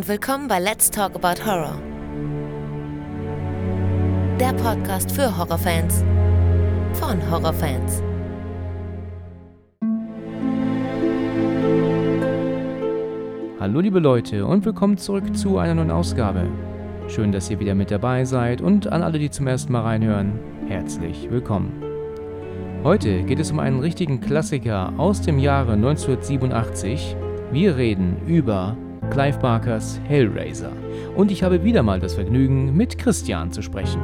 und willkommen bei Let's Talk About Horror. Der Podcast für Horrorfans von Horrorfans. Hallo liebe Leute und willkommen zurück zu einer neuen Ausgabe. Schön, dass ihr wieder mit dabei seid und an alle, die zum ersten Mal reinhören, herzlich willkommen. Heute geht es um einen richtigen Klassiker aus dem Jahre 1987. Wir reden über Clive Barkers Hellraiser. Und ich habe wieder mal das Vergnügen, mit Christian zu sprechen.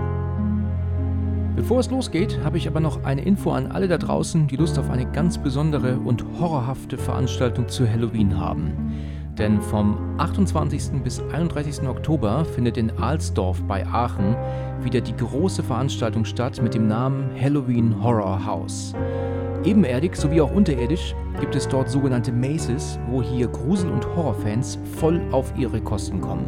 Bevor es losgeht, habe ich aber noch eine Info an alle da draußen, die Lust auf eine ganz besondere und horrorhafte Veranstaltung zu Halloween haben. Denn vom 28. bis 31. Oktober findet in Alsdorf bei Aachen wieder die große Veranstaltung statt mit dem Namen Halloween Horror House. Ebenerdig sowie auch unterirdisch gibt es dort sogenannte Maces, wo hier Grusel- und Horrorfans voll auf ihre Kosten kommen.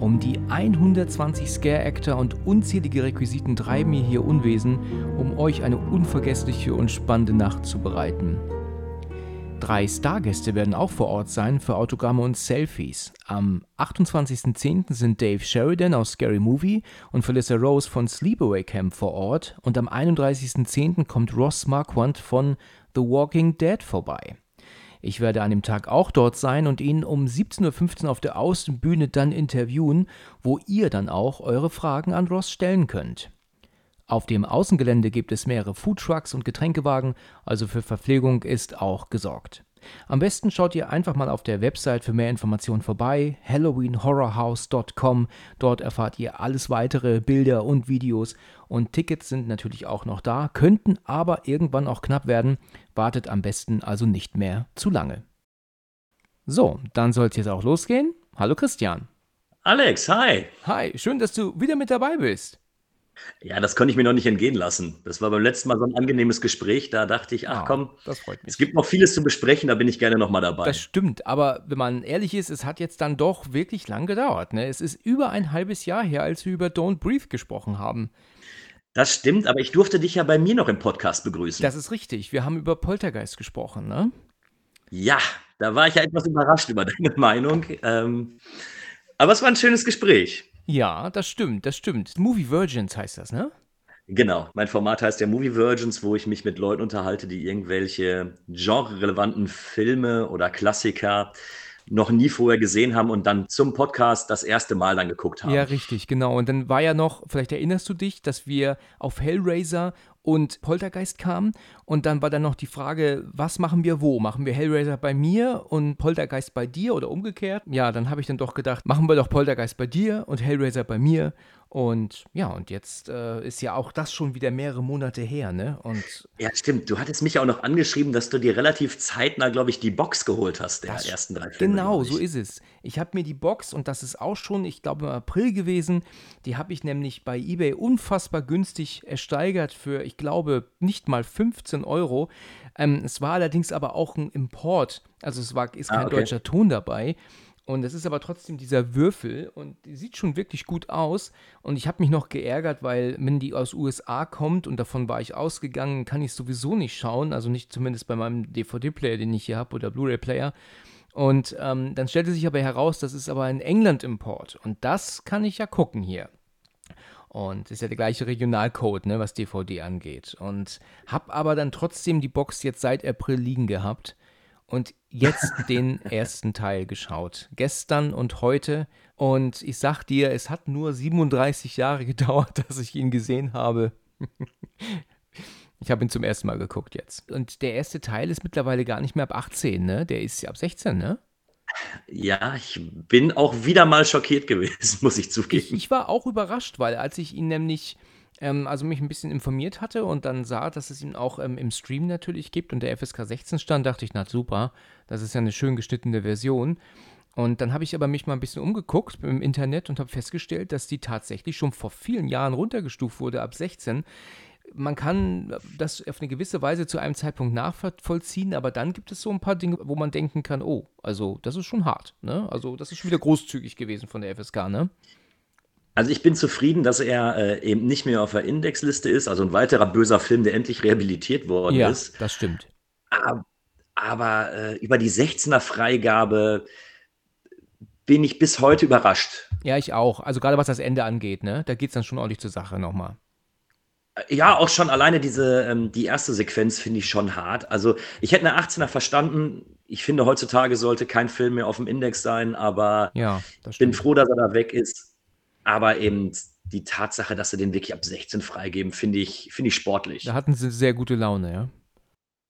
Um die 120 Scare-Actor und unzählige Requisiten treiben hier Unwesen, um euch eine unvergessliche und spannende Nacht zu bereiten. Drei Stargäste werden auch vor Ort sein für Autogramme und Selfies. Am 28.10. sind Dave Sheridan aus Scary Movie und Felissa Rose von Sleepaway Camp vor Ort und am 31.10. kommt Ross Marquand von The Walking Dead vorbei. Ich werde an dem Tag auch dort sein und ihn um 17.15 Uhr auf der Außenbühne dann interviewen, wo ihr dann auch eure Fragen an Ross stellen könnt. Auf dem Außengelände gibt es mehrere Foodtrucks und Getränkewagen, also für Verpflegung ist auch gesorgt. Am besten schaut ihr einfach mal auf der Website für mehr Informationen vorbei, halloweenhorrorhouse.com. Dort erfahrt ihr alles weitere, Bilder und Videos und Tickets sind natürlich auch noch da, könnten aber irgendwann auch knapp werden. Wartet am besten also nicht mehr zu lange. So, dann soll es jetzt auch losgehen. Hallo Christian. Alex, hi. Hi, schön, dass du wieder mit dabei bist. Ja, das konnte ich mir noch nicht entgehen lassen. Das war beim letzten Mal so ein angenehmes Gespräch. Da dachte ich, ach komm, das freut mich. es gibt noch vieles zu besprechen, da bin ich gerne nochmal dabei. Das stimmt, aber wenn man ehrlich ist, es hat jetzt dann doch wirklich lang gedauert. Ne? Es ist über ein halbes Jahr her, als wir über Don't Breathe gesprochen haben. Das stimmt, aber ich durfte dich ja bei mir noch im Podcast begrüßen. Das ist richtig. Wir haben über Poltergeist gesprochen, ne? ja, da war ich ja etwas überrascht über deine Meinung. Ähm, aber es war ein schönes Gespräch. Ja, das stimmt, das stimmt. Movie Virgins heißt das, ne? Genau, mein Format heißt ja Movie Virgins, wo ich mich mit Leuten unterhalte, die irgendwelche genrerelevanten Filme oder Klassiker noch nie vorher gesehen haben und dann zum Podcast das erste Mal dann geguckt haben. Ja, richtig, genau. Und dann war ja noch, vielleicht erinnerst du dich, dass wir auf Hellraiser und Poltergeist kamen. Und dann war dann noch die Frage, was machen wir wo? Machen wir Hellraiser bei mir und Poltergeist bei dir oder umgekehrt? Ja, dann habe ich dann doch gedacht, machen wir doch Poltergeist bei dir und Hellraiser bei mir. Und ja, und jetzt äh, ist ja auch das schon wieder mehrere Monate her, ne? Und Ja, stimmt. Du hattest mich ja auch noch angeschrieben, dass du dir relativ zeitnah, glaube ich, die Box geholt hast, der ersten drei Filme. Genau, so ist es. Ich habe mir die Box, und das ist auch schon, ich glaube, im April gewesen, die habe ich nämlich bei eBay unfassbar günstig ersteigert für, ich glaube, nicht mal 15 Euro. Ähm, es war allerdings aber auch ein Import, also es war, ist Ah, kein okay. deutscher Ton dabei. Und es ist aber trotzdem dieser Würfel und die sieht schon wirklich gut aus. Und ich habe mich noch geärgert, weil wenn die aus USA kommt und davon war ich ausgegangen, kann ich sowieso nicht schauen. Also nicht zumindest bei meinem DVD-Player, den ich hier habe oder Blu-ray-Player. Und ähm, dann stellte sich aber heraus, das ist aber ein England-Import. Und das kann ich ja gucken hier. Und ist ja der gleiche Regionalcode, ne, was DVD angeht. Und hab aber dann trotzdem die Box jetzt seit April liegen gehabt und jetzt den ersten Teil geschaut. Gestern und heute. Und ich sag dir, es hat nur 37 Jahre gedauert, dass ich ihn gesehen habe. Ich habe ihn zum ersten Mal geguckt jetzt. Und der erste Teil ist mittlerweile gar nicht mehr ab 18, ne? Der ist ja ab 16, ne? Ja, ich bin auch wieder mal schockiert gewesen, muss ich Ich, zugeben. ich war auch überrascht, weil als ich ihn nämlich, ähm, also mich ein bisschen informiert hatte und dann sah, dass es ihn auch ähm, im Stream natürlich gibt und der FSK 16 stand, dachte ich, na super, das ist ja eine schön geschnittene Version. Und dann habe ich aber mich mal ein bisschen umgeguckt im Internet und habe festgestellt, dass die tatsächlich schon vor vielen Jahren runtergestuft wurde, ab 16. Man kann das auf eine gewisse Weise zu einem Zeitpunkt nachvollziehen, aber dann gibt es so ein paar Dinge, wo man denken kann, oh, also das ist schon hart, ne? Also das ist schon wieder großzügig gewesen von der FSK, ne? Also ich bin zufrieden, dass er äh, eben nicht mehr auf der Indexliste ist. Also ein weiterer böser Film, der endlich rehabilitiert worden Ja, ist. das stimmt. Aber, aber äh, über die 16er Freigabe, bin ich bis heute überrascht. Ja, ich auch. Also gerade was das Ende angeht, ne? Da geht es dann schon ordentlich zur Sache nochmal. Ja, auch schon alleine diese, ähm, die erste Sequenz finde ich schon hart. Also ich hätte eine 18er verstanden. Ich finde, heutzutage sollte kein Film mehr auf dem Index sein, aber Ja, ich bin froh, dass er da weg ist. Aber eben die Tatsache, dass sie den wirklich ab 16 freigeben, finde ich, finde ich sportlich. Da hatten sie sehr gute Laune, ja.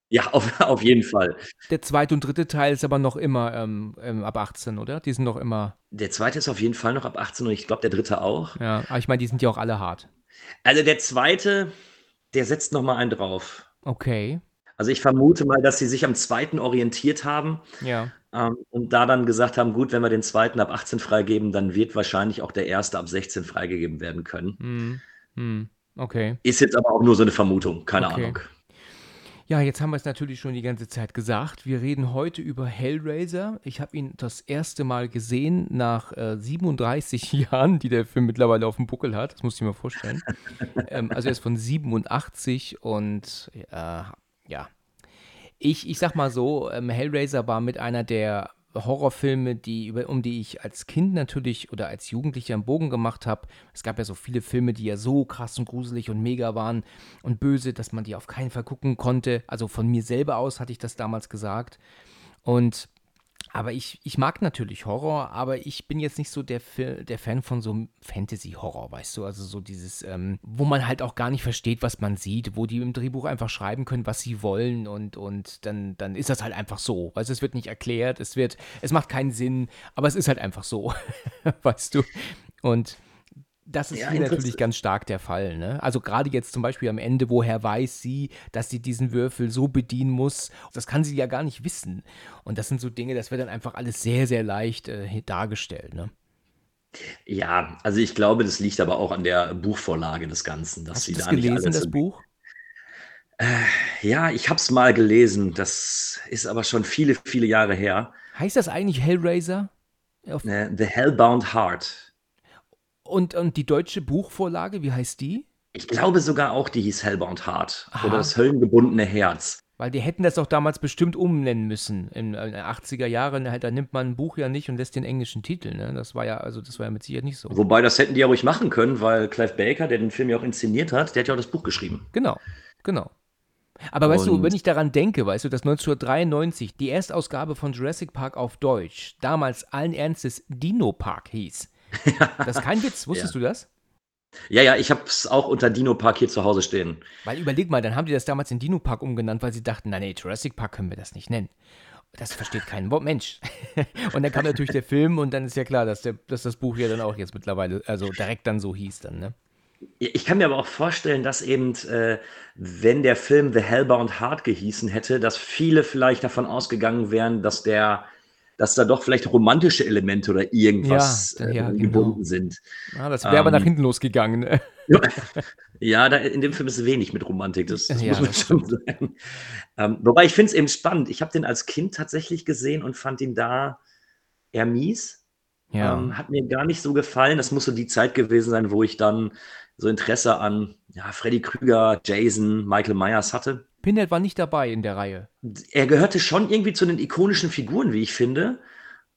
Ja, auf, auf jeden Fall. Der zweite und dritte Teil ist aber noch immer ähm, ähm, ab 18, oder? Die sind noch immer, Der zweite ist auf jeden Fall noch ab 18 und ich glaube, der dritte auch. ja. Aber ich meine, die sind ja auch alle hart. Also der zweite, der setzt noch mal einen drauf. Okay. Also ich vermute mal, dass sie sich am zweiten orientiert haben Ja. Ähm, und da dann gesagt haben, gut, wenn wir den zweiten ab 18 freigeben, dann wird wahrscheinlich auch der erste ab 16 freigegeben werden können. Hm. Hm. Okay. Ist jetzt aber auch nur so eine Vermutung, keine Okay. Ahnung. Ja, jetzt haben wir es natürlich schon die ganze Zeit gesagt. Wir reden heute über Hellraiser. Ich habe ihn das erste Mal gesehen nach äh, 37 Jahren, die der Film mittlerweile auf dem Buckel hat. Das muss ich mir vorstellen. ähm, also er ist von 87 und äh, ja. Ich, ich sag mal so, ähm, Hellraiser war mit einer der Horrorfilme, die, über, um die ich als Kind natürlich oder als Jugendlicher einen Bogen gemacht habe. Es gab ja so viele Filme, die ja so krass und gruselig und mega waren und böse, dass man die auf keinen Fall gucken konnte. Also von mir selber aus hatte ich das damals gesagt. Und aber ich, ich mag natürlich Horror, aber ich bin jetzt nicht so der, der Fan von so Fantasy-Horror, weißt du? Also so dieses, ähm, wo man halt auch gar nicht versteht, was man sieht, wo die im Drehbuch einfach schreiben können, was sie wollen und, und dann, dann ist das halt einfach so. Weißt du, es wird nicht erklärt, es wird, es macht keinen Sinn, aber es ist halt einfach so, weißt du? Und das ist Ja, hier natürlich ganz stark der Fall. Ne? Also gerade jetzt zum Beispiel am Ende, woher weiß sie, dass sie diesen Würfel so bedienen muss, das kann sie ja gar nicht wissen. Und das sind so Dinge, das wird dann einfach alles sehr, sehr leicht äh, dargestellt. Ne? Ja, also ich glaube, das liegt aber auch an der Buchvorlage des Ganzen, dass Hast sie du das da nicht gelesen, alles das Buch? Ja, ich habe es mal gelesen. Das ist aber schon viele, viele Jahre her. Heißt das eigentlich Hellraiser? Auf, Äh, The Hellbound Heart. Und, und die deutsche Buchvorlage, wie heißt die? Ich glaube sogar auch, die hieß Hellbound Heart. Aha. Oder das höllengebundene Herz. Weil die hätten das doch damals bestimmt umnennen müssen. In den 80er Jahren, halt, da nimmt man ein Buch ja nicht und lässt den englischen Titel. Ne? Das war ja, also das war ja mit Sicherheit nicht so. Wobei, das hätten die ja ruhig machen können, weil Clive Baker, der den Film ja auch inszeniert hat, der hat ja auch das Buch geschrieben. Genau, genau. Aber weißt du, Und- wenn ich daran denke, weißt du, dass 1993 die Erstausgabe von Jurassic Park auf Deutsch damals allen Ernstes Dino Park hieß. Das ist kein Witz, wusstest du das? Ja, ja, ich habe es auch unter Dino Park hier zu Hause stehen. Weil überleg mal, dann haben die das damals in Dino Park umgenannt, weil sie dachten, nein, nee, Jurassic Park können wir das nicht nennen. Das versteht kein Wort Mensch. und dann kam natürlich der Film und dann ist ja klar, dass, der, dass das Buch ja dann auch jetzt mittlerweile, also direkt dann so hieß dann, ne? Ich kann mir aber auch vorstellen, dass eben, äh, wenn der Film The Hellbound Heart gehießen hätte, dass viele vielleicht davon ausgegangen wären, dass der, dass da doch vielleicht romantische Elemente oder irgendwas Ja, äh, ja, genau. gebunden sind. Ah, das wäre aber nach Ähm, hinten losgegangen. Ne? Ja, da, in dem Film ist wenig mit Romantik, das, das muss man schon sagen. Ähm, wobei ich finde es eben spannend. Ich habe den als Kind tatsächlich gesehen und fand ihn da eher mies. Ja. Ähm, hat mir gar nicht so gefallen. Das muss so die Zeit gewesen sein, wo ich dann so Interesse an ja, Freddy Krüger, Jason, Michael Myers hatte. Pinhead war nicht dabei in der Reihe. Er gehörte schon irgendwie zu den ikonischen Figuren, wie ich finde.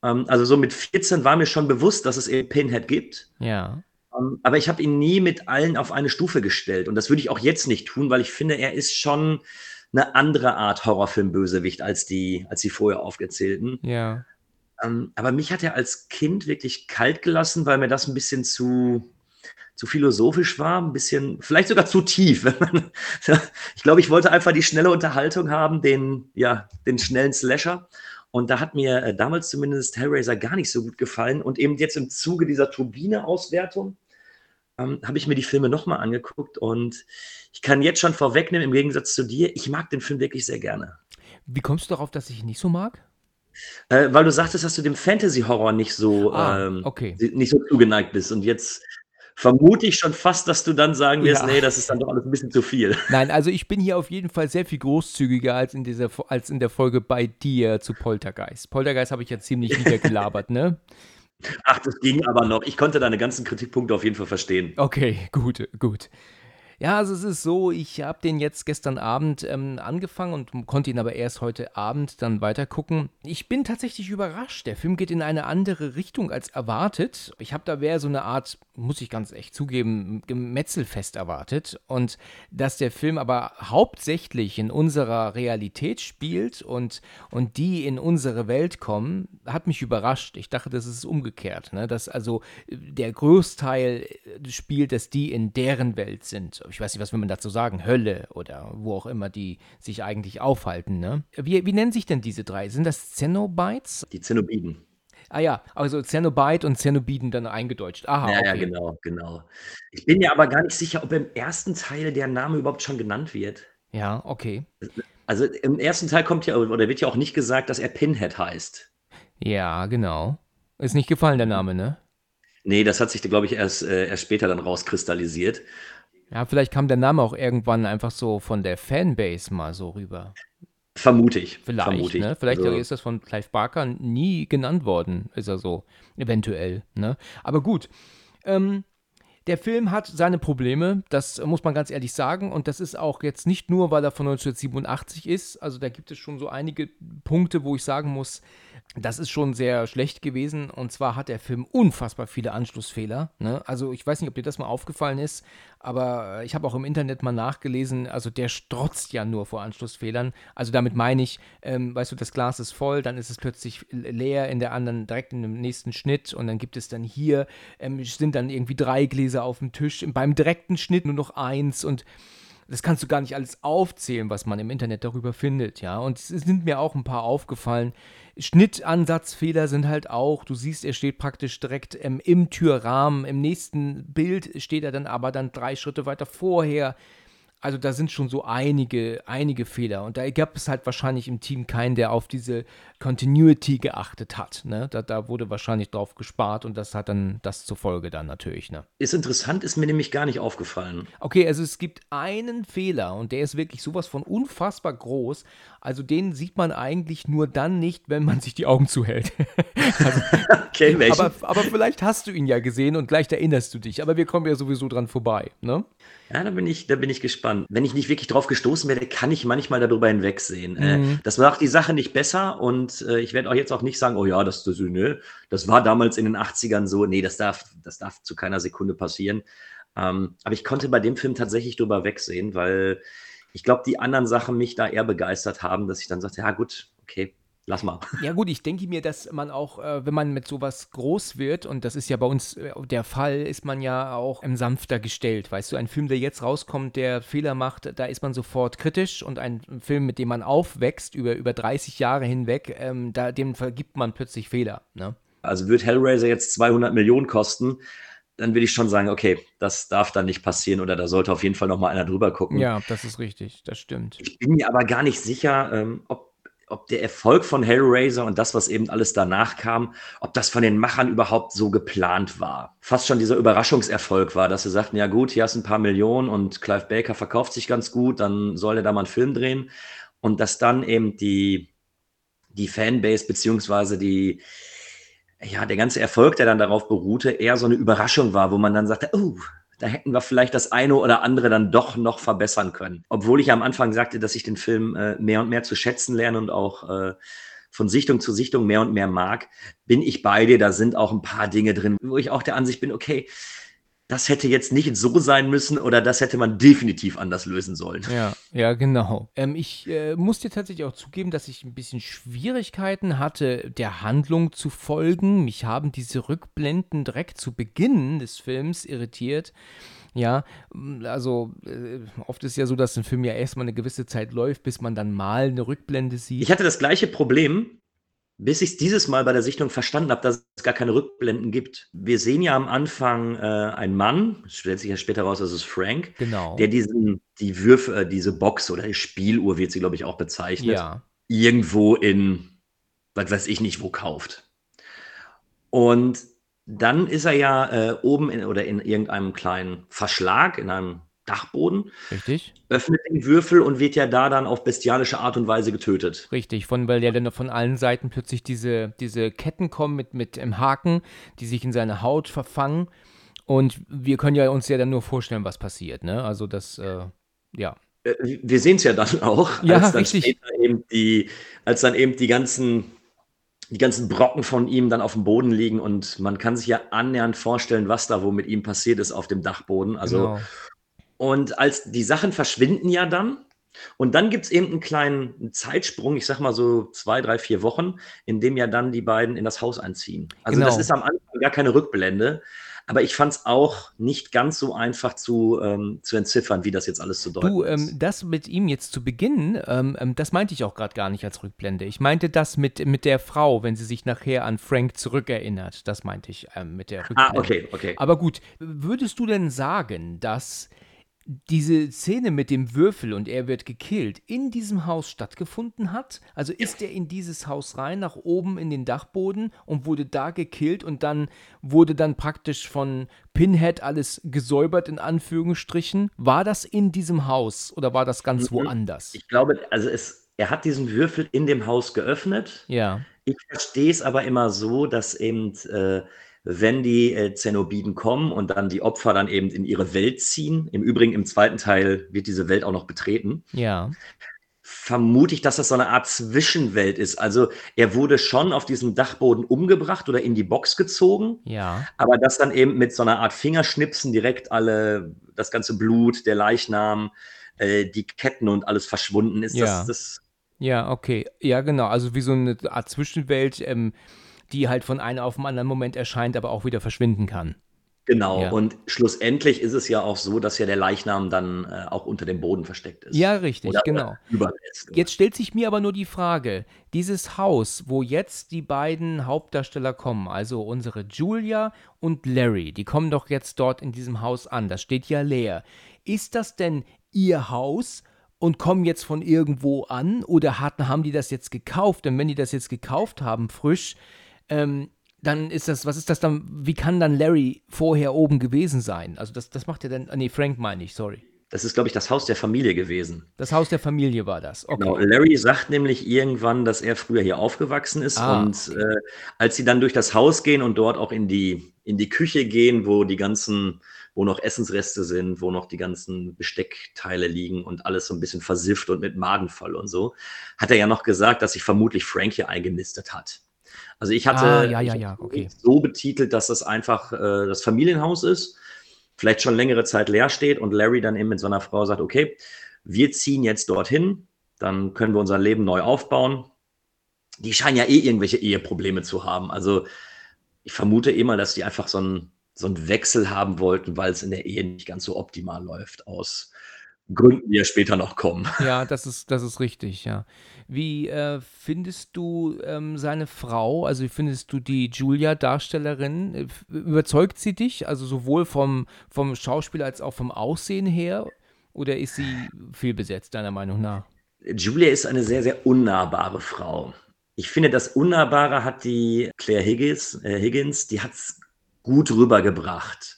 Ähm, also so mit 14 war mir schon bewusst, dass es eben Pinhead gibt. Ja. Ähm, aber ich habe ihn nie mit allen auf eine Stufe gestellt. Und das würde ich auch jetzt nicht tun, weil ich finde, er ist schon eine andere Art Horrorfilm-Bösewicht als die, als die vorher aufgezählten. Ja. Ähm, aber mich hat er als Kind wirklich kalt gelassen, weil mir das ein bisschen zu, zu philosophisch war, ein bisschen, vielleicht sogar zu tief. man- ich glaube, ich wollte einfach die schnelle Unterhaltung haben, den, ja, den schnellen Slasher. Und da hat mir äh, damals zumindest Hellraiser gar nicht so gut gefallen. Und eben jetzt im Zuge dieser Turbine-Auswertung ähm, habe ich mir die Filme nochmal angeguckt. Und ich kann jetzt schon vorwegnehmen, im Gegensatz zu dir, ich mag den Film wirklich sehr gerne. Wie kommst du darauf, dass ich ihn nicht so mag? Äh, weil du sagtest, dass du dem Fantasy-Horror nicht so, Ah, ähm, okay. nicht so zugeneigt bist. Und jetzt vermute ich schon fast, dass du dann sagen wirst, Ja. nee, das ist dann doch alles ein bisschen zu viel. Nein, also ich bin hier auf jeden Fall sehr viel großzügiger als in, dieser, als in der Folge bei dir zu Poltergeist. Poltergeist habe ich ja ziemlich niedergelabert, ne? Ach, das ging aber noch. Ich konnte deine ganzen Kritikpunkte auf jeden Fall verstehen. Okay, gut, gut. Ja, also es ist so, ich habe den jetzt gestern Abend ähm, angefangen und konnte ihn aber erst heute Abend dann weiter gucken. Ich bin tatsächlich überrascht. Der Film geht in eine andere Richtung als erwartet. Ich habe da eher so eine Art, muss ich ganz echt zugeben, Gemetzelfest erwartet. Und dass der Film aber hauptsächlich in unserer Realität spielt und, und die in unsere Welt kommen, hat mich überrascht. Ich dachte, das ist umgekehrt. Ne? Dass also der Großteil spielt, dass die in deren Welt sind ich weiß nicht, was will man dazu sagen, Hölle oder wo auch immer die sich eigentlich aufhalten. Ne? Wie, wie nennen sich denn diese drei? Sind das Zenobites? Die Zenobiden. Ah ja, also Zenobite und Zenobiden dann eingedeutscht. Aha, ja, okay. ja, genau, genau. Ich bin mir aber gar nicht sicher, ob im ersten Teil der Name überhaupt schon genannt wird. Ja, okay. Also im ersten Teil kommt ja, oder wird ja auch nicht gesagt, dass er Pinhead heißt. Ja, genau. Ist nicht gefallen, der Name, ne? Nee, das hat sich, glaube ich, erst, äh, erst später dann rauskristallisiert. Ja, vielleicht kam der Name auch irgendwann einfach so von der Fanbase mal so rüber. Vermute ich. Vielleicht, vermute ich. ne? Vielleicht Also, ist das von Clive Barker nie genannt worden, ist er so. Eventuell, ne? Aber gut. Ähm, der Film hat seine Probleme, das muss man ganz ehrlich sagen. Und das ist auch jetzt nicht nur, weil er von 1987 ist. Also da gibt es schon so einige Punkte, wo ich sagen muss, das ist schon sehr schlecht gewesen. Und zwar hat der Film unfassbar viele Anschlussfehler. Ne? Also ich weiß nicht, ob dir das mal aufgefallen ist, aber ich habe auch im Internet mal nachgelesen, also der strotzt ja nur vor Anschlussfehlern. Also damit meine ich, ähm, weißt du, das Glas ist voll, dann ist es plötzlich leer in der anderen, direkt in dem nächsten Schnitt und dann gibt es dann hier, ähm, sind dann irgendwie drei Gläser auf dem Tisch, beim direkten Schnitt nur noch eins und das kannst du gar nicht alles aufzählen, was man im Internet darüber findet, ja. Und es sind mir auch ein paar aufgefallen. Schnittansatzfehler sind halt auch, du siehst, er steht praktisch direkt ähm, im Türrahmen. Im nächsten Bild steht er dann aber dann drei Schritte weiter vorher. Also da sind schon so einige, einige Fehler. Und da gab es halt wahrscheinlich im Team keinen, der auf diese Continuity geachtet hat. Ne? Da, da wurde wahrscheinlich drauf gespart und das hat dann das zur Folge dann natürlich. Ne? ist interessant, ist mir nämlich gar nicht aufgefallen. Okay, also es gibt einen Fehler und der ist wirklich sowas von unfassbar groß. Also den sieht man eigentlich nur dann nicht, wenn man sich die Augen zuhält. also, Okay, welchen? aber, aber vielleicht hast du ihn ja gesehen und gleich erinnerst du dich. Aber wir kommen ja sowieso dran vorbei. Ne? Ja, da bin ich, da bin ich gespannt. Wenn ich nicht wirklich drauf gestoßen werde, kann ich manchmal darüber hinwegsehen. Mhm. Äh, das macht die Sache nicht besser und äh, ich werde auch jetzt auch nicht sagen, oh ja, das, das, ne, das war damals in den 80ern so. Nee, das darf, das darf zu keiner Sekunde passieren. Ähm, aber ich konnte bei dem Film tatsächlich drüber wegsehen, weil ich glaube, die anderen Sachen mich da eher begeistert haben, dass ich dann sagte, ja gut, okay, lass mal. Ja gut, ich denke mir, dass man auch, äh, wenn man mit sowas groß wird, und das ist ja bei uns äh, der Fall, ist man ja auch ähm, sanfter gestellt. Weißt du, ein Film, der jetzt rauskommt, der Fehler macht, da ist man sofort kritisch und ein Film, mit dem man aufwächst über, über 30 Jahre hinweg, ähm, da, dem vergibt man plötzlich Fehler. Ne? Also wird Hellraiser jetzt 200 Millionen kosten, dann würde ich schon sagen, okay, das darf dann nicht passieren oder da sollte auf jeden Fall noch mal einer drüber gucken. Ja, das ist richtig, das stimmt. Ich bin mir aber gar nicht sicher, ähm, ob, ob der Erfolg von Hellraiser und das, was eben alles danach kam, ob das von den Machern überhaupt so geplant war. Fast schon dieser Überraschungserfolg war, dass sie sagten, ja gut, hier hast du ein paar Millionen und Clive Baker verkauft sich ganz gut, dann soll er da mal einen Film drehen. Und dass dann eben die, die Fanbase beziehungsweise die, ja, der ganze Erfolg, der dann darauf beruhte, eher so eine Überraschung war, wo man dann sagte, oh, da hätten wir vielleicht das eine oder andere dann doch noch verbessern können. Obwohl ich am Anfang sagte, dass ich den Film äh, mehr und mehr zu schätzen lerne und auch äh, von Sichtung zu Sichtung mehr und mehr mag, bin ich bei dir. Da sind auch ein paar Dinge drin, wo ich auch der Ansicht bin, okay, das hätte jetzt nicht so sein müssen oder das hätte man definitiv anders lösen sollen. Ja, ja, genau. Ähm, ich äh, muss dir tatsächlich auch zugeben, dass ich ein bisschen Schwierigkeiten hatte, der Handlung zu folgen. Mich haben diese Rückblenden direkt zu Beginn des Films irritiert. Ja, also äh, oft ist ja so, dass ein Film ja erstmal eine gewisse Zeit läuft, bis man dann mal eine Rückblende sieht. Ich hatte das gleiche Problem, bis ich es dieses Mal bei der Sichtung verstanden habe, dass es gar keine Rückblenden gibt. Wir sehen ja am Anfang äh, einen Mann, es stellt sich ja später raus, das ist Frank, genau. der diesen, die Würfe, äh, diese Box oder die Spieluhr wird sie, glaube ich, auch bezeichnet, ja, irgendwo in, was weiß ich nicht, wo kauft. Und dann ist er ja äh, oben in, oder in irgendeinem kleinen Verschlag, in einem Dachboden, richtig. öffnet den Würfel und wird ja da dann auf bestialische Art und Weise getötet. Richtig, von, weil ja dann von allen Seiten plötzlich diese, diese Ketten kommen mit, mit im Haken, die sich in seine Haut verfangen. Und wir können ja uns ja dann nur vorstellen, was passiert, ne? Also das, äh, ja. Äh, wir sehen es ja dann auch, Ja, als dann richtig. später eben die, als dann eben die ganzen, die ganzen Brocken von ihm dann auf dem Boden liegen und man kann sich ja annähernd vorstellen, was da wo mit ihm passiert ist auf dem Dachboden. Also, Genau. Und als die Sachen verschwinden ja dann, und dann gibt es eben einen kleinen Zeitsprung, ich sag mal so zwei, drei, vier Wochen, in dem ja dann die beiden in das Haus einziehen. Also das Genau. ist am Anfang gar keine Rückblende, aber ich fand es auch nicht ganz so einfach zu, ähm, zu entziffern, wie das jetzt alles zu deuten Du, ist. ähm, das mit ihm jetzt zu Beginn, ähm, ähm, das meinte ich auch gerade gar nicht als Rückblende. Ich meinte das mit, mit der Frau, wenn sie sich nachher an Frank zurückerinnert. Das meinte ich ähm, mit der Rückblende. Ah, okay, okay. Aber gut, würdest du denn sagen, dass diese Szene mit dem Würfel und er wird gekillt in diesem Haus stattgefunden hat? Also ist er in dieses Haus rein, nach oben in den Dachboden und wurde da gekillt und dann wurde dann praktisch von Pinhead alles gesäubert in Anführungsstrichen? War das in diesem Haus oder war das ganz woanders? Ich glaube, also es, er hat diesen Würfel in dem Haus geöffnet. Ja, Ich verstehe es aber immer so, dass eben, äh, wenn die äh, Zenobiten kommen und dann die Opfer dann eben in ihre Welt ziehen, im Übrigen im zweiten Teil wird diese Welt auch noch betreten, ja, vermute ich, dass das so eine Art Zwischenwelt ist. Also er wurde schon auf diesem Dachboden umgebracht oder in die Box gezogen, ja. aber dass dann eben mit so einer Art Fingerschnipsen direkt alle, das ganze Blut, der Leichnam, äh, die Ketten und alles verschwunden ist. Ja. Das, das Ja, okay. Ja, genau. Also wie so eine Art Zwischenwelt, ähm, die halt von einem auf den anderen Moment erscheint, aber auch wieder verschwinden kann. Genau, Ja. und schlussendlich ist es ja auch so, dass ja der Leichnam dann äh, auch unter dem Boden versteckt ist. Ja, richtig, Oder, genau. Oder überlässt. Jetzt stellt sich mir aber nur die Frage, dieses Haus, wo jetzt die beiden Hauptdarsteller kommen, also unsere Julia und Larry, die kommen doch jetzt dort in diesem Haus an, das steht ja leer. Ist das denn ihr Haus und kommen jetzt von irgendwo an oder hatten, haben die das jetzt gekauft? Denn wenn die das jetzt gekauft haben, frisch, ähm, dann ist das, was ist das dann, wie kann dann Larry vorher oben gewesen sein? Also das, das macht ja dann, ah, nee, Frank meine ich, sorry. Das ist, glaube ich, das Haus der Familie gewesen. Das Haus der Familie war das, okay. Genau. Larry sagt nämlich irgendwann, dass er früher hier aufgewachsen ist. Ah, und äh, als sie dann durch das Haus gehen und dort auch in die, in die Küche gehen, wo die ganzen, wo noch Essensreste sind, wo noch die ganzen Besteckteile liegen und alles so ein bisschen versifft und mit Maden voll und so, hat er ja noch gesagt, dass sich vermutlich Frank hier eingenistet hat. Also ich hatte Ah, ja, ja, ja, okay. so betitelt, dass das einfach äh, das Familienhaus ist, vielleicht schon längere Zeit leer steht und Larry dann eben mit seiner Frau sagt, okay, wir ziehen jetzt dorthin, dann können wir unser Leben neu aufbauen. Die scheinen ja eh irgendwelche Eheprobleme zu haben. Also ich vermute eh mal, dass die einfach so einen, so einen Wechsel haben wollten, weil es in der Ehe nicht ganz so optimal läuft, aus Gründen, die ja später noch kommen. Ja, das ist, das ist richtig, ja. Wie äh, findest du ähm, seine Frau, also wie findest du die Julia-Darstellerin? Äh, Überzeugt sie dich, also sowohl vom, vom Schauspiel als auch vom Aussehen her? Oder ist sie fehlbesetzt, deiner Meinung nach? Julia ist eine sehr, sehr unnahbare Frau. Ich finde, das Unnahbare hat die Claire Higgins, äh, Higgins die hat es gut rübergebracht.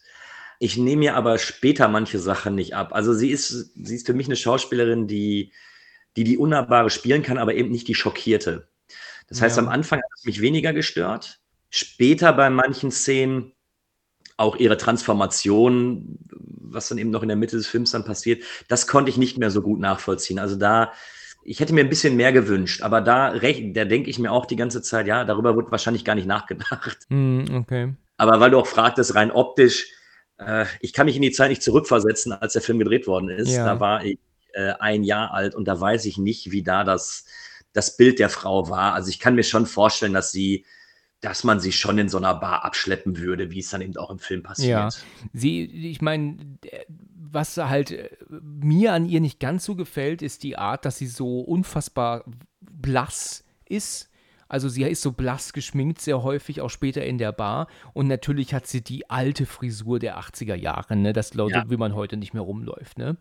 Ich nehme mir aber später manche Sachen nicht ab. Also sie ist, sie ist für mich eine Schauspielerin, die, die die Unnahbare spielen kann, aber eben nicht die Schockierte. Das heißt, Ja. am Anfang hat es mich weniger gestört. Später bei manchen Szenen auch ihre Transformation, was dann eben noch in der Mitte des Films dann passiert, das konnte ich nicht mehr so gut nachvollziehen. Also da, ich hätte mir ein bisschen mehr gewünscht, aber da, da denke ich mir auch die ganze Zeit, ja, darüber wird wahrscheinlich gar nicht nachgedacht. Hm, okay. Aber weil du auch fragtest, rein optisch, äh, ich kann mich in die Zeit nicht zurückversetzen, als der Film gedreht worden ist. Ja. Da war ich äh, ein Jahr alt und da weiß ich nicht, wie da das, das Bild der Frau war. Also ich kann mir schon vorstellen, dass sie, dass man sie schon in so einer Bar abschleppen würde, wie es dann eben auch im Film passiert. Ja. Sie, ich meine, was halt äh, mir an ihr nicht ganz so gefällt, ist die Art, dass sie so unfassbar blass ist. Also sie ist so blass geschminkt, sehr häufig, auch später in der Bar. Und natürlich hat sie die alte Frisur der 80er Jahre, ne? Das Leute, Ja. wie man heute nicht mehr rumläuft, ne?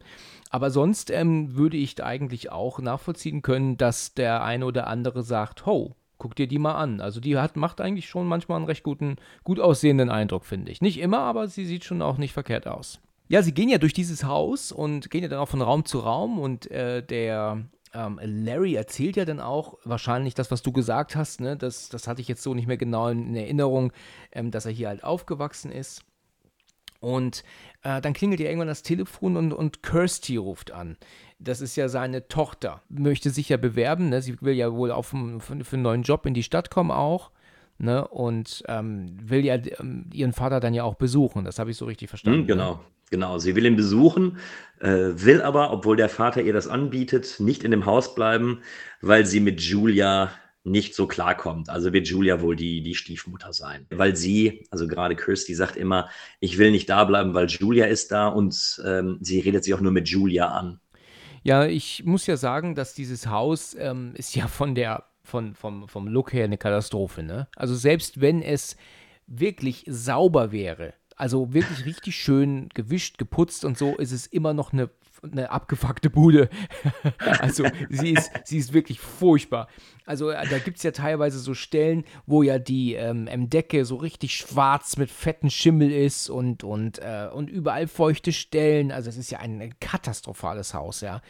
Aber sonst ähm, würde ich eigentlich auch nachvollziehen können, dass der eine oder andere sagt, ho, guck dir die mal an. Also die hat, macht eigentlich schon manchmal einen recht guten, gut aussehenden Eindruck, finde ich. Nicht immer, aber sie sieht schon auch nicht verkehrt aus. Ja, sie gehen ja durch dieses Haus und gehen ja dann auch von Raum zu Raum und äh, der ähm, Larry erzählt ja dann auch wahrscheinlich das, was du gesagt hast, ne? Das, das hatte ich jetzt so nicht mehr genau in Erinnerung, ähm, dass er hier halt aufgewachsen ist. Und äh, dann klingelt ja irgendwann das Telefon und, und Kirsty ruft an. Das ist ja seine Tochter. Möchte sich ja bewerben. Ne? Sie will ja wohl auf, für, für einen neuen Job in die Stadt kommen auch. Ne? Und ähm, will ja ähm, ihren Vater dann ja auch besuchen. Das habe ich so richtig verstanden. Mhm, genau, ne? genau. Sie will ihn besuchen, äh, will aber, obwohl der Vater ihr das anbietet, nicht in dem Haus bleiben, weil sie mit Julia nicht so klarkommt. Also wird Julia wohl die, die Stiefmutter sein. Weil sie, also gerade Kirsty sagt immer, ich will nicht da bleiben, weil Julia ist da und ähm, sie redet sich auch nur mit Julia an. Ja, ich muss ja sagen, dass dieses Haus ähm, ist ja von der, von, vom, vom Look her eine Katastrophe, ne? Also selbst wenn es wirklich sauber wäre, also wirklich richtig schön gewischt, geputzt und so, ist es immer noch eine eine abgefuckte Bude. also sie ist, sie ist wirklich furchtbar. Also äh, da gibt es ja teilweise so Stellen, wo ja die ähm, Decke so richtig schwarz mit fetten Schimmel ist und, und, äh, und überall feuchte Stellen. Also es ist ja ein katastrophales Haus, ja.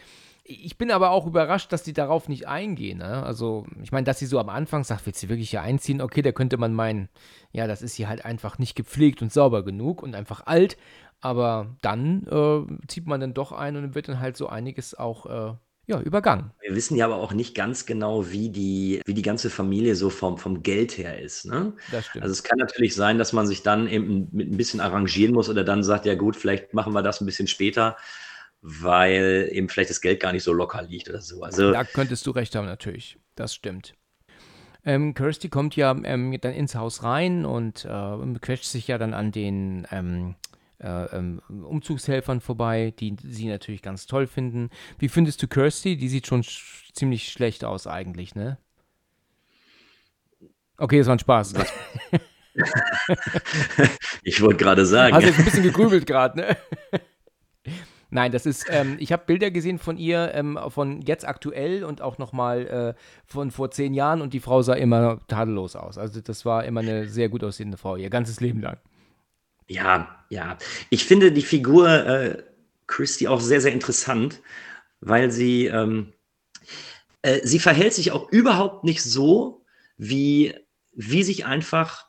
Ich bin aber auch überrascht, dass die darauf nicht eingehen. Ne? Also, ich meine, dass sie so am Anfang sagt, willst du wirklich hier einziehen? Okay, da könnte man meinen, ja, das ist hier halt einfach nicht gepflegt und sauber genug und einfach alt. Aber dann äh, zieht man dann doch ein und wird dann halt so einiges auch äh, ja, übergangen. Wir wissen ja aber auch nicht ganz genau, wie die, wie die ganze Familie so vom, vom Geld her ist. Ne? Das stimmt. Also es kann natürlich sein, dass man sich dann eben mit ein bisschen arrangieren muss oder dann sagt, ja gut, vielleicht machen wir das ein bisschen später, weil eben vielleicht das Geld gar nicht so locker liegt oder so. Also, da könntest du recht haben, natürlich. Das stimmt. Ähm, Kirsty kommt ja ähm, dann ins Haus rein und äh, quetscht sich ja dann an den ähm, äh, ähm, Umzugshelfern vorbei, die sie natürlich ganz toll finden. Wie findest du Kirsty? Die sieht schon sch ziemlich schlecht aus eigentlich, ne? Okay, das war ein Spaß. ich wollte gerade sagen. Hast jetzt ein bisschen gegrübelt gerade, ne? Nein, das ist, ähm, ich habe Bilder gesehen von ihr, ähm, von jetzt aktuell und auch nochmal äh, von vor zehn Jahren und die Frau sah immer tadellos aus. Also das war immer eine sehr gut aussehende Frau, ihr ganzes Leben lang. Ja, ja. Ich finde die Figur äh, Christy auch sehr, sehr interessant, weil sie, ähm, äh, sie verhält sich auch überhaupt nicht so, wie, wie sich einfach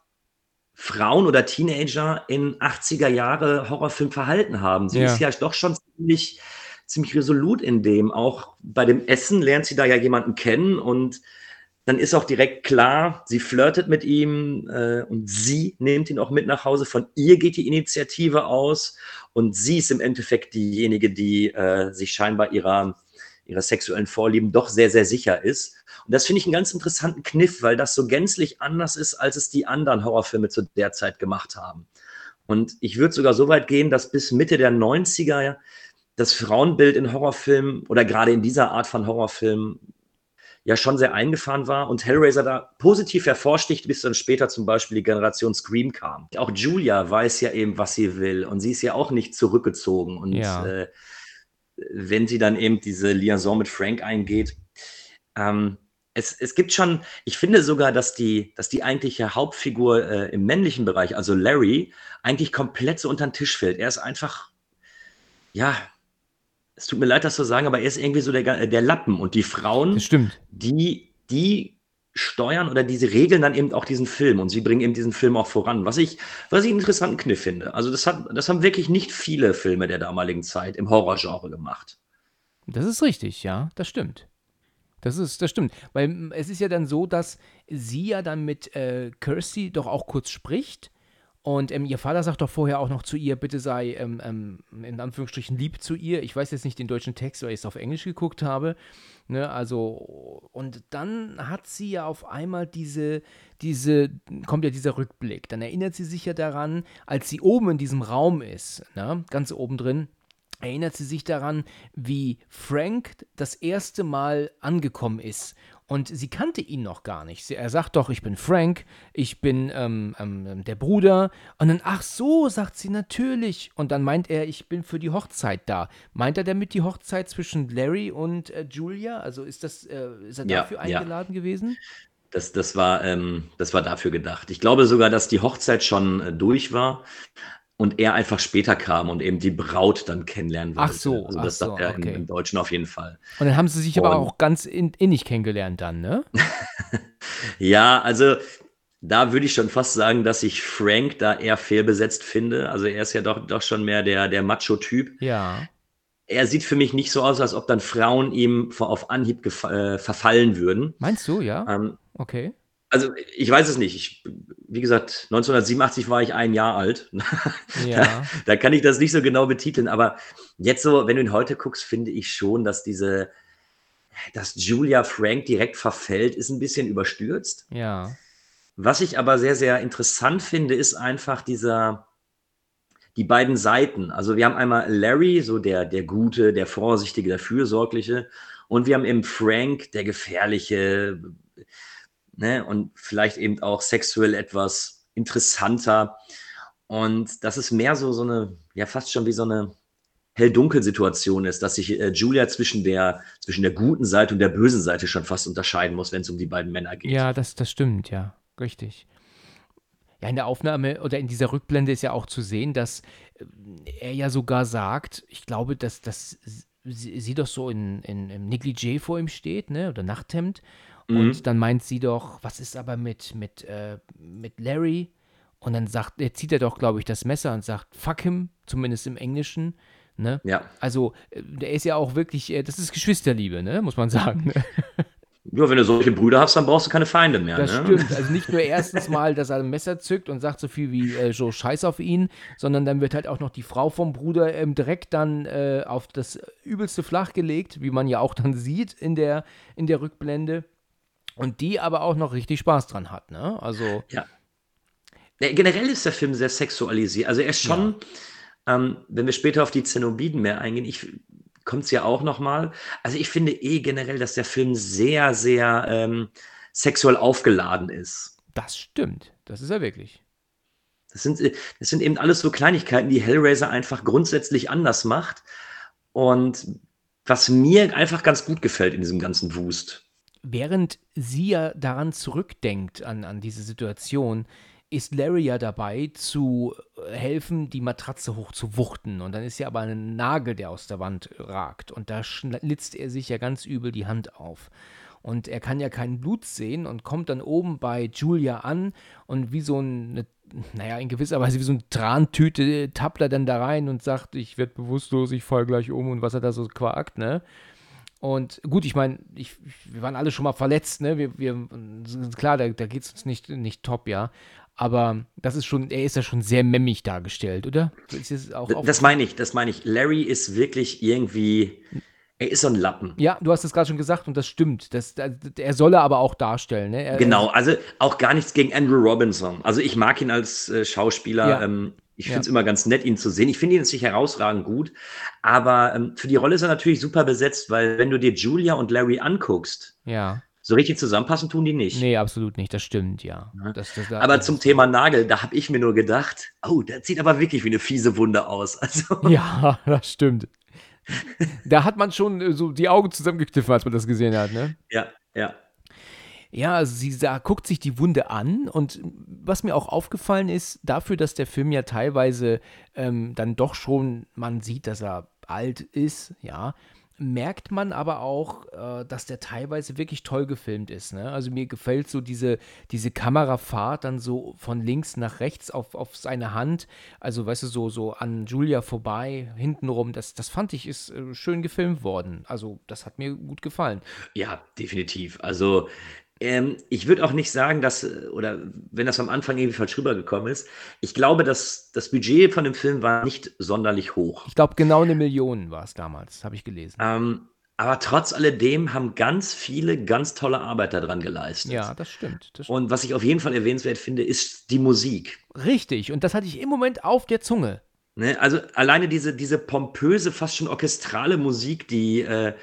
Frauen oder Teenager in 80er Jahre Horrorfilm verhalten haben. Sie ja. ist ja doch schon ziemlich, ziemlich resolut in dem. Auch bei dem Essen lernt sie da ja jemanden kennen und dann ist auch direkt klar, sie flirtet mit ihm äh, und sie nimmt ihn auch mit nach Hause. Von ihr geht die Initiative aus und sie ist im Endeffekt diejenige, die äh, sich scheinbar ihrer, ihrer sexuellen Vorlieben doch sehr, sehr sicher ist. Und das finde ich einen ganz interessanten Kniff, weil das so gänzlich anders ist, als es die anderen Horrorfilme zu der Zeit gemacht haben. Und ich würde sogar so weit gehen, dass bis Mitte der 90er das Frauenbild in Horrorfilmen oder gerade in dieser Art von Horrorfilmen ja schon sehr eingefahren war und Hellraiser da positiv hervorsticht, bis dann später zum Beispiel die Generation Scream kam. Auch Julia weiß ja eben, was sie will und sie ist ja auch nicht zurückgezogen. Und ja. äh, wenn sie dann eben diese Liaison mit Frank eingeht, ähm, es, es, gibt schon, ich finde sogar, dass die, dass die eigentliche Hauptfigur äh, im männlichen Bereich, also Larry, eigentlich komplett so unter den Tisch fällt. Er ist einfach, ja, es tut mir leid, das zu sagen, aber er ist irgendwie so der, der Lappen. Und die Frauen, die, die steuern oder diese regeln dann eben auch diesen Film und sie bringen eben diesen Film auch voran, was ich, was ich einen interessanten Kniff finde. Also das, hat, das haben wirklich nicht viele Filme der damaligen Zeit im Horrorgenre gemacht. Das ist richtig, ja, das stimmt. Das ist, das stimmt. Weil es ist ja dann so, dass sie ja dann mit äh, Kirsty doch auch kurz spricht und ähm, ihr Vater sagt doch vorher auch noch zu ihr, bitte sei ähm, ähm, in Anführungsstrichen lieb zu ihr. Ich weiß jetzt nicht den deutschen Text, weil ich es auf Englisch geguckt habe. Ne, also, und dann hat sie ja auf einmal diese, diese, kommt ja dieser Rückblick. Dann erinnert sie sich ja daran, als sie oben in diesem Raum ist, ne, ganz oben drin, erinnert sie sich daran, wie Frank das erste Mal angekommen ist und sie kannte ihn noch gar nicht. Sie, er sagt doch, ich bin Frank, ich bin ähm, ähm, der Bruder. Und dann, ach so, sagt sie natürlich. Und dann meint er, ich bin für die Hochzeit da. Meint er damit die Hochzeit zwischen Larry und äh, Julia? Also ist, das, äh, ist er ja, dafür eingeladen ja. gewesen? Das, das, war, ähm, das war dafür gedacht. Ich glaube sogar, dass die Hochzeit schon äh, durch war und er einfach später kam und eben die Braut dann kennenlernen wollte. Ach so, also das ach sagt er okay. im, im, Deutschen auf jeden Fall. Und dann haben sie sich und, aber auch ganz in, innig kennengelernt dann, ne? ja, also Da würde ich schon fast sagen, dass ich Frank da eher fehlbesetzt finde. Also er ist ja doch, doch schon mehr der, der Macho-Typ. Ja. Er sieht für mich nicht so aus, als ob dann Frauen ihm auf Anhieb äh, verfallen würden. Meinst du, ja? Ähm, okay. Also ich weiß es nicht. Ich, wie gesagt, 1987 war ich ein Jahr alt. Ja. da, da kann ich das nicht so genau betiteln. Aber jetzt so, wenn du ihn heute guckst, finde ich schon, dass diese, dass Julia Frank direkt verfällt, ist ein bisschen überstürzt. Ja. Was ich aber sehr, sehr interessant finde, ist einfach dieser, die beiden Seiten. Also wir haben einmal Larry, so der, der Gute, der Vorsichtige, der Fürsorgliche. Und wir haben eben Frank, der Gefährliche, ne? und vielleicht eben auch sexuell etwas interessanter. Und das ist mehr so, so eine, ja, fast schon wie so eine Hell-Dunkel-Situation ist, dass sich äh, Julia zwischen der, zwischen der guten Seite und der bösen Seite schon fast unterscheiden muss, wenn es um die beiden Männer geht. Ja, das, das stimmt, ja. Richtig. Ja, in der Aufnahme oder in dieser Rückblende ist ja auch zu sehen, dass äh, er ja sogar sagt, ich glaube, dass, dass sie, sie doch so in, in, im Negligé vor ihm steht, ne? Oder Nachthemd. Mhm. Und dann meint sie doch, was ist aber mit, mit, äh, mit Larry? Und dann sagt, er zieht er doch, glaube ich, das Messer und sagt, fuck him, zumindest im Englischen. Ne? Ja. Also, äh, der ist ja auch wirklich, äh, das ist Geschwisterliebe, ne? muss man sagen. Ne? Ja, wenn du solche Brüder hast, dann brauchst du keine Feinde mehr. Das ne? stimmt. Also nicht nur erstens mal, dass er ein Messer zückt und sagt so viel wie äh, so Scheiß auf ihn, sondern dann wird halt auch noch die Frau vom Bruder ähm, direkt dann äh, auf das übelste Flach gelegt, wie man ja auch dann sieht in der, in der Rückblende. Und die aber auch noch richtig Spaß dran hat, ne? Also. Ja. Ja, generell ist der Film sehr sexualisiert. Also er ist schon, ähm, wenn wir später auf die Zenobiden mehr eingehen, ich kommt es ja auch noch mal. Also ich finde eh generell, dass der Film sehr, sehr ähm, sexuell aufgeladen ist. Das stimmt. Das ist er wirklich. Das sind, äh, das sind eben alles so Kleinigkeiten, die Hellraiser einfach grundsätzlich anders macht. Und was mir einfach ganz gut gefällt in diesem ganzen Wust. Während sie ja daran zurückdenkt, an, an diese Situation, ist Larry ja dabei, zu äh, helfen, die Matratze hochzuwuchten. Und dann ist ja aber ein Nagel, der aus der Wand ragt. Und da schlitzt er sich ja ganz übel die Hand auf. Und er kann ja kein Blut sehen und kommt dann oben bei Julia an und wie so eine, naja, in gewisser Weise wie so eine Trantüte tappt er dann da rein und sagt, ich werde bewusstlos, ich fall gleich um und was er da so quakt, ne? Und gut, ich meine, wir waren alle schon mal verletzt, ne? Wir, wir, klar, da, da geht es uns nicht, nicht top, ja. Aber das ist schon, er ist ja schon sehr memmig dargestellt, oder? Das, das meine ich, das meine ich. Larry ist wirklich irgendwie, er ist so ein Lappen. Ja, du hast es gerade schon gesagt und das stimmt. Das, er solle aber auch darstellen. Ne? Er, genau, also auch gar nichts gegen Andrew Robinson. Also ich mag ihn als äh, Schauspieler. Ja. Ähm, ich finde es Ja. immer ganz nett, ihn zu sehen. Ich finde ihn jetzt nicht herausragend gut, aber ähm, für die Rolle ist er natürlich super besetzt, weil wenn du dir Julia und Larry anguckst, ja. so richtig zusammenpassen tun die nicht. Nee, absolut nicht. Das stimmt, ja. Das, das, Aber das zum ist- Thema Nagel, da habe ich mir nur gedacht, oh, der sieht aber wirklich wie eine fiese Wunde aus. Also, Ja, das stimmt. Da hat man schon äh, so die Augen zusammengekniffen, als man das gesehen hat, ne? ja, ja. Ja, also sie sah, guckt sich die Wunde an und was mir auch aufgefallen ist, dafür, dass der Film ja teilweise ähm, dann doch schon, man sieht, dass er alt ist, ja, merkt man aber auch, äh, dass der teilweise wirklich toll gefilmt ist. Ne? Also mir gefällt so diese, diese Kamerafahrt dann so von links nach rechts auf, auf seine Hand, also weißt du, so, so an Julia vorbei, hintenrum, das, das fand ich ist äh, schön gefilmt worden. Also das hat mir gut gefallen. Ja, definitiv. Also, ähm, ich würde auch nicht sagen, dass, äh, oder wenn das am Anfang irgendwie falsch rübergekommen ist, ich glaube, dass das Budget von dem Film war nicht sonderlich hoch. Ich glaube, genau eine Million war es damals, habe ich gelesen. Ähm, aber trotz alledem haben ganz viele ganz tolle Arbeit daran geleistet. Ja, das stimmt. Das Und was ich auf jeden Fall erwähnenswert finde, ist die Musik. Richtig, und das hatte ich im Moment auf der Zunge. Ne? Also alleine diese, diese pompöse, fast schon orchestrale Musik, die, äh,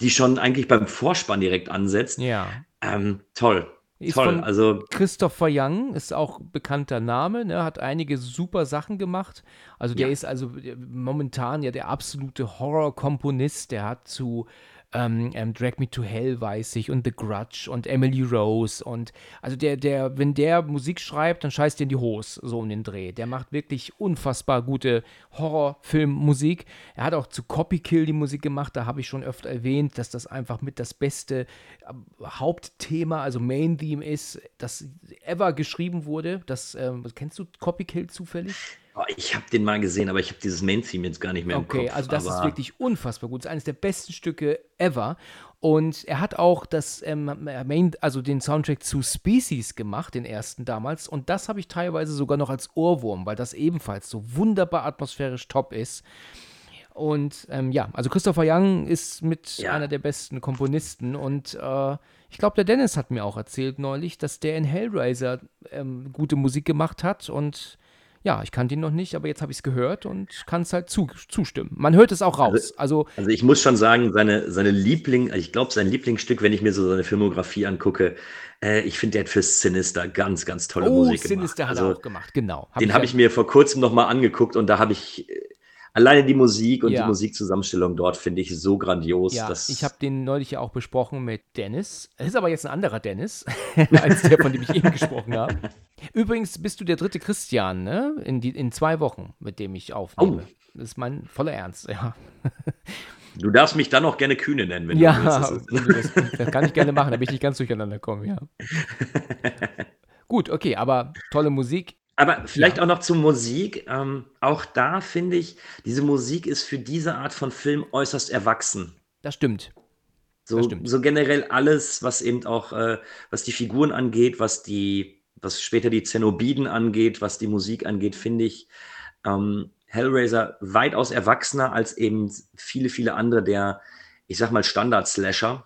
die schon eigentlich beim Vorspann direkt ansetzt. Ja. Ähm, toll. Ist toll. Also, Christopher Young ist auch bekannter Name, ne, hat einige super Sachen gemacht. Also der Ja. ist also momentan ja der absolute Horror-Komponist. Der hat zu ähm, ähm, Drag Me to Hell weiß ich und The Grudge und Emily Rose und also der, der, wenn der Musik schreibt, dann scheißt dir in die Hose, so um den Dreh. Der macht wirklich unfassbar gute Horrorfilmmusik. Er hat auch zu Copy Kill die Musik gemacht, da habe ich schon öfter erwähnt, dass das einfach mit das beste äh, Hauptthema, also Main Theme ist, das ever geschrieben wurde. Das, ähm, kennst du Copy Kill zufällig? Ich habe den mal gesehen, aber ich habe dieses Main-Theme jetzt gar nicht mehr okay, im Kopf. also das ist wirklich unfassbar gut. Das ist eines der besten Stücke ever. Und er hat auch das ähm, Main, also den Soundtrack zu Species gemacht, den ersten damals. Und das habe ich teilweise sogar noch als Ohrwurm, weil das ebenfalls so wunderbar atmosphärisch top ist. Und ähm, ja, also Christopher Young ist mit Ja. einer der besten Komponisten. Und äh, ich glaube, der Dennis hat mir auch erzählt neulich, dass der in Hellraiser ähm, gute Musik gemacht hat. Und ja, ich kannte ihn noch nicht, aber jetzt habe ich es gehört und kann es halt zu, zustimmen. Man hört es auch raus. Also, Also ich muss schon sagen, seine, seine Liebling, ich glaube, sein Lieblingsstück, wenn ich mir so seine Filmografie angucke, äh, ich finde, der hat für Sinister ganz, ganz tolle oh, Musik Sinister gemacht. hat Also, er auch gemacht, genau. den habe ich mir vor kurzem nochmal angeguckt und da habe ich äh, alleine die Musik und Ja. die Musikzusammenstellung dort finde ich so grandios. Ja, dass, ich habe den neulich ja auch besprochen mit Dennis. Es ist aber jetzt ein anderer Dennis, als der, von dem ich eben gesprochen habe. Übrigens bist du der dritte Christian, ne? In, die, in zwei Wochen, mit dem ich aufnehme. Oh. Das ist mein voller Ernst, ja. Du darfst mich dann auch gerne Kühne nennen, wenn du ja, willst. Du das, das kann ich gerne machen, damit ich nicht ganz durcheinander komme, ja. Gut, okay, aber tolle Musik. Aber vielleicht Ja. auch noch zur Musik. Ähm, auch da finde ich, diese Musik ist für diese Art von Film äußerst erwachsen. Das stimmt. So, Das stimmt. so generell alles, was eben auch, äh, was die Figuren angeht, was die, was später die Zenobiden angeht, was die Musik angeht, finde ich ähm, Hellraiser weitaus erwachsener als eben viele, viele andere der, ich sag mal, Standard-Slasher.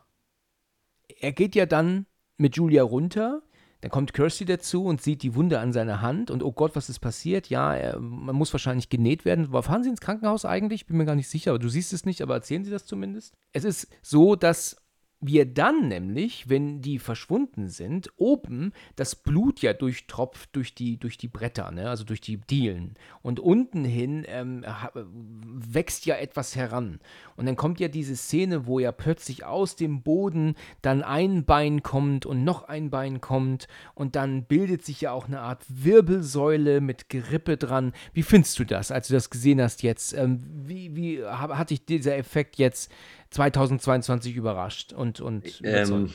Er geht ja dann mit Julia runter. Dann kommt Kirsty dazu und sieht die Wunde an seiner Hand und oh Gott, was ist passiert? Ja, er, man muss wahrscheinlich genäht werden. Aber fahren Sie ins Krankenhaus eigentlich? Bin mir gar nicht sicher, aber du siehst es nicht, aber erzählen Sie das zumindest. Es ist so, dass wir dann nämlich, wenn die verschwunden sind, oben das Blut ja durchtropft durch die, durch die Bretter, ne? also durch die Dielen. Und unten hin ähm, wächst ja etwas heran. Und dann kommt ja diese Szene, wo ja plötzlich aus dem Boden dann ein Bein kommt und noch ein Bein kommt und dann bildet sich ja auch eine Art Wirbelsäule mit Gerippe dran. Wie findest du das, als du das gesehen hast jetzt? Ähm, wie wie ha- hat dich dieser Effekt jetzt 2022 überrascht und, und? Ähm,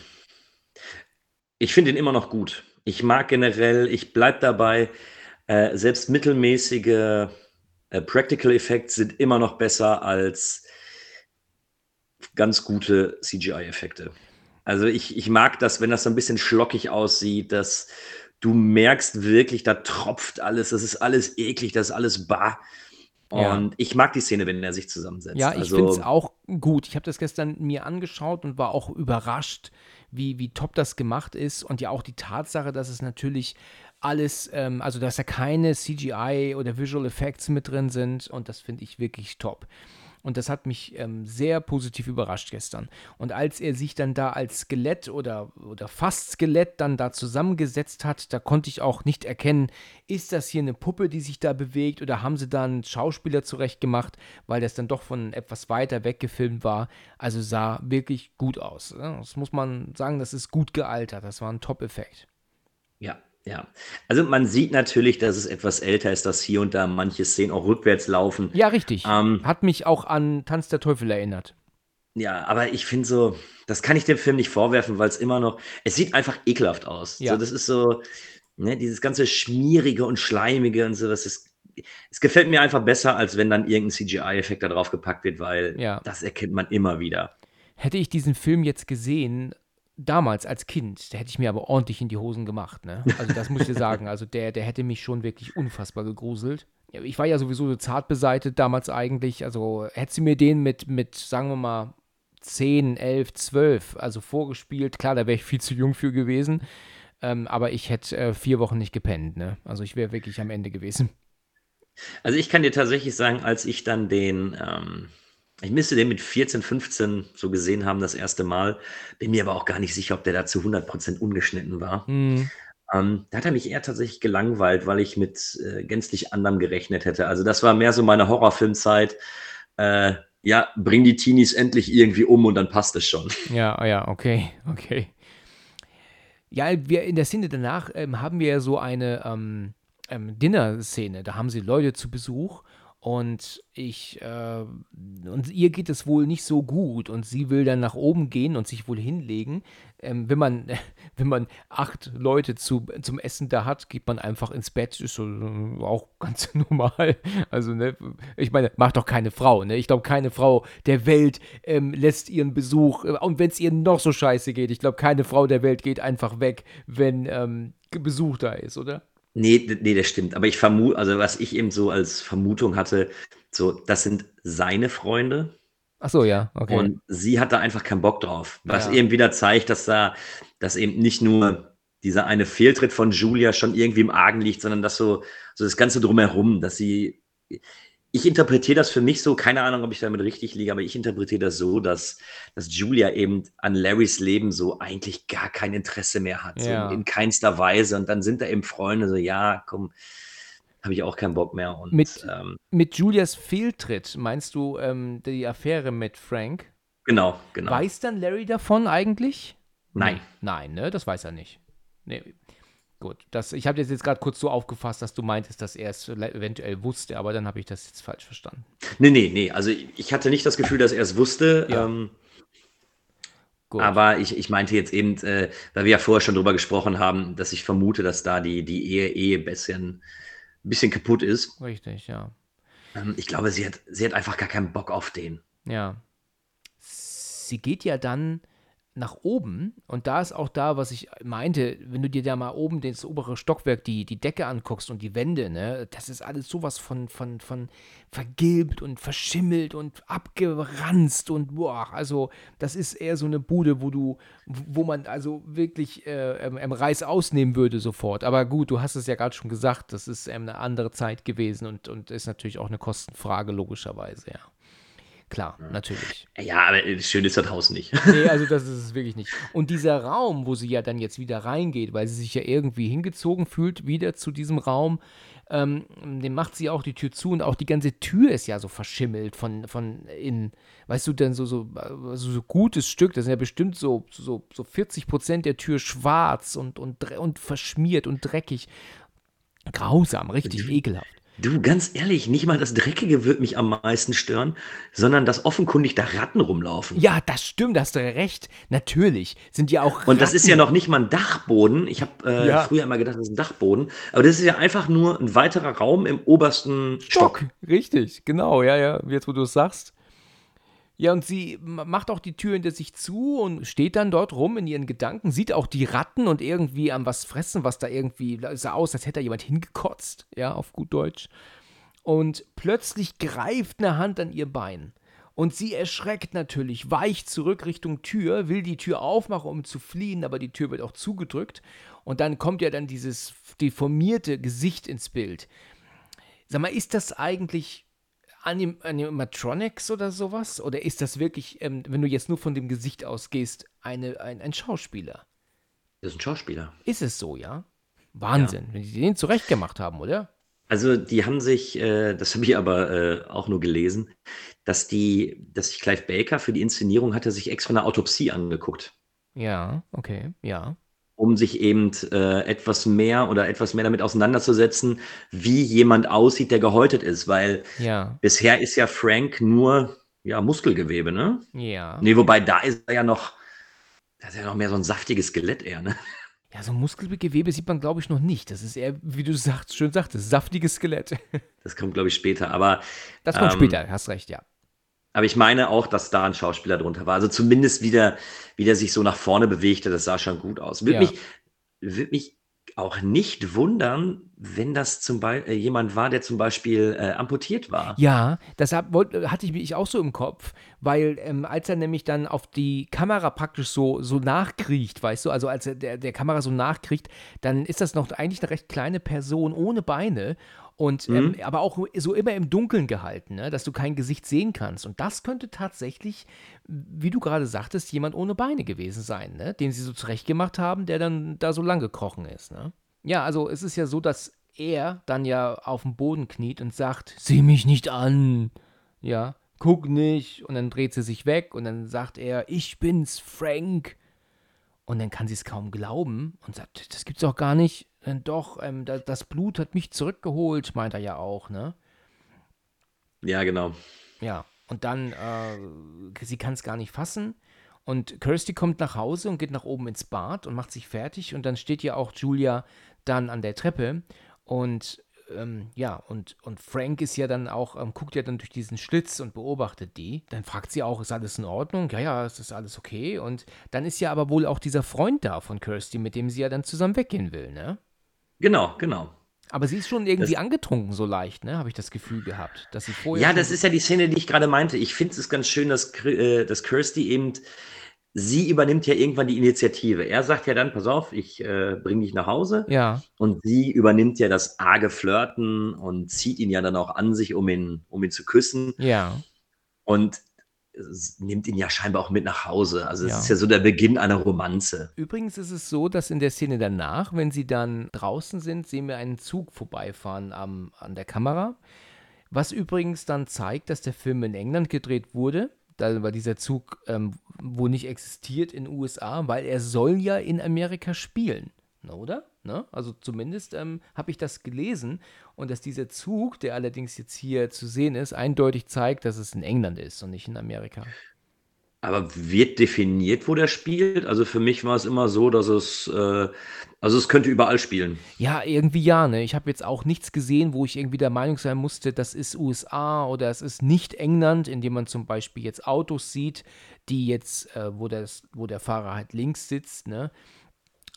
ich finde ihn immer noch gut. Ich mag generell, ich bleibe dabei, äh, selbst mittelmäßige äh, Practical Effects sind immer noch besser als ganz gute CGI-Effekte. Also ich, ich mag das, wenn das so ein bisschen schlockig aussieht, dass du merkst wirklich, da tropft alles, das ist alles eklig, das ist alles bar. Ja. Und ich mag die Szene, wenn er sich zusammensetzt. Ja, ich also, finde es auch gut. Ich habe das gestern mir angeschaut und war auch überrascht, wie, wie top das gemacht ist. Und ja auch die Tatsache, dass es natürlich alles, ähm, also dass da keine CGI oder Visual Effects mit drin sind. Und das finde ich wirklich top. Und das hat mich ähm, sehr positiv überrascht gestern. Und als er sich dann da als Skelett oder, oder fast Skelett dann da zusammengesetzt hat, da konnte ich auch nicht erkennen, ist das hier eine Puppe, die sich da bewegt oder haben sie da einen Schauspieler zurechtgemacht, weil das dann doch von etwas weiter weg gefilmt war. Also sah wirklich gut aus. ne? Das muss man sagen, das ist gut gealtert. Das war ein Top-Effekt. Ja, ja. Also man sieht natürlich, dass es etwas älter ist, dass hier und da manche Szenen auch rückwärts laufen. Ja, richtig. Ähm, Hat mich auch an Tanz der Teufel erinnert. Ja, aber ich finde so, das kann ich dem Film nicht vorwerfen, weil es immer noch, es sieht einfach ekelhaft aus. Ja. So, das ist so, ne, dieses ganze Schmierige und Schleimige und so, das ist, es gefällt mir einfach besser, als wenn dann irgendein CGI-Effekt da drauf gepackt wird, weil Ja. das erkennt man immer wieder. Hätte ich diesen Film jetzt gesehen, damals als Kind, da hätte ich mir aber ordentlich in die Hosen gemacht, ne? Also das muss ich dir sagen. Also der, der hätte mich schon wirklich unfassbar gegruselt. Ich war ja sowieso so zart beseitet damals eigentlich. Also hätte sie mir den mit, mit, sagen wir mal, 10, 11, 12, also vorgespielt, klar, da wäre ich viel zu jung für gewesen. Ähm, aber ich hätte äh, vier Wochen nicht gepennt, ne? Also ich wäre wirklich am Ende gewesen. Also ich kann dir tatsächlich sagen, als ich dann den, ähm, ich müsste den mit 14, 15 so gesehen haben, das erste Mal, bin mir aber auch gar nicht sicher, ob der da zu 100% ungeschnitten war. Hm, Ähm, da hat er mich eher tatsächlich gelangweilt, weil ich mit äh, gänzlich anderem gerechnet hätte. Also das war mehr so meine Horrorfilmzeit. Äh, ja, bring die Teenies endlich irgendwie um und dann passt es schon. Ja, ja, okay, okay. Ja, wir in der Szene danach ähm, haben wir ja so eine ähm, ähm, Dinner-Szene. Da haben sie Leute zu Besuch und ich, äh, und ihr geht es wohl nicht so gut und sie will dann nach oben gehen und sich wohl hinlegen. Ähm, wenn man, wenn man acht Leute zu, zum Essen da hat, geht man einfach ins Bett, ist so, äh, auch ganz normal. Also, ne, ich meine, macht doch keine Frau, ne? Ich glaube, keine Frau der Welt ähm, lässt ihren Besuch, äh, und wenn es ihr noch so scheiße geht, ich glaube, keine Frau der Welt geht einfach weg, wenn ähm, Besuch da ist, oder? Nee, nee, das stimmt. Aber ich vermute, also was ich eben so als Vermutung hatte, so, das sind seine Freunde. Ach so, ja, okay. Und sie hat da einfach keinen Bock drauf. Was Ja. eben wieder zeigt, dass da, dass eben nicht nur dieser eine Fehltritt von Julia schon irgendwie im Argen liegt, sondern dass so, so das Ganze drumherum, dass sie, ich interpretiere das für mich so, keine Ahnung, ob ich damit richtig liege, aber ich interpretiere das so, dass, dass Julia eben an Larrys Leben so eigentlich gar kein Interesse mehr hat, Ja. so in keinster Weise. Und dann sind da eben Freunde so, ja, komm, habe ich auch keinen Bock mehr. Und Mit- ähm, Mit Julias Fehltritt meinst du ähm, die Affäre mit Frank? genau, genau. Weiß dann Larry davon eigentlich? Nein. Nein, ne? Das weiß er nicht. Nee. Gut, das, ich habe das jetzt gerade kurz so aufgefasst, dass du meintest, dass er es eventuell wusste, aber dann habe ich das jetzt falsch verstanden. Nee, nee, nee. Also ich hatte nicht das Gefühl, dass er es wusste. Ja. Ähm, aber ich, ich meinte jetzt eben, äh, weil wir ja vorher schon drüber gesprochen haben, dass ich vermute, dass da die, die Ehe eh ein bisschen, ein bisschen kaputt ist. Richtig, ja. Ähm, ich glaube, sie hat, sie hat einfach gar keinen Bock auf den. Ja. Sie geht ja dann nach oben und da ist auch da, was ich meinte, wenn du dir da mal oben das obere Stockwerk, die, die Decke anguckst und die Wände, ne, das ist alles sowas von, von, von vergilbt und verschimmelt und abgeranzt und boah, also das ist eher so eine Bude, wo du, wo man also wirklich äh, ähm, ähm, Reis ausnehmen würde sofort. Aber gut, du hast es ja gerade schon gesagt, das ist ähm, eine andere Zeit gewesen und, und ist natürlich auch eine Kostenfrage, logischerweise, ja. Klar, natürlich. Ja, aber äh, schön ist das Haus nicht. Nee, also das ist es wirklich nicht. Und dieser Raum, wo sie ja dann jetzt wieder reingeht, weil sie sich ja irgendwie hingezogen fühlt, wieder zu diesem Raum, ähm, dem macht sie auch die Tür zu und auch die ganze Tür ist ja so verschimmelt von, von innen. Weißt du, denn so, so, so, so gutes Stück, das sind ja bestimmt so, so, so 40 Prozent der Tür schwarz und, und, und verschmiert und dreckig. Grausam, richtig ekelhaft. Du, ganz ehrlich, nicht mal das Dreckige wird mich am meisten stören, sondern dass offenkundig da Ratten rumlaufen. Ja, das stimmt, da hast du recht. Natürlich. Sind ja auch. Und das ist ja Ratten. noch nicht mal ein Dachboden. Ich habe äh, Ja. früher immer gedacht, das ist ein Dachboden. Aber das ist ja einfach nur ein weiterer Raum im obersten Stock. Stock. Richtig, genau, ja, ja, jetzt wo du es sagst. Ja, und sie ma- macht auch die Tür hinter sich zu und steht dann dort rum in ihren Gedanken, sieht auch die Ratten und irgendwie am was fressen, was da irgendwie sah aus, als hätte da jemand hingekotzt, ja, auf gut Deutsch. Und plötzlich greift eine Hand an ihr Bein. Und sie erschreckt natürlich, weicht zurück Richtung Tür, will die Tür aufmachen, um zu fliehen, aber die Tür wird auch zugedrückt. Und dann kommt ja dann dieses deformierte Gesicht ins Bild. Sag mal, ist das eigentlich Anim Animatronics oder sowas? Oder ist das wirklich, ähm, wenn du jetzt nur von dem Gesicht ausgehst, eine, ein, ein Schauspieler? Das ist ein Schauspieler. Ist es so, ja? Wahnsinn, wenn die den zurecht gemacht haben, oder? Also die haben sich, äh, das habe ich aber äh, auch nur gelesen, dass die, dass sich Clive Baker für die Inszenierung hatte sich extra eine Autopsie angeguckt, Ja, okay, ja. Um sich eben äh, etwas mehr oder etwas mehr damit auseinanderzusetzen, wie jemand aussieht, der gehäutet ist, weil Ja, bisher ist ja Frank nur ja Muskelgewebe, ne? ja. Nee, wobei da ist er ja noch, das ist ja noch mehr so ein saftiges Skelett eher, ne? Ja, so Muskelgewebe sieht man, glaube ich, noch nicht. Das ist eher, wie du sagst, schön sagtest, saftiges Skelett. Das kommt, glaube ich, später. Aber, Das kommt Ähm, später, hast recht, ja. Aber ich meine auch, dass da ein Schauspieler drunter war. Also zumindest wieder, wie der sich so nach vorne bewegte, das sah schon gut aus. Würde Ja. mich, würde mich auch nicht wundern, wenn das zum Beispiel äh, jemand war, der zum Beispiel äh, amputiert war. Ja, das hab, hatte ich mich auch so im Kopf, weil ähm, als er nämlich dann auf die Kamera praktisch so, so nachkriecht, weißt du, also als er der, der Kamera so nachkriecht, dann ist das noch eigentlich eine recht kleine Person ohne Beine und ähm, aber auch so immer im Dunkeln gehalten, ne, dass du kein Gesicht sehen kannst. Und das könnte tatsächlich, wie du gerade sagtest, jemand ohne Beine gewesen sein, ne, den sie so zurechtgemacht haben, der dann da so lang gekrochen ist. Ne? Ja, also es ist ja so, dass er dann ja auf dem Boden kniet und sagt, sieh mich nicht an. Ja, guck nicht. Und dann dreht sie sich weg und dann sagt er, ich bin's, Frank. Und dann kann sie es kaum glauben und sagt, das gibt's doch gar nicht. Dann doch, ähm, das, das Blut hat mich zurückgeholt, meint er ja auch, ne? Ja, genau. Ja, und dann, äh, sie kann es gar nicht fassen. Und Kirsty kommt nach Hause und geht nach oben ins Bad und macht sich fertig. Und dann steht ja auch Julia dann an der Treppe. Und ähm, ja, und, und Frank ist ja dann auch, ähm, guckt ja dann durch diesen Schlitz und beobachtet die. Dann fragt sie auch, ist alles in Ordnung? Ja, ja, ist das alles okay? Und dann ist ja aber wohl auch dieser Freund da von Kirsty, mit dem sie ja dann zusammen weggehen will, ne? Genau, genau. Aber sie ist schon irgendwie das, angetrunken so leicht, ne? Habe ich das Gefühl gehabt, dass sie vorher. Ja, das ist ja die Szene, die ich gerade meinte. Ich finde es ganz schön, dass, äh, dass Kirsty eben sie übernimmt ja irgendwann die Initiative. Er sagt ja dann, pass auf, ich äh, bringe dich nach Hause. Ja. Und sie übernimmt ja das arge Flirten und zieht ihn ja dann auch an sich, um ihn, um ihn zu küssen. Ja. Und nimmt ihn ja scheinbar auch mit nach Hause. Also es ja. ist ja so der Beginn einer Romanze. Übrigens ist es so, dass in der Szene danach, wenn sie dann draußen sind, sehen wir einen Zug vorbeifahren am, an der Kamera. Was übrigens dann zeigt, dass der Film in England gedreht wurde da war dieser Zug ähm, wo nicht existiert in den USA, weil er soll ja in Amerika spielen, oder? Ne? Also zumindest ähm, habe ich das gelesen und dass dieser Zug, der allerdings jetzt hier zu sehen ist, eindeutig zeigt, dass es in England ist und nicht in Amerika. Aber wird definiert, wo der spielt? Also für mich war es immer so, dass es, äh, also es könnte überall spielen. Ja, irgendwie ja. Ne? Ich habe jetzt auch nichts gesehen, wo ich irgendwie der Meinung sein musste, das ist USA oder es ist nicht England, indem man zum Beispiel jetzt Autos sieht, die jetzt, äh, wo, das, wo der Fahrer halt links sitzt. Ne?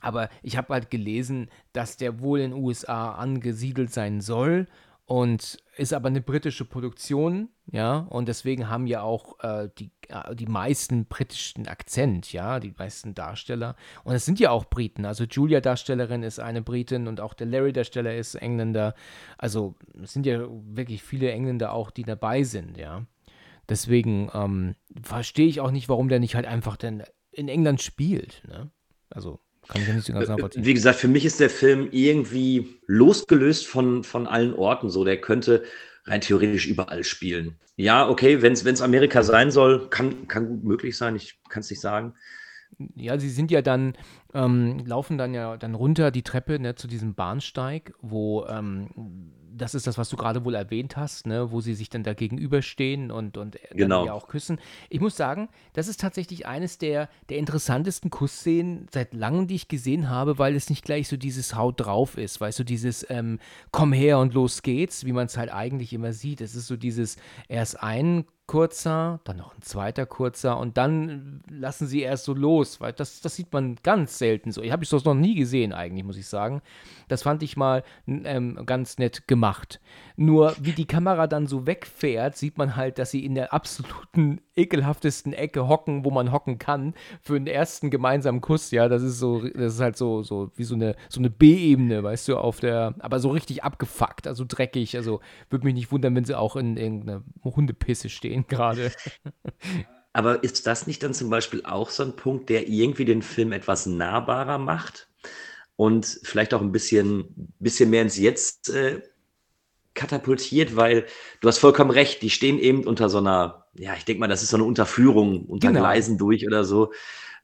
Aber ich habe halt gelesen, dass der wohl in den USA angesiedelt sein soll und ist aber eine britische Produktion, ja, und deswegen haben ja auch äh, die, äh, die meisten britischen Akzent, ja, die meisten Darsteller. Und es sind ja auch Briten. Also Julia Darstellerin ist eine Britin und auch der Larry Darsteller ist Engländer. Also es sind ja wirklich viele Engländer auch, die dabei sind, ja. Deswegen ähm, verstehe ich auch nicht, warum der nicht halt einfach denn in England spielt, ne? Also kann ich ja nicht so ganz äh, nachvollziehen. Wie gesagt, für mich ist der Film irgendwie losgelöst von, von allen Orten so. Der könnte rein theoretisch überall spielen. Ja, okay, wenn es Amerika sein soll, kann, kann gut möglich sein. Ich kann es nicht sagen. Ja, sie sind ja dann, ähm, laufen dann ja dann runter die Treppe ne, zu diesem Bahnsteig, wo ähm, das ist das, was du gerade wohl erwähnt hast, ne, wo sie sich dann da gegenüberstehen und, und genau. ja auch küssen. Ich muss sagen, das ist tatsächlich eines der, der interessantesten Kussszenen seit langem, die ich gesehen habe, weil es nicht gleich so dieses Haut drauf ist, weißt du, dieses ähm, komm her und los geht's, wie man es halt eigentlich immer sieht. Es ist so dieses erst ein kurzer, dann noch ein zweiter kurzer und dann lassen sie erst so los, weil das, das sieht man ganz selten so. Ich habe das noch nie gesehen eigentlich, muss ich sagen. Das fand ich mal ähm, ganz nett gemacht. Nur wie die Kamera dann so wegfährt, sieht man halt, dass sie in der absoluten ekelhaftesten Ecke hocken, wo man hocken kann, für den ersten gemeinsamen Kuss. Ja, das ist so, das ist halt so, so wie so eine, so eine B-Ebene, weißt du, auf der, aber so richtig abgefuckt, also dreckig. Also würde mich nicht wundern, wenn sie auch in irgendeiner Hundepisse stehen gerade. Aber ist das nicht dann zum Beispiel auch so ein Punkt, der irgendwie den Film etwas nahbarer macht und vielleicht auch ein bisschen, bisschen mehr ins Jetzt äh, katapultiert, weil du hast vollkommen recht, die stehen eben unter so einer, ja, ich denke mal, das ist so eine Unterführung unter genau. Gleisen durch oder so.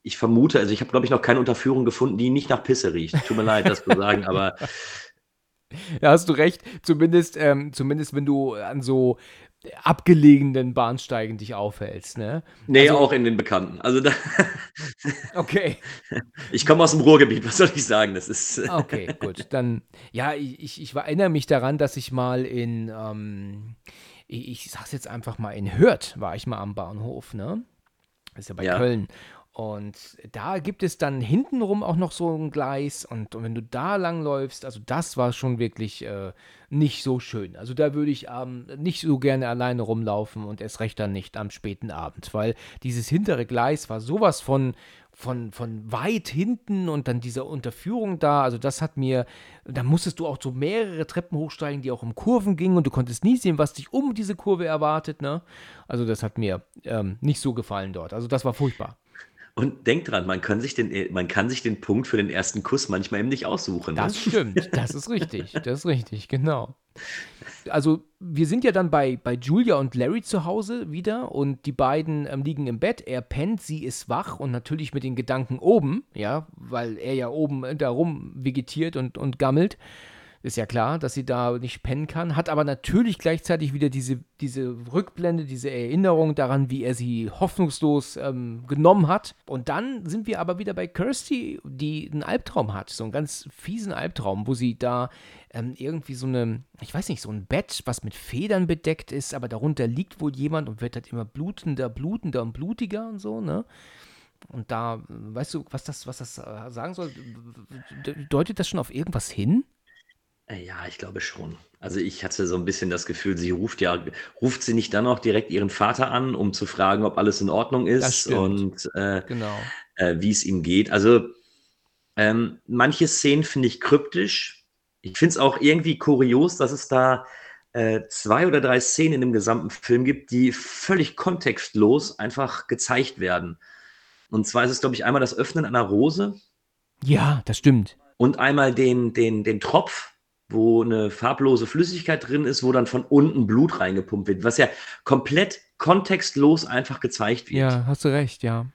Ich vermute, also ich habe, glaube ich, noch keine Unterführung gefunden, die nicht nach Pisse riecht. Tut mir leid, das zu sagen, aber. Ja, hast du recht. Zumindest, ähm, zumindest wenn du an so abgelegenen Bahnsteigen dich aufhältst, ne? Nee, also, auch in den Bekannten. Also da Okay. Ich komme aus dem Ruhrgebiet, was soll ich sagen? Das ist. okay, gut. Dann, ja, ich, ich erinnere mich daran, dass ich mal in, ähm, ich, ich sag's jetzt einfach mal, in Hürth war ich mal am Bahnhof, ne? Das ist ja bei ja. Köln. Und da gibt es dann hintenrum auch noch so ein Gleis. Und, und wenn du da lang läufst, also das war schon wirklich äh, nicht so schön. Also da würde ich ähm, nicht so gerne alleine rumlaufen und erst recht dann nicht am späten Abend, weil dieses hintere Gleis war sowas von, von, von weit hinten und dann diese Unterführung da. Also das hat mir, da musstest du auch so mehrere Treppen hochsteigen, die auch um Kurven gingen und du konntest nie sehen, was dich um diese Kurve erwartet. Ne? Also das hat mir ähm, nicht so gefallen dort. Also das war furchtbar. Und denk dran, man kann sich den, man kann sich den Punkt für den ersten Kuss manchmal eben nicht aussuchen. Ne? Das stimmt, das ist richtig, das ist richtig, genau. Also, wir sind ja dann bei, bei Julia und Larry zu Hause wieder und die beiden ähm, liegen im Bett. Er pennt, sie ist wach und natürlich mit den Gedanken oben, ja, weil er ja oben da rum vegetiert und, und gammelt. Ist ja klar, dass sie da nicht pennen kann, hat aber natürlich gleichzeitig wieder diese, diese Rückblende, diese Erinnerung daran, wie er sie hoffnungslos ähm, genommen hat. Und dann sind wir aber wieder bei Kirsty, die einen Albtraum hat, so einen ganz fiesen Albtraum, wo sie da ähm, irgendwie so eine, ich weiß nicht, so ein Bett, was mit Federn bedeckt ist, aber darunter liegt wohl jemand und wird halt immer blutender, blutender und blutiger und so, ne? Und da, weißt du, was das, was das äh, sagen soll? Deutet das schon auf irgendwas hin? Äh, ja, ich glaube schon. Also ich hatte so ein bisschen das Gefühl, sie ruft ja, ruft sie nicht dann auch direkt ihren Vater an, um zu fragen, ob alles in Ordnung ist und äh, Genau. äh, wie es ihm geht. Also ähm, manche Szenen finde ich kryptisch. Ich finde es auch irgendwie kurios, dass es da äh, zwei oder drei Szenen in dem gesamten Film gibt, die völlig kontextlos einfach gezeigt werden. Und zwar ist es, glaube ich, einmal das Öffnen einer Rose Ja, das stimmt. und einmal den, den, den Tropf, wo eine farblose Flüssigkeit drin ist, wo dann von unten Blut reingepumpt wird, was ja komplett kontextlos einfach gezeigt wird. Ja, hast du recht, ja.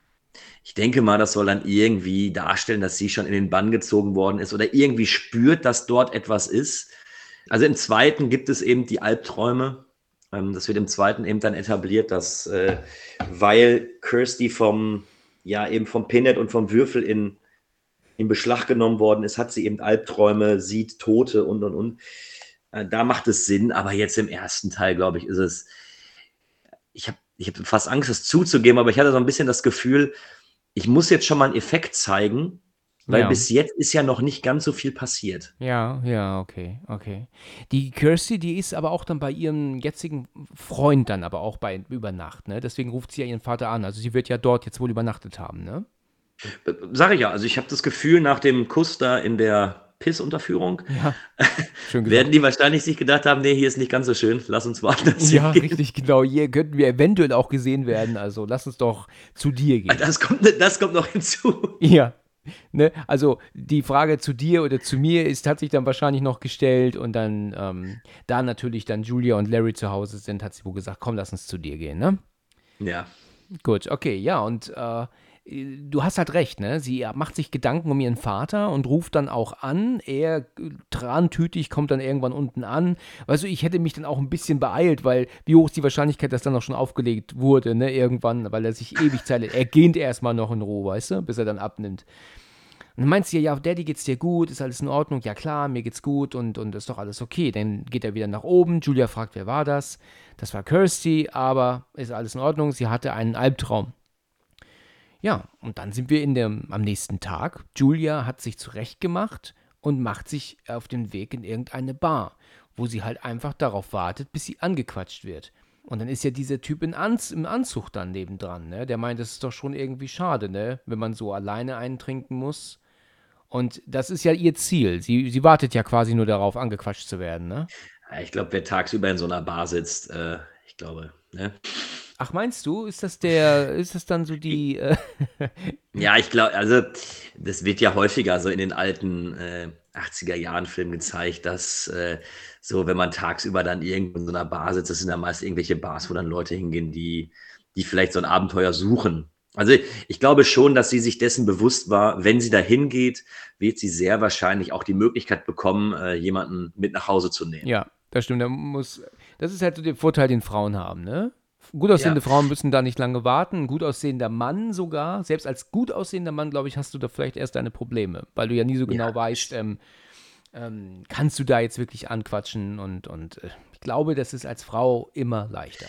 Ich denke mal, das soll dann irgendwie darstellen, dass sie schon in den Bann gezogen worden ist oder irgendwie spürt, dass dort etwas ist. Also im zweiten gibt es eben die Albträume. Ähm, das wird im zweiten eben dann etabliert, dass äh, weil Kirsty vom, ja, eben vom Pinhead und vom Würfel in, in Beschlag genommen worden ist, hat sie eben Albträume, sieht Tote und und und. Äh, da macht es Sinn, aber jetzt im ersten Teil, glaube ich, ist es. Ich habe ich hab fast Angst, es zuzugeben, aber ich hatte so ein bisschen das Gefühl, ich muss jetzt schon mal einen Effekt zeigen, weil Ja. bis jetzt ist ja noch nicht ganz so viel passiert. Ja, ja, okay, okay. Die Kirsty, die ist aber auch dann bei ihrem jetzigen Freund dann aber auch bei über Nacht, ne? Deswegen ruft sie ja ihren Vater an. Also sie wird ja dort jetzt wohl übernachtet haben, ne? Sag ich ja, also ich habe das Gefühl, nach dem Kuss da in der Pissunterführung Ja, werden die wahrscheinlich sich gedacht haben, nee, hier ist nicht ganz so schön, lass uns woanders Ja, hingehen. richtig, genau. Hier könnten wir eventuell auch gesehen werden. Also lass uns doch zu dir gehen. Das kommt, das kommt noch hinzu. Ja. Ne? Also die Frage zu dir oder zu mir ist, hat sich dann wahrscheinlich noch gestellt und dann, ähm, da natürlich dann Julia und Larry zu Hause sind, hat sie wohl gesagt, komm, lass uns zu dir gehen, ne? Ja, Gut, okay, ja, und äh, du hast halt recht, ne? Sie macht sich Gedanken um ihren Vater und ruft dann auch an. Er, äh, trantütig, kommt dann irgendwann unten an. Weißt du, ich hätte mich dann auch ein bisschen beeilt, weil wie hoch ist die Wahrscheinlichkeit, dass dann auch schon aufgelegt wurde, ne? Irgendwann, weil er sich ewig Zeit. Er gähnt erstmal noch in Ruhe, weißt du, bis er dann abnimmt. Und dann meinst du ja, ja, Daddy, geht's dir gut? Ist alles in Ordnung? Ja, klar, mir geht's gut und, und ist doch alles okay. Dann geht er wieder nach oben. Julia fragt, wer war das? Das war Kirsty, aber ist alles in Ordnung. Sie hatte einen Albtraum. Ja, und dann sind wir in dem, am nächsten Tag. Julia hat sich zurechtgemacht und macht sich auf den Weg in irgendeine Bar, wo sie halt einfach darauf wartet, bis sie angequatscht wird. Und dann ist ja dieser Typ in Anz im Anzug dann nebendran, ne? Der meint, das ist doch schon irgendwie schade, ne? Wenn man so alleine einen trinken muss. Und das ist ja ihr Ziel. Sie, sie wartet ja quasi nur darauf, angequatscht zu werden, ne? ich glaube, wer tagsüber in so einer Bar sitzt, äh, ich glaube, ne? Ach, meinst du, ist das der, ist das dann so die, äh, Ja, ich glaube, also das wird ja häufiger so in den alten äh, 80er Jahren Filmen gezeigt, dass äh, so, wenn man tagsüber dann irgendwo in so einer Bar sitzt, das sind dann meist irgendwelche Bars, wo dann Leute hingehen, die, die vielleicht so ein Abenteuer suchen. Also ich glaube schon, dass sie sich dessen bewusst war, wenn sie da hingeht, wird sie sehr wahrscheinlich auch die Möglichkeit bekommen, äh, jemanden mit nach Hause zu nehmen. Ja, das stimmt. Da muss, das ist halt so der Vorteil, den Frauen haben, ne? Gut aussehende Ja. Frauen müssen da nicht lange warten. Ein gut aussehender Mann sogar, selbst als gut aussehender Mann, glaube ich, hast du da vielleicht erst deine Probleme, weil du ja nie so genau Ja. weißt, ähm, ähm, kannst du da jetzt wirklich anquatschen und, und äh, ich glaube, das ist als Frau immer leichter.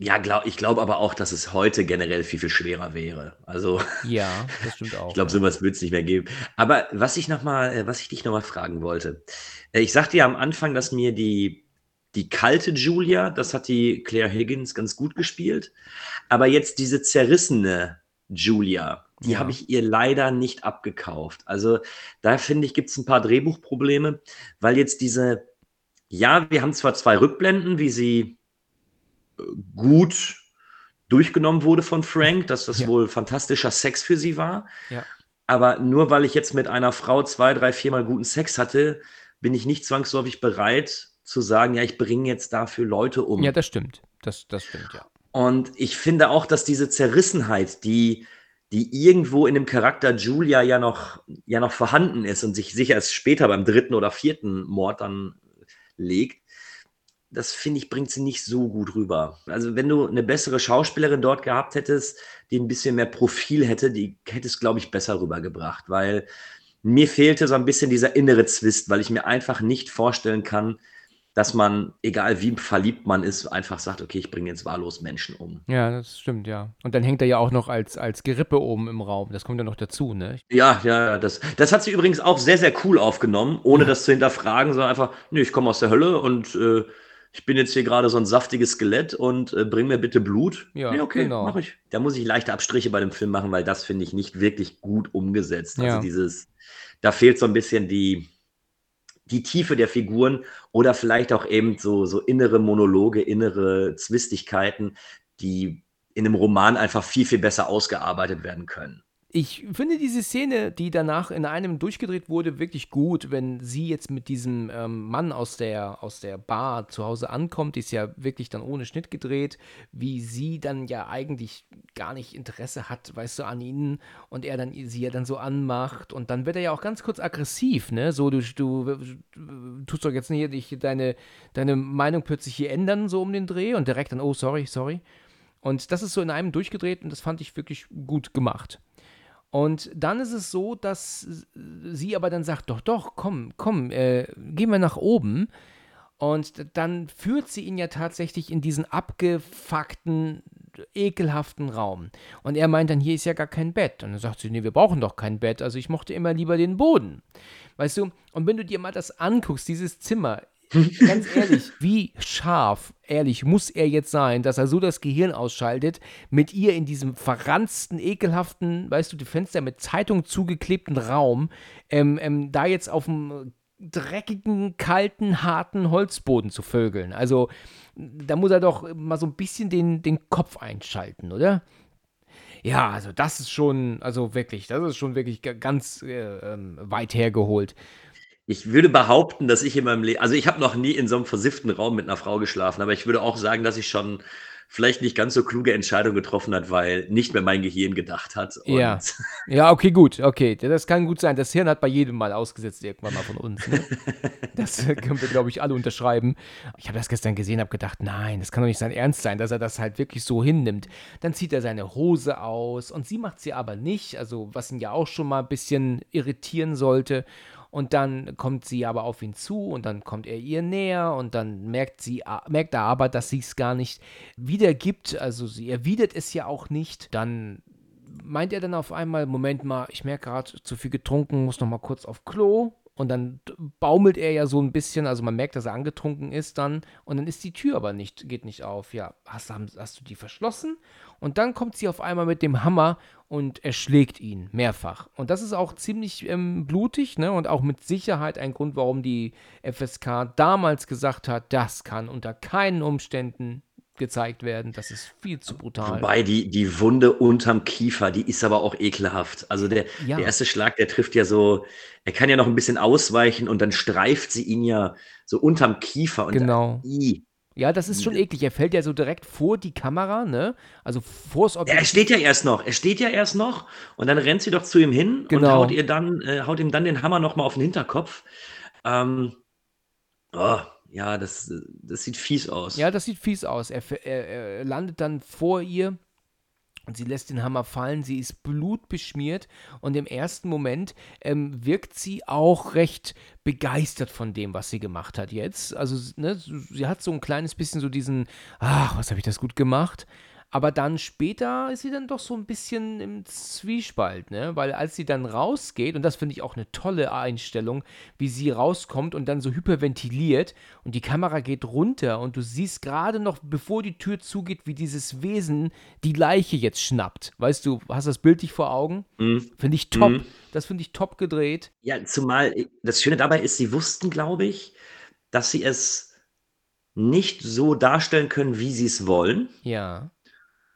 Ja, glaub, ich glaube aber auch, dass es heute generell viel, viel schwerer wäre. Also Ja, das stimmt auch. Ich glaube, ja. sowas wird es nicht mehr geben. Aber was ich noch mal, äh, was ich dich noch mal fragen wollte. Äh, Ich sagte ja am Anfang, dass mir die, die kalte Julia, das hat die Claire Higgins ganz gut gespielt. Aber jetzt diese zerrissene Julia, die Ja. habe ich ihr leider nicht abgekauft. Also da finde ich, gibt es ein paar Drehbuchprobleme, weil jetzt diese, ja, wir haben zwar zwei Rückblenden, wie sie äh, gut durchgenommen wurde von Frank, dass das ja. wohl fantastischer Sex für sie war. Ja. Aber nur weil ich jetzt mit einer Frau zwei, drei, viermal guten Sex hatte, bin ich nicht zwangsläufig bereit zu sagen, ja, ich bringe jetzt dafür Leute um. Ja, das stimmt. Das, das stimmt, ja. Und ich finde auch, dass diese Zerrissenheit, die, die irgendwo in dem Charakter Julia ja noch, ja noch vorhanden ist und sich sicher erst später beim dritten oder vierten Mord dann legt, das finde ich, bringt sie nicht so gut rüber. Also, wenn du eine bessere Schauspielerin dort gehabt hättest, die ein bisschen mehr Profil hätte, die hätte es, glaube ich, besser rübergebracht, weil mir fehlte so ein bisschen dieser innere Zwist, weil ich mir einfach nicht vorstellen kann, dass man, egal wie verliebt man ist, einfach sagt, okay, ich bringe jetzt wahllos Menschen um. Ja, das stimmt, ja. Und dann hängt er ja auch noch als, als Gerippe oben im Raum. Das kommt ja noch dazu, ne? Ja, ja, das, das hat sie übrigens auch sehr, sehr cool aufgenommen, ohne das zu hinterfragen, sondern einfach, nee, ich komme aus der Hölle und äh, ich bin jetzt hier gerade so ein saftiges Skelett und äh, bring mir bitte Blut. Ja, nee, okay, genau. mache ich. Da muss ich leichte Abstriche bei dem Film machen, weil das finde ich nicht wirklich gut umgesetzt. Also ja. dieses, da fehlt so ein bisschen die, die Tiefe der Figuren oder vielleicht auch eben so, so innere Monologe, innere Zwistigkeiten, die in einem Roman einfach viel, viel besser ausgearbeitet werden können. Ich finde diese Szene, die danach in einem durchgedreht wurde, wirklich gut, wenn sie jetzt mit diesem ähm, Mann aus der, aus der Bar zu Hause ankommt. Die ist ja wirklich dann ohne Schnitt gedreht, wie sie dann ja eigentlich gar nicht Interesse hat, weißt du, an ihnen und er dann sie ja dann so anmacht und dann wird er ja auch ganz kurz aggressiv, ne? So, du, du, du tust doch jetzt nicht deine, deine Meinung plötzlich hier ändern, so um den Dreh und direkt dann, oh, sorry, sorry. Und das ist so in einem durchgedreht und das fand ich wirklich gut gemacht. Und dann ist es so, dass sie aber dann sagt, doch, doch, komm, komm, äh, gehen wir nach oben. Und dann führt sie ihn ja tatsächlich in diesen abgefuckten, ekelhaften Raum. Und er meint dann, hier ist ja gar kein Bett. Und dann sagt sie, nee, wir brauchen doch kein Bett. Also ich mochte immer lieber den Boden. Weißt du, und wenn du dir mal das anguckst, dieses Zimmer, Ganz ehrlich, wie scharf, ehrlich, muss er jetzt sein, dass er so das Gehirn ausschaltet, mit ihr in diesem verranzten, ekelhaften, weißt du, die Fenster mit Zeitung zugeklebten Raum, ähm, ähm, da jetzt auf dem dreckigen, kalten, harten Holzboden zu vögeln. Also, da muss er doch mal so ein bisschen den, den Kopf einschalten, oder? Ja, also das ist schon, also wirklich, das ist schon wirklich ganz äh, ähm, weit hergeholt. Ich würde behaupten, dass ich in meinem Leben, also ich habe noch nie in so einem versifften Raum mit einer Frau geschlafen, aber ich würde auch sagen, dass ich schon vielleicht nicht ganz so kluge Entscheidungen getroffen hat, weil nicht mehr mein Gehirn gedacht hat. ja. ja, okay, gut, okay. Das kann gut sein. Das Hirn hat bei jedem mal ausgesetzt, irgendwann mal von uns. Ne? Das können wir, glaube ich, alle unterschreiben. Ich habe das gestern gesehen, habe gedacht, nein, das kann doch nicht sein Ernst sein, dass er das halt wirklich so hinnimmt. Dann zieht er seine Hose aus und sie macht sie aber nicht, also was ihn ja auch schon mal ein bisschen irritieren sollte. Und dann kommt sie aber auf ihn zu und dann kommt er ihr näher und dann merkt sie, merkt er aber, dass sie es gar nicht wiedergibt. Also sie erwidert es ja auch nicht. Dann meint er dann auf einmal, Moment mal, ich merke gerade zu viel getrunken, muss noch mal kurz auf Klo. Und dann baumelt er ja so ein bisschen, also man merkt, dass er angetrunken ist dann. Und dann ist die Tür aber nicht, geht nicht auf. Ja, hast, hast du die verschlossen? Und dann kommt sie auf einmal mit dem Hammer und erschlägt ihn mehrfach. Und das ist auch ziemlich ähm, blutig, ne? Und auch mit Sicherheit ein Grund, warum die FSK damals gesagt hat, das kann unter keinen Umständen gezeigt werden. Das ist viel zu brutal. Wobei die, die Wunde unterm Kiefer, die ist aber auch ekelhaft. Also der, ja. der erste Schlag, der trifft ja so, er kann ja noch ein bisschen ausweichen und dann streift sie ihn ja so unterm Kiefer. Und genau. I. Ja, das ist schon eklig. Er fällt ja so direkt vor die Kamera, ne? Also vors Objektiv. Ja, er steht ja erst noch. Er steht ja erst noch und dann rennt sie doch zu ihm hin genau. und haut ihr dann, äh, haut ihm dann den Hammer nochmal auf den Hinterkopf. Ähm, oh, ja, das, das sieht fies aus. Ja, das sieht fies aus. Er, er, er landet dann vor ihr sie lässt den Hammer fallen. Sie ist blutbeschmiert und im ersten Moment ähm, wirkt sie auch recht begeistert von dem, was sie gemacht hat jetzt. Also, ne, sie hat so ein kleines bisschen so diesen, ach, was habe ich das gut gemacht. Aber dann später ist sie dann doch so ein bisschen im Zwiespalt, ne? Weil als sie dann rausgeht, und das finde ich auch eine tolle Einstellung, wie sie rauskommt und dann so hyperventiliert und die Kamera geht runter und du siehst gerade noch, bevor die Tür zugeht, wie dieses Wesen die Leiche jetzt schnappt. Weißt du, hast das Bild dich vor Augen? Mhm. Finde ich top. Mhm. Das finde ich top gedreht. Ja, zumal das Schöne dabei ist, sie wussten, glaube ich, dass sie es nicht so darstellen können, wie sie es wollen. Ja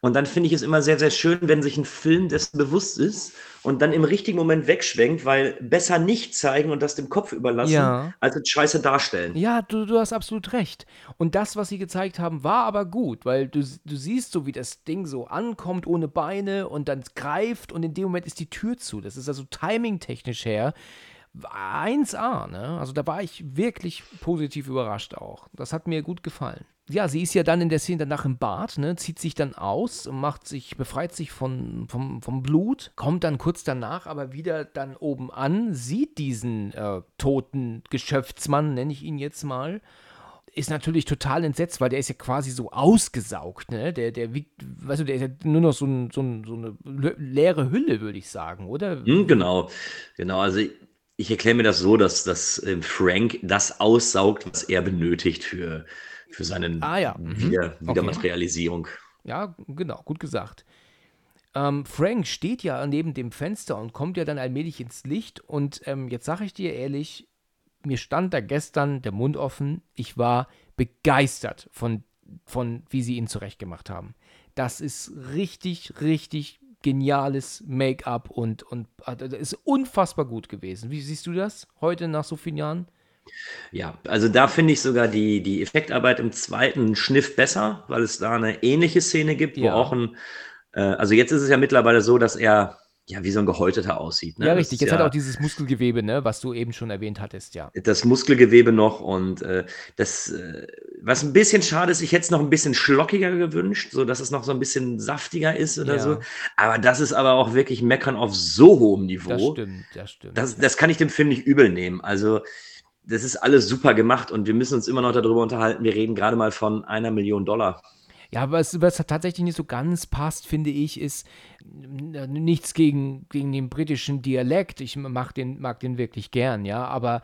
Und dann finde ich es immer sehr, sehr schön, wenn sich ein Film dessen bewusst ist und dann im richtigen Moment wegschwenkt, weil besser nicht zeigen und das dem Kopf überlassen, Ja. als es scheiße darstellen. Ja, du, du hast absolut recht. Und das, was sie gezeigt haben, war aber gut, weil du, du siehst so, wie das Ding so ankommt ohne Beine und dann greift und in dem Moment ist die Tür zu. Das ist also timingtechnisch her 1A, ne? Also da war ich wirklich positiv überrascht auch. Das hat mir gut gefallen. Ja, sie ist ja dann in der Szene danach im Bad, ne, zieht sich dann aus, macht sich, befreit sich von, vom, vom Blut, kommt dann kurz danach aber wieder dann oben an, sieht diesen äh, toten Geschäftsmann, nenne ich ihn jetzt mal, ist natürlich total entsetzt, weil der ist ja quasi so ausgesaugt, ne? Der, der wiegt, weißt du, der ist ja nur noch so, ein, so, ein, so eine leere Hülle, würde ich sagen, oder? Hm, genau, genau. Also ich, erkläre mir das so, dass, dass ähm, Frank das aussaugt, was er benötigt für, für seine Ah, ja. Mhm. Wieder, Okay. Wiedermaterialisierung. Ja, genau, gut gesagt. Ähm, Frank steht ja neben dem Fenster und kommt ja dann allmählich ins Licht. Und ähm, jetzt sage ich dir ehrlich, mir stand da gestern der Mund offen. Ich war begeistert von, von wie sie ihn zurechtgemacht haben. Das ist richtig, richtig geniales Make-up und, und äh, das ist unfassbar gut gewesen. Wie siehst du das heute nach so vielen Jahren? Ja, also da finde ich sogar die, die Effektarbeit im zweiten Schniff besser, weil es da eine ähnliche Szene gibt, wo Ja. auch ein, äh, also jetzt ist es ja mittlerweile so, dass er ja wie so ein Gehäuteter aussieht. Ne? ja, richtig. Jetzt ja hat auch dieses Muskelgewebe, ne, was du eben schon erwähnt hattest, ja. das Muskelgewebe noch und äh, das, äh, was ein bisschen schade ist, ich hätte es noch ein bisschen schlockiger gewünscht, so dass es noch so ein bisschen saftiger ist oder Ja. so. Aber das ist aber auch wirklich Meckern auf so hohem Niveau. Das stimmt, das stimmt. Das, das kann ich dem Film nicht übel nehmen. Also, das ist alles super gemacht und wir müssen uns immer noch darüber unterhalten. Wir reden gerade mal von einer Million Dollar. Ja, was, was tatsächlich nicht so ganz passt, finde ich, ist nichts gegen, gegen den britischen Dialekt. Ich mag den, mag den wirklich gern, ja, aber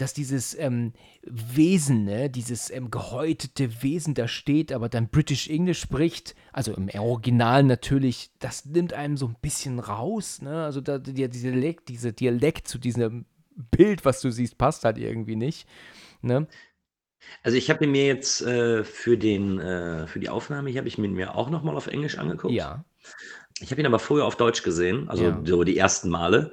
dass dieses ähm, Wesen, ne, dieses ähm, gehäutete Wesen da steht, aber dann British English spricht, also im Original natürlich, das nimmt einem so ein bisschen raus, ne? Also da, der, dieser Dialekt, dieser Dialekt zu diesem Bild, was du siehst, passt halt irgendwie nicht. Ne? Also, ich habe ihn mir jetzt äh, für, den, äh, für die Aufnahme hier habe ich mir auch nochmal auf Englisch angeguckt. Ja. Ich habe ihn aber vorher auf Deutsch gesehen, also Ja. so die ersten Male.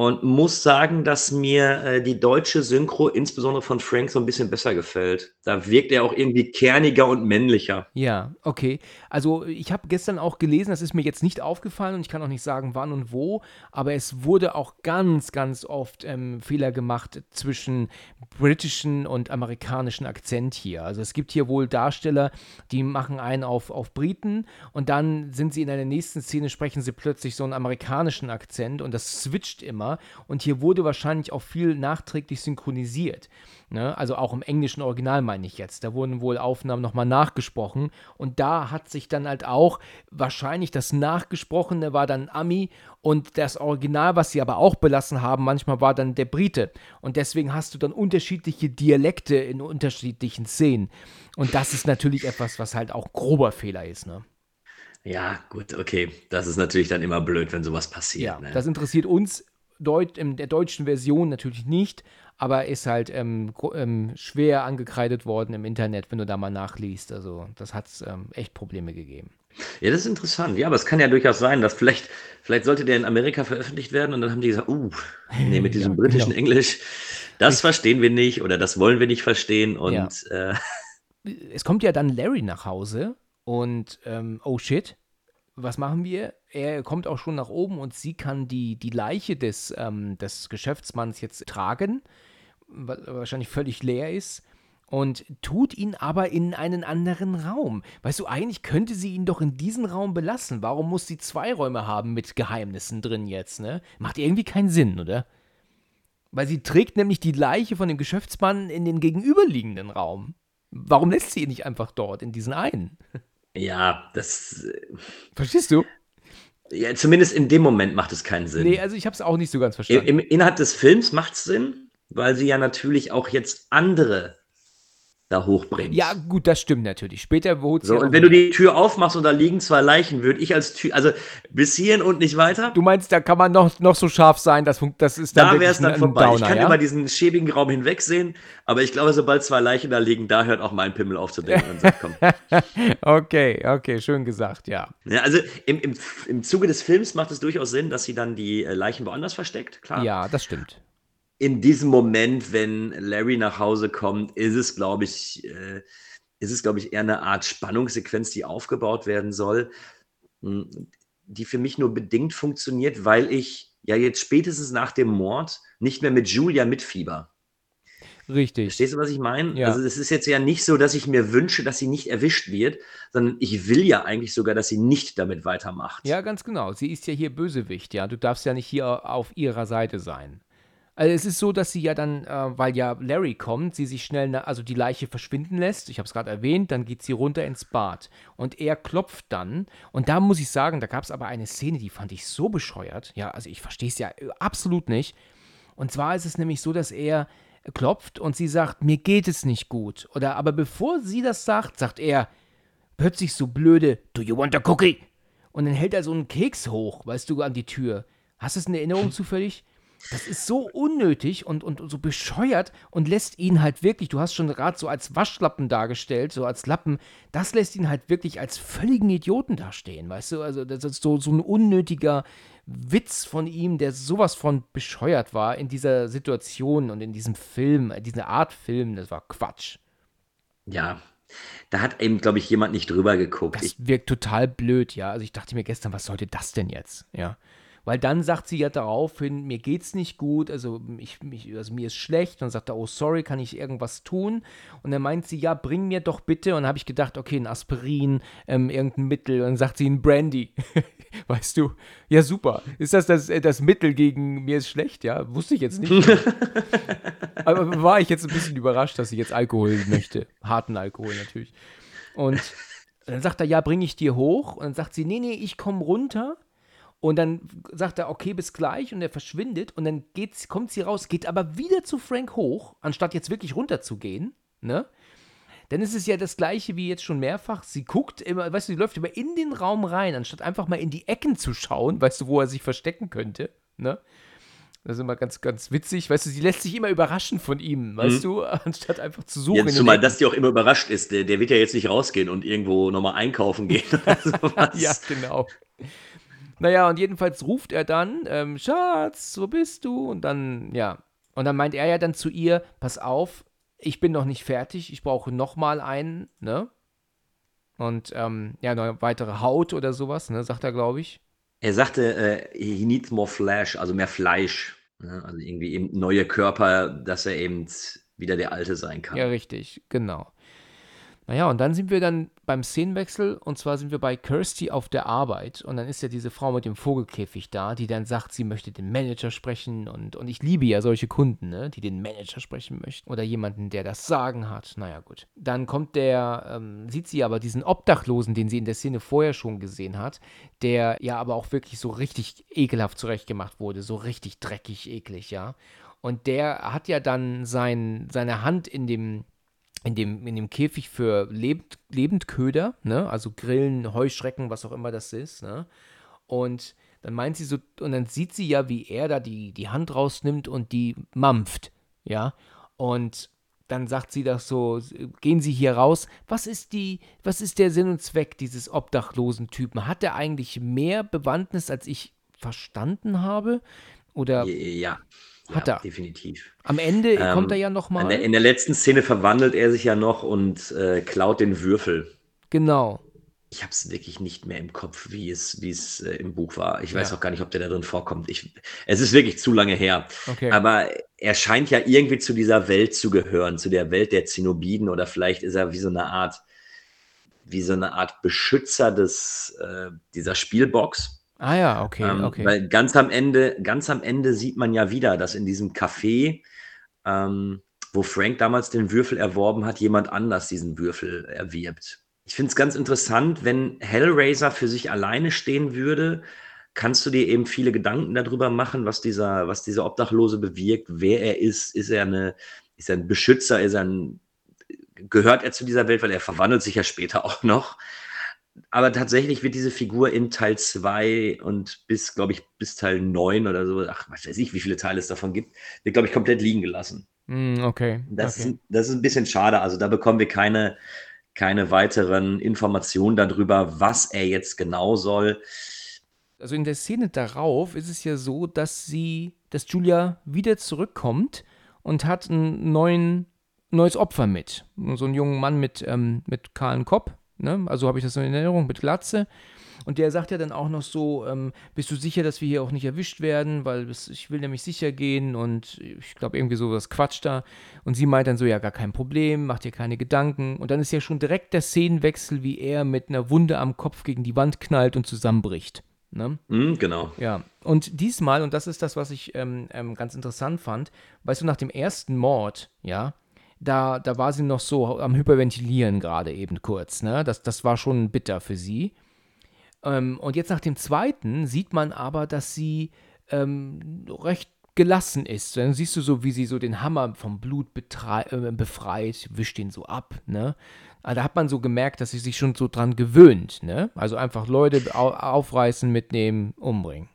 Und muss sagen, dass mir äh, die deutsche Synchro, insbesondere von Frank, so ein bisschen besser gefällt. Da wirkt er auch irgendwie kerniger und männlicher. Ja, okay. Also ich habe gestern auch gelesen, das ist mir jetzt nicht aufgefallen und ich kann auch nicht sagen, wann und wo, aber es wurde auch ganz, ganz oft ähm, Fehler gemacht zwischen britischen und amerikanischen Akzent hier. Also es gibt hier wohl Darsteller, die machen einen auf, auf Briten und dann sind sie in einer nächsten Szene, sprechen sie plötzlich so einen amerikanischen Akzent und das switcht immer und hier wurde wahrscheinlich auch viel nachträglich synchronisiert. Ne? Also auch im englischen Original meine ich jetzt. Da wurden wohl Aufnahmen nochmal nachgesprochen. Und da hat sich dann halt auch wahrscheinlich das Nachgesprochene war dann Ami und das Original, was sie aber auch belassen haben, manchmal war dann der Brite. Und deswegen hast du dann unterschiedliche Dialekte in unterschiedlichen Szenen. Und das ist natürlich etwas, was halt auch grober Fehler ist. Ne? Ja, gut, okay. Das ist natürlich dann immer blöd, wenn sowas passiert. Ja, ne? das interessiert uns Deut in der deutschen Version natürlich nicht, aber ist halt ähm, ähm, schwer angekreidet worden im Internet, wenn du da mal nachliest. Also das hat ähm, echt Probleme gegeben. Ja, das ist interessant. Ja, aber es kann ja durchaus sein, dass vielleicht, vielleicht sollte der in Amerika veröffentlicht werden und dann haben die gesagt, uh, nee, mit diesem Ja, britischen genau. Englisch, das verstehen wir nicht oder das wollen wir nicht verstehen und Ja. äh, Es kommt ja dann Larry nach Hause und ähm, oh shit, was machen wir? Er kommt auch schon nach oben und sie kann die, die Leiche des, ähm, des Geschäftsmanns jetzt tragen, wa- wahrscheinlich völlig leer ist. Und tut ihn aber in einen anderen Raum. Weißt du, eigentlich könnte sie ihn doch in diesen Raum belassen. Warum muss sie zwei Räume haben mit Geheimnissen drin jetzt, ne? Macht irgendwie keinen Sinn, oder? Weil sie trägt nämlich die Leiche von dem Geschäftsmann in den gegenüberliegenden Raum. Warum lässt sie ihn nicht einfach dort, in diesen einen? Ja, das, äh, Verstehst du? ja, zumindest in dem Moment macht es keinen Sinn. Nee, also ich habe es auch nicht so ganz verstanden. im, innerhalb des Films macht es Sinn, weil sie ja natürlich auch jetzt andere da hochbringt. Ja, gut, das stimmt natürlich. Später holt sie So, ja und wenn du die Tür aufmachst und da liegen zwei Leichen, würde ich als Tür, also bis hierhin und nicht weiter, Du meinst, da kann man noch, noch so scharf sein, das, das ist dann da wäre es dann ein, vorbei. Downer, ich kann ja? über diesen schäbigen Raum hinwegsehen, aber ich glaube, sobald zwei Leichen da liegen, da hört auch mein Pimmel auf zu denken und sagt, komm. Okay, okay, schön gesagt, ja. Ja, also im, im, im Zuge des Films macht es durchaus Sinn, dass sie dann die äh, Leichen woanders versteckt, klar. Ja, das stimmt. In diesem Moment, wenn Larry nach Hause kommt, ist es, glaube ich, äh, ist es, glaube ich, eher eine Art Spannungssequenz, die aufgebaut werden soll, mh, die für mich nur bedingt funktioniert, weil ich ja jetzt spätestens nach dem Mord nicht mehr mit Julia mitfieber. Richtig. Verstehst du, was ich meine? Ja. Also es ist jetzt ja nicht so, dass ich mir wünsche, dass sie nicht erwischt wird, sondern ich will ja eigentlich sogar, dass sie nicht damit weitermacht. Ja, ganz genau. Sie ist ja hier Bösewicht, ja. Du darfst ja nicht hier auf ihrer Seite sein. Also es ist so, dass sie ja dann, äh, weil ja Larry kommt, sie sich schnell, also die Leiche verschwinden lässt. Ich habe es gerade erwähnt, dann geht sie runter ins Bad. Und er klopft dann. Und da muss ich sagen, da gab es aber eine Szene, die fand ich so bescheuert. Ja, also ich verstehe es ja äh, absolut nicht. Und zwar ist es nämlich so, dass er klopft und sie sagt, mir geht es nicht gut. Oder aber bevor sie das sagt, sagt er plötzlich so blöde, do you want a cookie? Und dann hält er so einen Keks hoch, weißt du, an die Tür. Hast du es in Erinnerung zufällig? Das ist so unnötig und, und so bescheuert und lässt ihn halt wirklich, du hast schon gerade so als Waschlappen dargestellt, so als Lappen, das lässt ihn halt wirklich als völligen Idioten dastehen, weißt du? Also das ist so, so ein unnötiger Witz von ihm, der sowas von bescheuert war in dieser Situation und in diesem Film, äh, diese Art Film, das war Quatsch. Ja. Da hat eben, glaube ich, jemand nicht drüber geguckt. Das wirkt total blöd, ja. Also ich dachte mir gestern, was sollte das denn jetzt? Ja. Weil dann sagt sie ja daraufhin, mir geht's nicht gut, also, ich, mich, also mir ist schlecht. Und sagt er, oh sorry, kann ich irgendwas tun? Und dann meint sie, ja, bring mir doch bitte. Und dann habe ich gedacht, okay, ein Aspirin, ähm, irgendein Mittel. Und dann sagt sie ein Brandy. weißt du? Ja, super. Ist das das, äh, das Mittel gegen mir ist schlecht? Ja, wusste ich jetzt nicht. Aber war ich jetzt ein bisschen überrascht, dass sie jetzt Alkohol möchte. Harten Alkohol natürlich. Und dann sagt er, ja, bring ich dir hoch. Und dann sagt sie, nee, nee, ich komme runter. Und dann sagt er, okay, bis gleich. Und er verschwindet. Und dann geht's, kommt sie raus, geht aber wieder zu Frank hoch, anstatt jetzt wirklich runter zu gehen. Ne? Dann ist es ja das gleiche wie jetzt schon mehrfach. Sie guckt immer, weißt du, sie läuft immer in den Raum rein, anstatt einfach mal in die Ecken zu schauen, weißt du, wo er sich verstecken könnte. Ne? Das ist immer ganz, ganz witzig. Weißt du, sie lässt sich immer überraschen von ihm, weißt du, anstatt einfach zu suchen. den zumal Ecken. das die auch immer überrascht ist. Der, der wird ja jetzt nicht rausgehen und irgendwo nochmal einkaufen gehen oder sowas. Ja, genau. Naja, und jedenfalls ruft er dann, ähm, Schatz, wo bist du? Und dann, ja. Und dann meint er ja dann zu ihr, pass auf, ich bin noch nicht fertig, ich brauche nochmal einen, ne? Und, ähm, ja, eine weitere Haut oder sowas, ne, sagt er, glaube ich. Er sagte, äh, he needs more flesh, also mehr Fleisch. Ne? Also irgendwie eben neue Körper, dass er eben wieder der Alte sein kann. Ja, richtig, genau. Naja, und dann sind wir dann beim Szenenwechsel und zwar sind wir bei Kirsty auf der Arbeit und dann ist ja diese Frau mit dem Vogelkäfig da, die dann sagt, sie möchte den Manager sprechen und, und ich liebe ja solche Kunden, ne, die den Manager sprechen möchten oder jemanden, der das Sagen hat. Naja, gut. Dann kommt der, ähm, sieht sie aber diesen Obdachlosen, den sie in der Szene vorher schon gesehen hat, der ja aber auch wirklich so richtig ekelhaft zurechtgemacht wurde, so richtig dreckig, eklig, ja. Und der hat ja dann sein, seine Hand in dem in dem, in dem Käfig für Lebend, Lebendköder, ne? also Grillen, Heuschrecken, was auch immer das ist. Ne? Und dann meint sie so, und dann sieht sie ja, wie er da die, die Hand rausnimmt und die mampft, ja. Und dann sagt sie das so, gehen Sie hier raus. Was ist die, was ist der Sinn und Zweck dieses obdachlosen Typen? Hat er eigentlich mehr Bewandtnis, als ich verstanden habe? Oder Ja, Hat ja, er. definitiv. am Ende Ähm, kommt er ja nochmal. der, in der letzten Szene verwandelt er sich ja noch und äh, klaut den Würfel. Genau. Ich habe es wirklich nicht mehr im Kopf, wie es, wie es äh, im Buch war. Ich weiß Ja. auch gar nicht, ob der da drin vorkommt. Ich, es ist wirklich zu lange her. Okay. Aber er scheint ja irgendwie zu dieser Welt zu gehören, zu der Welt der Zenobiden oder vielleicht ist er wie so eine Art, wie so eine Art Beschützer des, äh, dieser Spielbox. Ah ja, okay, Ähm, okay. Weil ganz am Ende, ganz am Ende sieht man ja wieder, dass in diesem Café, ähm, wo Frank damals den Würfel erworben hat, jemand anders diesen Würfel erwirbt. Ich finde es ganz interessant, wenn Hellraiser für sich alleine stehen würde, kannst du dir eben viele Gedanken darüber machen, was dieser, was dieser Obdachlose bewirkt, wer er ist. Ist er eine, ist er ein Beschützer, ist er ein gehört er zu dieser Welt, weil er verwandelt sich ja später auch noch. Aber tatsächlich wird diese Figur in Teil 2 und bis, glaube ich, bis Teil 9 oder so, ach, was weiß ich, wie viele Teile es davon gibt, wird, glaube ich, komplett liegen gelassen. Mm, okay. Das, okay. Ist, das ist ein bisschen schade. Also da bekommen wir keine, keine weiteren Informationen darüber, was er jetzt genau soll. Also in der Szene darauf ist es ja so, dass sie, dass Julia wieder zurückkommt und hat ein neuen, neues Opfer mit. So einen jungen Mann mit, ähm, mit kahlen Kopf. Ne? Also habe ich das in Erinnerung mit Glatze. Und der sagt ja dann auch noch so, ähm, bist du sicher, dass wir hier auch nicht erwischt werden, weil es, ich will nämlich sicher gehen und ich glaube irgendwie so was Quatsch da. Und sie meint dann so, ja, gar kein Problem, mach dir keine Gedanken. Und dann ist ja schon direkt der Szenenwechsel, wie er mit einer Wunde am Kopf gegen die Wand knallt und zusammenbricht. Ne? Mm, genau. Ja, und diesmal, und das ist das, was ich ähm, ähm, ganz interessant fand, weißt du, nach dem ersten Mord, ja, da, da war sie noch so am Hyperventilieren gerade eben kurz, ne? Das, das war schon bitter für sie. Ähm, und jetzt nach dem zweiten sieht man aber, dass sie ähm, recht gelassen ist. Dann siehst du so, wie sie so den Hammer vom Blut äh, befreit, wischt ihn so ab, ne? Aber da hat man so gemerkt, dass sie sich schon so dran gewöhnt, ne? Also einfach Leute au aufreißen, mitnehmen, umbringen.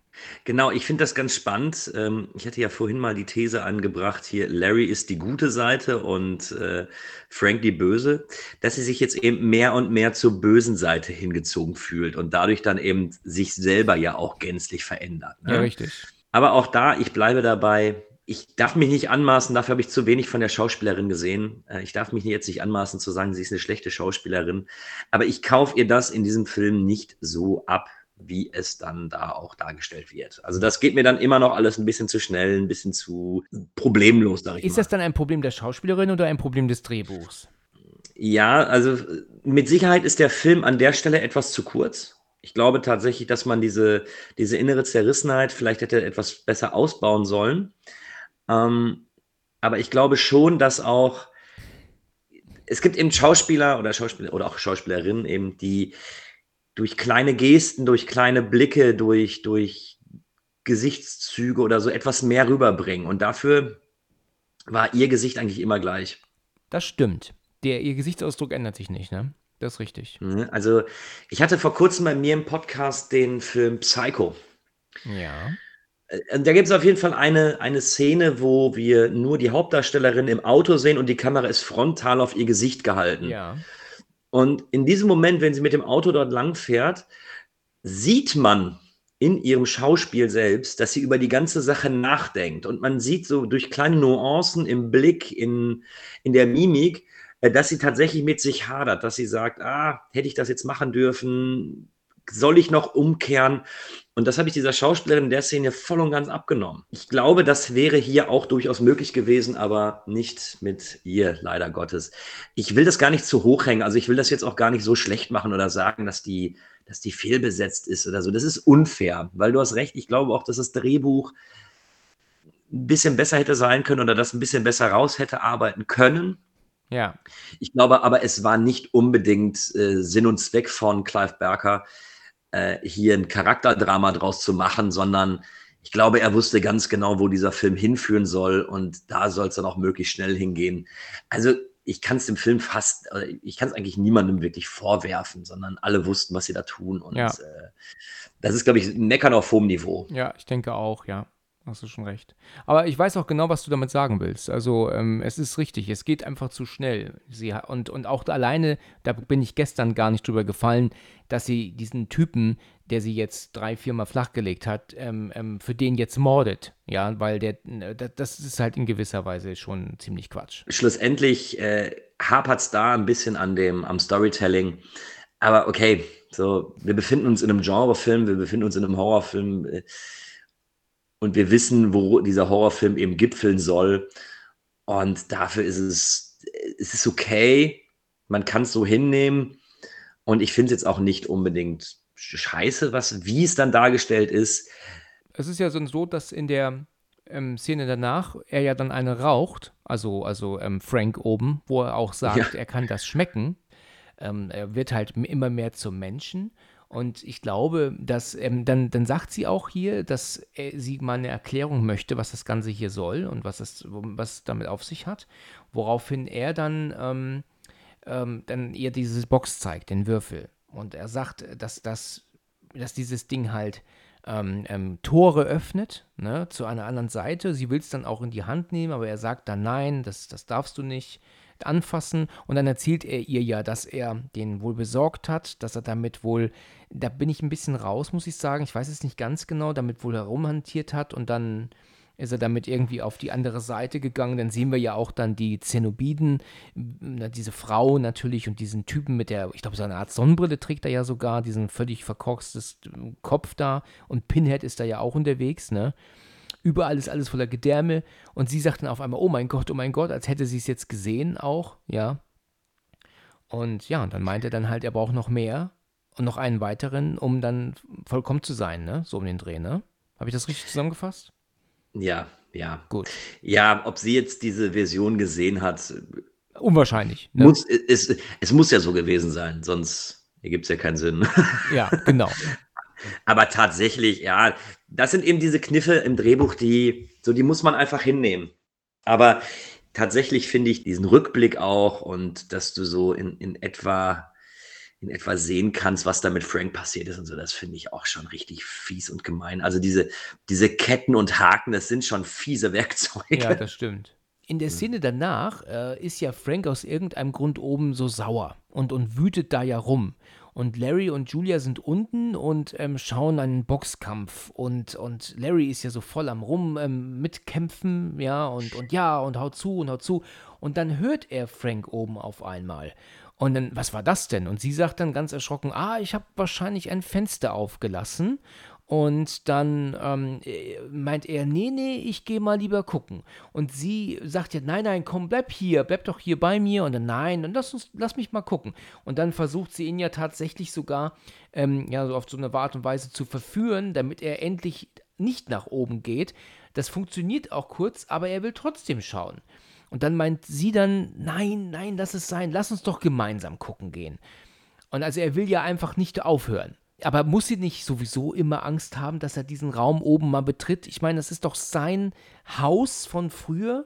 Genau, ich finde das ganz spannend. Ähm, ich hatte ja vorhin mal die These angebracht, hier Larry ist die gute Seite und äh, Frank die böse, dass sie sich jetzt eben mehr und mehr zur bösen Seite hingezogen fühlt und dadurch dann eben sich selber ja auch gänzlich verändert. Ne? Ja, richtig. Aber auch da, ich bleibe dabei, ich darf mich nicht anmaßen, dafür habe ich zu wenig von der Schauspielerin gesehen. Äh, ich darf mich jetzt nicht anmaßen zu sagen, sie ist eine schlechte Schauspielerin. Aber ich kaufe ihr das in diesem Film nicht so ab, wie es dann da auch dargestellt wird. Also das geht mir dann immer noch alles ein bisschen zu schnell, ein bisschen zu problemlos, ich Ist mal. das dann ein Problem der Schauspielerin oder ein Problem des Drehbuchs? Ja, also mit Sicherheit ist der Film an der Stelle etwas zu kurz. Ich glaube tatsächlich, dass man diese, diese innere Zerrissenheit vielleicht hätte etwas besser ausbauen sollen. Ähm, aber ich glaube schon, dass auch es gibt eben Schauspieler oder Schauspieler oder auch Schauspielerinnen eben, die durch kleine Gesten, durch kleine Blicke, durch, durch Gesichtszüge oder so etwas mehr rüberbringen. Und dafür war ihr Gesicht eigentlich immer gleich. Das stimmt. Der, ihr Gesichtsausdruck ändert sich nicht, ne? Das ist richtig. Mhm. Also, ich hatte vor kurzem bei mir im Podcast den Film Psycho. Ja. Äh, da gibt es auf jeden Fall eine, eine Szene, wo wir nur die Hauptdarstellerin im Auto sehen und die Kamera ist frontal auf ihr Gesicht gehalten. Ja. Und in diesem Moment, wenn sie mit dem Auto dort lang fährt, sieht man in ihrem Schauspiel selbst, dass sie über die ganze Sache nachdenkt. Und man sieht so durch kleine Nuancen im Blick, in, in der Mimik, äh, dass sie tatsächlich mit sich hadert, dass sie sagt, ah, hätte ich das jetzt machen dürfen? Soll ich noch umkehren? Und das habe ich dieser Schauspielerin in der Szene voll und ganz abgenommen. Ich glaube, das wäre hier auch durchaus möglich gewesen, aber nicht mit ihr, leider Gottes. Ich will das gar nicht zu hoch hängen. Also ich will das jetzt auch gar nicht so schlecht machen oder sagen, dass die, dass die fehlbesetzt ist oder so. Das ist unfair, weil du hast recht. Ich glaube auch, dass das Drehbuch ein bisschen besser hätte sein können oder das ein bisschen besser raus hätte arbeiten können. Ja. Ich glaube aber, es war nicht unbedingt äh, Sinn und Zweck von Clive Barker, äh, hier ein Charakterdrama draus zu machen, sondern ich glaube, er wusste ganz genau, wo dieser Film hinführen soll und da soll es dann auch möglichst schnell hingehen. Also ich kann es dem Film fast, ich kann es eigentlich niemandem wirklich vorwerfen, sondern alle wussten, was sie da tun und ja. äh, das ist, glaube ich, Meckern auf hohem Niveau. Ja, ich denke auch, ja. Hast du schon recht. Aber ich weiß auch genau, was du damit sagen willst. Also, ähm, es ist richtig, es geht einfach zu schnell. Sie, und, und auch alleine, da bin ich gestern gar nicht drüber gefallen, dass sie diesen Typen, der sie jetzt drei, viermal flachgelegt hat, ähm, ähm, für den jetzt mordet. Ja, weil der, das ist halt in gewisser Weise schon ziemlich Quatsch. Schlussendlich äh, hapert es da ein bisschen an dem, am Storytelling. Aber okay, so, wir befinden uns in einem Genrefilm, wir befinden uns in einem Horrorfilm. Äh, und wir wissen, wo dieser Horrorfilm eben gipfeln soll. Und dafür ist es, es ist okay. Man kann es so hinnehmen. Und ich finde es jetzt auch nicht unbedingt scheiße, was, wie es dann dargestellt ist. Es ist ja so, dass in der ähm, Szene danach er ja dann eine raucht, also, also ähm, Frank oben, wo er auch sagt, ja. er kann das schmecken. Ähm, er wird halt immer mehr zum Menschen. Und ich glaube, dass ähm, dann, dann sagt sie auch hier, dass äh, sie mal eine Erklärung möchte, was das Ganze hier soll und was es was damit auf sich hat. Woraufhin er dann ähm, ähm, dann ihr dieses Box zeigt, den Würfel. Und er sagt, dass, dass, dass dieses Ding halt ähm, ähm, Tore öffnet ne, zu einer anderen Seite. Sie will es dann auch in die Hand nehmen, aber er sagt dann, nein, das, das darfst du nicht anfassen. Und dann erzählt er ihr ja, dass er den wohl besorgt hat, dass er damit wohl, da bin ich ein bisschen raus, muss ich sagen, ich weiß es nicht ganz genau, damit wohl herumhantiert hat und dann ist er damit irgendwie auf die andere Seite gegangen. Dann sehen wir ja auch dann die Zenobiden, diese Frau natürlich und diesen Typen mit der, ich glaube, so eine Art Sonnenbrille trägt er ja sogar, diesen völlig verkorkstes Kopf da und Pinhead ist da ja auch unterwegs, ne? Überall ist alles voller Gedärme und sie sagt dann auf einmal, oh mein Gott, oh mein Gott, als hätte sie es jetzt gesehen auch, ja. Und ja, und dann meint er dann halt, er braucht noch mehr und noch einen weiteren, um dann vollkommen zu sein, ne? So um den Dreh, ne? Habe ich das richtig zusammengefasst? Ja, ja. Gut. Ja, ob sie jetzt diese Version gesehen hat, Unwahrscheinlich. Ne? muss, es, es muss ja so gewesen sein, sonst ergibt es ja keinen Sinn. Ja, genau. Aber tatsächlich, ja, das sind eben diese Kniffe im Drehbuch, die, so die muss man einfach hinnehmen. Aber tatsächlich finde ich diesen Rückblick auch und dass du so in, in etwa in etwa sehen kannst, was da mit Frank passiert ist und so, das finde ich auch schon richtig fies und gemein. Also diese, diese Ketten und Haken, das sind schon fiese Werkzeuge. Ja, das stimmt. In der Szene danach äh, ist ja Frank aus irgendeinem Grund oben so sauer und, und wütet da ja rum. Und Larry und Julia sind unten und ähm, schauen einen Boxkampf. Und, und Larry ist ja so voll am Rum ähm, mitkämpfen, ja, und, und ja, und haut zu und haut zu. Und dann hört er Frank oben auf einmal. Und dann, was war das denn? Und sie sagt dann ganz erschrocken, ah, ich habe wahrscheinlich ein Fenster aufgelassen. Und dann ähm, äh, meint er, nee, nee, ich gehe mal lieber gucken. Und sie sagt ja, nein, nein, komm, bleib hier, bleib doch hier bei mir. Und dann, nein, dann lass, uns, lass mich mal gucken. Und dann versucht sie ihn ja tatsächlich sogar, ähm, ja, so auf so eine Art und Weise zu verführen, damit er endlich nicht nach oben geht. Das funktioniert auch kurz, aber er will trotzdem schauen. Und dann meint sie dann, nein, nein, lass es sein, lass uns doch gemeinsam gucken gehen. Und also er will ja einfach nicht aufhören. Aber muss sie nicht sowieso immer Angst haben, dass er diesen Raum oben mal betritt? Ich meine, das ist doch sein Haus von früher.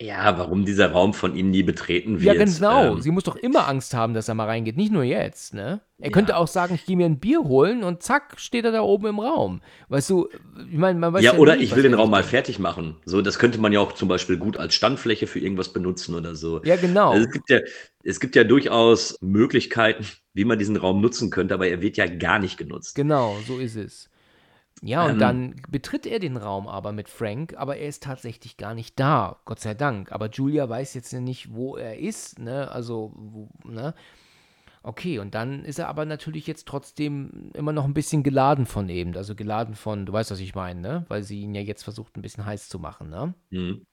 Ja, warum dieser Raum von ihm nie betreten Ja, wird. genau. ähm, Sie muss doch immer Angst haben, dass er mal reingeht. Nicht nur jetzt, ne? Er Ja. könnte auch sagen, ich gehe mir ein Bier holen und zack, steht er da oben im Raum. Weißt du, ich meine, man weiß ja, ja oder nie, ich will den Raum mal fertig machen. So, das könnte man ja auch zum Beispiel gut als Standfläche für irgendwas benutzen oder so. Ja, genau. Also es gibt ja, es gibt ja durchaus Möglichkeiten, wie man diesen Raum nutzen könnte, aber er wird ja gar nicht genutzt. Genau, so ist es. Ja, und Ähm. dann betritt er den Raum aber mit Frank, aber er ist tatsächlich gar nicht da, Gott sei Dank. Aber Julia weiß jetzt nicht, wo er ist, ne? Also, wo, ne? Okay, und dann ist er aber natürlich jetzt trotzdem immer noch ein bisschen geladen von eben. Also geladen von, du weißt, was ich meine, ne? Weil sie ihn ja jetzt versucht, ein bisschen heiß zu machen, ne? Mhm.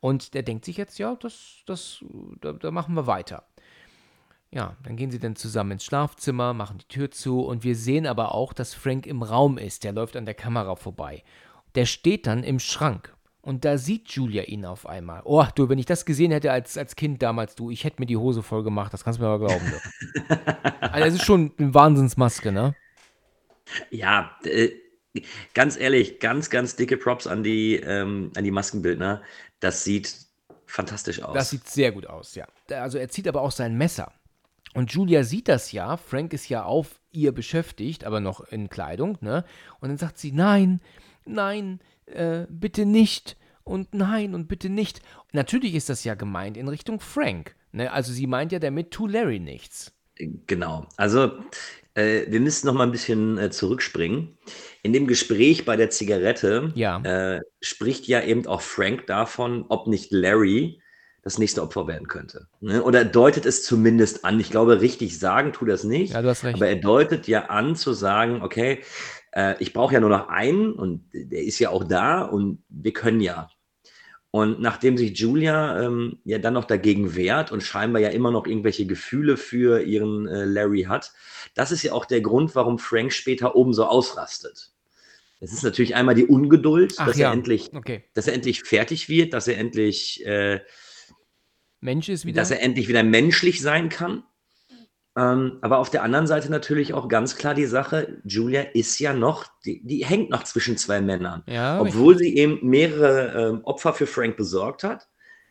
Und der denkt sich jetzt, ja, das, das, da, da machen wir weiter. Ja, dann gehen sie dann zusammen ins Schlafzimmer, machen die Tür zu und wir sehen aber auch, dass Frank im Raum ist. Der läuft an der Kamera vorbei. Der steht dann im Schrank. Und da sieht Julia ihn auf einmal. Oh, du, wenn ich das gesehen hätte als, als Kind damals, du, ich hätte mir die Hose voll gemacht, das kannst du mir aber glauben. Du. also, es ist schon eine Wahnsinnsmaske, ne? Ja, äh, ganz ehrlich, ganz, ganz dicke Props an die, ähm, an die Maskenbildner. Das sieht fantastisch aus. Das sieht sehr gut aus, ja. Also er zieht aber auch sein Messer. Und Julia sieht das ja. Frank ist ja auf ihr beschäftigt, aber noch in Kleidung, ne? Und dann sagt sie, nein, nein, äh, bitte nicht. Und nein und bitte nicht. Natürlich ist das ja gemeint in Richtung Frank. Ne? Also sie meint ja damit, tu Larry nichts. Genau. Also, äh, wir müssen noch mal ein bisschen äh, zurückspringen. In dem Gespräch bei der Zigarette Ja. äh, spricht ja eben auch Frank davon, ob nicht Larry das nächste Opfer werden könnte. Ne? Oder deutet es zumindest an. Ich glaube, richtig sagen tut das nicht. Ja, du hast recht. Aber er deutet ja an zu sagen, okay, äh, ich brauche ja nur noch einen und der ist ja auch da und wir können ja. Und nachdem sich Julia ähm, ja dann noch dagegen wehrt und scheinbar ja immer noch irgendwelche Gefühle für ihren äh, Larry hat, das ist ja auch der Grund, warum Frank später oben so ausrastet. Es ist natürlich einmal die Ungeduld, Ach dass, ja. er endlich, Okay. dass er endlich fertig wird, dass er endlich äh, Mensch ist wieder. dass er endlich wieder menschlich sein kann. Ähm, aber auf der anderen Seite natürlich auch ganz klar die Sache, Julia ist ja noch, die, die hängt noch zwischen zwei Männern. ja, Obwohl sie eben mehrere ähm, Opfer für Frank besorgt hat,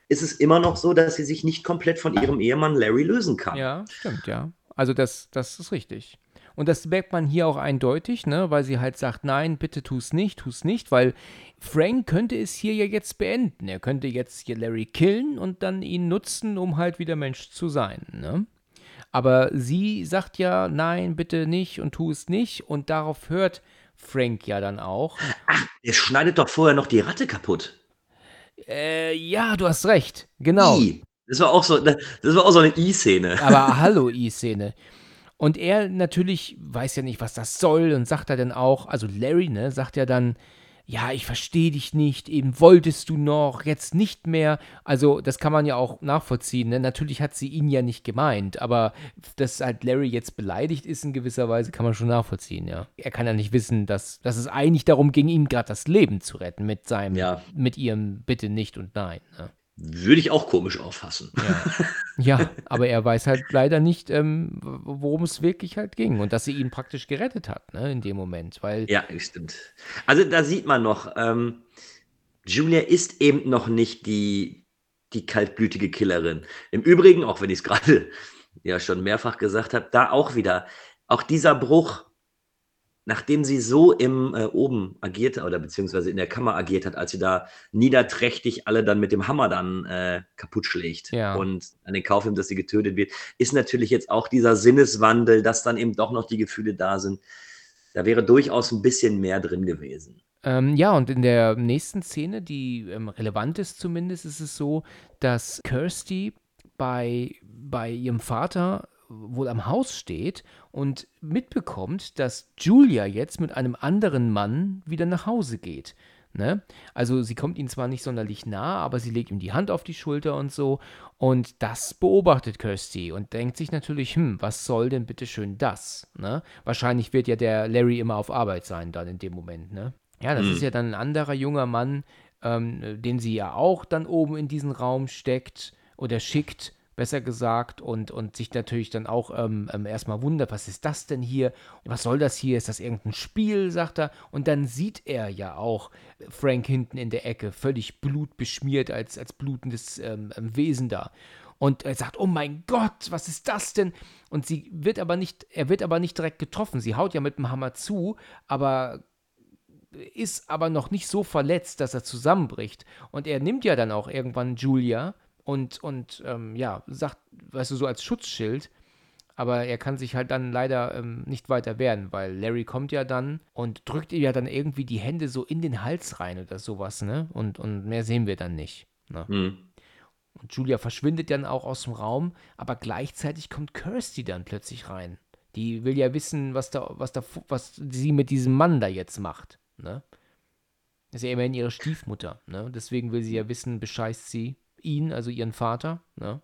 ist es immer noch so, dass sie sich nicht komplett von ihrem Ehemann Larry lösen kann. Ja, stimmt, ja. Also das, das ist richtig. Und das merkt man hier auch eindeutig, ne, weil sie halt sagt, nein, bitte tu's nicht, tu's nicht, weil Frank könnte es hier ja jetzt beenden. Er könnte jetzt hier Larry killen und dann ihn nutzen, um halt wieder Mensch zu sein, ne? Aber sie sagt ja, nein, bitte nicht und tu es nicht. Und darauf hört Frank ja dann auch. Ach, er schneidet doch vorher noch die Ratte kaputt. Äh, ja, du hast recht. Genau. I. Das war auch so, das war auch so eine I-Szene. Aber hallo I-Szene. Und er natürlich weiß ja nicht, was das soll und sagt er dann auch, also Larry, ne, sagt ja dann, ja, ich verstehe dich nicht, eben wolltest du noch, jetzt nicht mehr. Also, das kann man ja auch nachvollziehen. Ne? Natürlich hat sie ihn ja nicht gemeint, aber dass halt Larry jetzt beleidigt ist in gewisser Weise, kann man schon nachvollziehen, ja. Er kann ja nicht wissen, dass, dass es eigentlich darum ging, ihm gerade das Leben zu retten mit seinem, ja. mit ihrem Bitte nicht und Nein. Ne? Würde ich auch komisch auffassen. Ja, ja aber er weiß halt leider nicht, ähm, worum es wirklich halt ging und dass sie ihn praktisch gerettet hat, ne, in dem Moment. Weil ja, stimmt. Also da sieht man noch, ähm, Julia ist eben noch nicht die, die kaltblütige Killerin. Im Übrigen, auch wenn ich es gerade ja schon mehrfach gesagt habe, da auch wieder, auch dieser Bruch nachdem sie so im äh, oben agiert oder beziehungsweise in der Kammer agiert hat, als sie da niederträchtig alle dann mit dem Hammer dann äh, kaputt schlägt ja. und an den Kauf nimmt, dass sie getötet wird, ist natürlich jetzt auch dieser Sinneswandel, dass dann eben doch noch die Gefühle da sind. Da wäre durchaus ein bisschen mehr drin gewesen. Ähm, ja, und in der nächsten Szene, die ähm, relevant ist zumindest, ist es so, dass Kirsty bei, bei ihrem Vater wohl am Haus steht und mitbekommt, dass Julia jetzt mit einem anderen Mann wieder nach Hause geht. Ne? Also sie kommt ihm zwar nicht sonderlich nah, aber sie legt ihm die Hand auf die Schulter und so. Und das beobachtet Kirsty und denkt sich natürlich, hm, was soll denn bitte schön das? Ne? Wahrscheinlich wird ja der Larry immer auf Arbeit sein dann in dem Moment. Ne? Ja, das hm. ist ja dann ein anderer junger Mann, ähm, den sie ja auch dann oben in diesen Raum steckt oder schickt besser gesagt, und, und sich natürlich dann auch ähm, ähm, erstmal wundert, was ist das denn hier? Was soll das hier? Ist das irgendein Spiel, sagt er. Und dann sieht er ja auch Frank hinten in der Ecke, völlig blutbeschmiert als, als blutendes ähm, ähm, Wesen da. Und er sagt, oh mein Gott, was ist das denn? Und sie wird aber nicht, er wird aber nicht direkt getroffen. Sie haut ja mit dem Hammer zu, aber ist aber noch nicht so verletzt, dass er zusammenbricht. Und er nimmt ja dann auch irgendwann Julia und, und ähm, ja, sagt, weißt du, so als Schutzschild. Aber er kann sich halt dann leider ähm, nicht weiter wehren, weil Larry kommt ja dann und drückt ihr ja dann irgendwie die Hände so in den Hals rein oder sowas, ne? Und, und mehr sehen wir dann nicht. Ne? Mhm. Und Julia verschwindet dann auch aus dem Raum, aber gleichzeitig kommt Kirsty dann plötzlich rein. Die will ja wissen, was da, was da, was sie mit diesem Mann da jetzt macht, ne? Das ist ja immerhin ihre Stiefmutter, ne? Deswegen will sie ja wissen, bescheißt sie ihn, also ihren Vater. Ne?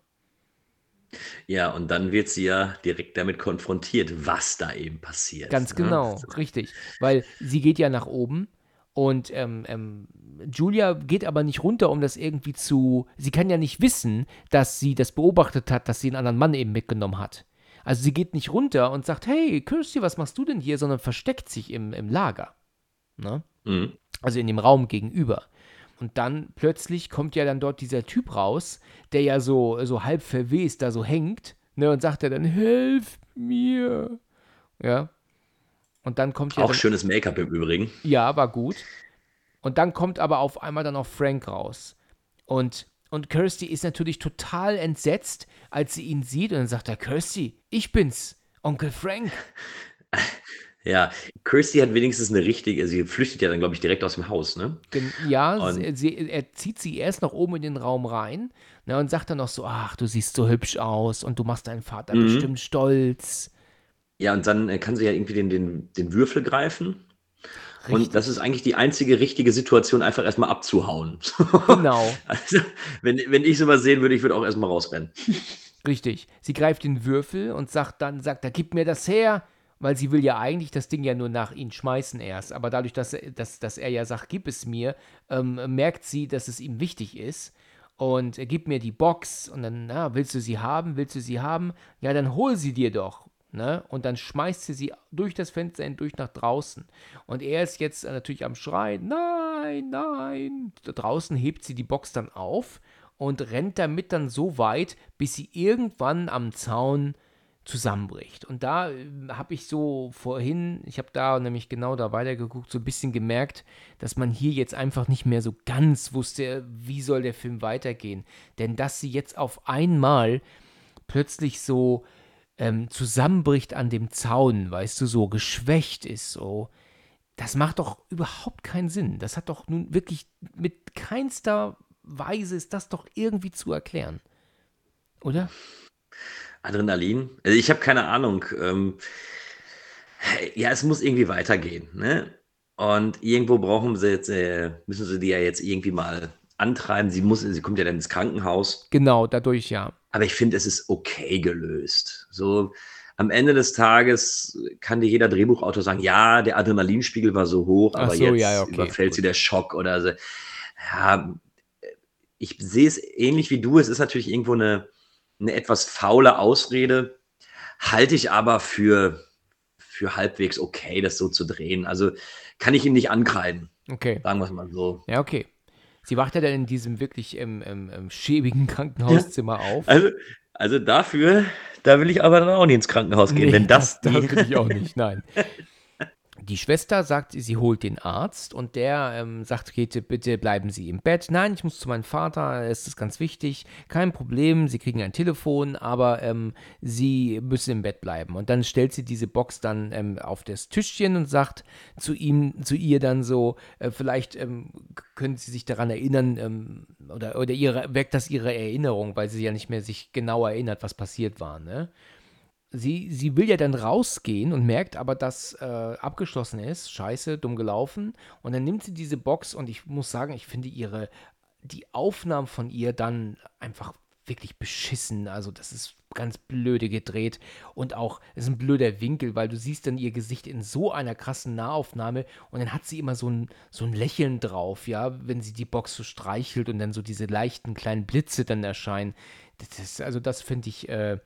Ja, und dann wird sie ja direkt damit konfrontiert, was da eben passiert. Ganz ne? genau, richtig. Weil sie geht ja nach oben und ähm, ähm, Julia geht aber nicht runter, um das irgendwie zu. Sie kann ja nicht wissen, dass sie das beobachtet hat, dass sie einen anderen Mann eben mitgenommen hat. Also sie geht nicht runter und sagt, hey, Kirsty, was machst du denn hier, sondern versteckt sich im, im Lager. Ne? Mhm. Also in dem Raum gegenüber. Und dann plötzlich kommt ja dann dort dieser Typ raus, der ja so, so halb verwest da so hängt, ne, und sagt er dann, helf mir. Ja. Und dann kommt ja. Auch dann, schönes Make-up im Übrigen. Ja, war gut. Und dann kommt aber auf einmal dann auch Frank raus. Und, und Kirsty ist natürlich total entsetzt, als sie ihn sieht. Und dann sagt er, Kirsty, ich bin's, Onkel Frank. Ja, Kirsty hat wenigstens eine richtige, sie flüchtet ja dann, glaube ich, direkt aus dem Haus, ne? Ja, sie, sie, er zieht sie erst noch oben in den Raum rein ne, und sagt dann noch so, ach, du siehst so hübsch aus und du machst deinen Vater mhm. bestimmt stolz. Ja, und dann äh, kann sie ja irgendwie den, den, den Würfel greifen. Richtig. Und das ist eigentlich die einzige richtige Situation, einfach erstmal abzuhauen. Genau. also, wenn, wenn ich sowas sehen würde, ich würde auch erstmal rausrennen. Richtig. Sie greift den Würfel und sagt dann, sagt er, gib mir das her weil sie will ja eigentlich das Ding ja nur nach ihn schmeißen erst. Aber dadurch, dass, dass, dass er ja sagt, gib es mir, ähm, merkt sie, dass es ihm wichtig ist. Und er gibt mir die Box und dann, na, willst du sie haben? Willst du sie haben? Ja, dann hol sie dir doch. Ne? Und dann schmeißt sie sie durch das Fenster hindurch nach draußen. Und er ist jetzt natürlich am Schreien, nein, nein. Da draußen hebt sie die Box dann auf und rennt damit dann so weit, bis sie irgendwann am Zaun zusammenbricht. Und da äh, habe ich so vorhin, ich habe da nämlich genau da weitergeguckt, so ein bisschen gemerkt, dass man hier jetzt einfach nicht mehr so ganz wusste, wie soll der Film weitergehen. Denn dass sie jetzt auf einmal plötzlich so ähm, zusammenbricht an dem Zaun, weißt du, so geschwächt ist, so, das macht doch überhaupt keinen Sinn. Das hat doch nun wirklich mit keinster Weise ist das doch irgendwie zu erklären. Oder? Adrenalin? Also ich habe keine Ahnung. Ähm, ja, es muss irgendwie weitergehen. Ne? Und irgendwo brauchen sie jetzt, äh, müssen sie die ja jetzt irgendwie mal antreiben. Sie, muss, sie kommt ja dann ins Krankenhaus. Genau, dadurch ja. Aber ich finde, es ist okay gelöst. So am Ende des Tages kann dir jeder Drehbuchautor sagen, ja, der Adrenalinspiegel war so hoch, aber so, jetzt ja, okay, überfällt gut. sie der Schock oder so. Ja, ich sehe es ähnlich wie du. Es ist natürlich irgendwo eine, eine etwas faule Ausrede, halte ich aber für, für halbwegs okay, das so zu drehen. Also kann ich ihn nicht ankreiden. Okay. Sagen wir es mal so. Ja, okay. Sie wacht ja dann in diesem wirklich ähm, ähm, ähm schäbigen Krankenhauszimmer ja. auf. Also, also dafür, da will ich aber dann auch nicht ins Krankenhaus gehen, nee, wenn das. Das will ich auch nicht, nein. Die Schwester sagt, sie holt den Arzt und der ähm, sagt, Käthe, bitte bleiben Sie im Bett. Nein, ich muss zu meinem Vater, es ist ganz wichtig. Kein Problem, Sie kriegen ein Telefon, aber ähm, Sie müssen im Bett bleiben. Und dann stellt sie diese Box dann ähm, auf das Tischchen und sagt zu ihm, zu ihr dann so, äh, vielleicht ähm, können Sie sich daran erinnern ähm, oder, oder ihre, weckt das ihre Erinnerung, weil sie ja nicht mehr sich genau erinnert, was passiert war. Ne? Sie, sie will ja dann rausgehen und merkt aber, dass äh, abgeschlossen ist. Scheiße, dumm gelaufen. Und dann nimmt sie diese Box und ich muss sagen, ich finde ihre, die Aufnahmen von ihr dann einfach wirklich beschissen. Also das ist ganz blöde gedreht und auch es ist ein blöder Winkel, weil du siehst dann ihr Gesicht in so einer krassen Nahaufnahme und dann hat sie immer so ein, so ein Lächeln drauf, ja, wenn sie die Box so streichelt und dann so diese leichten kleinen Blitze dann erscheinen. Das ist, also das finde ich äh,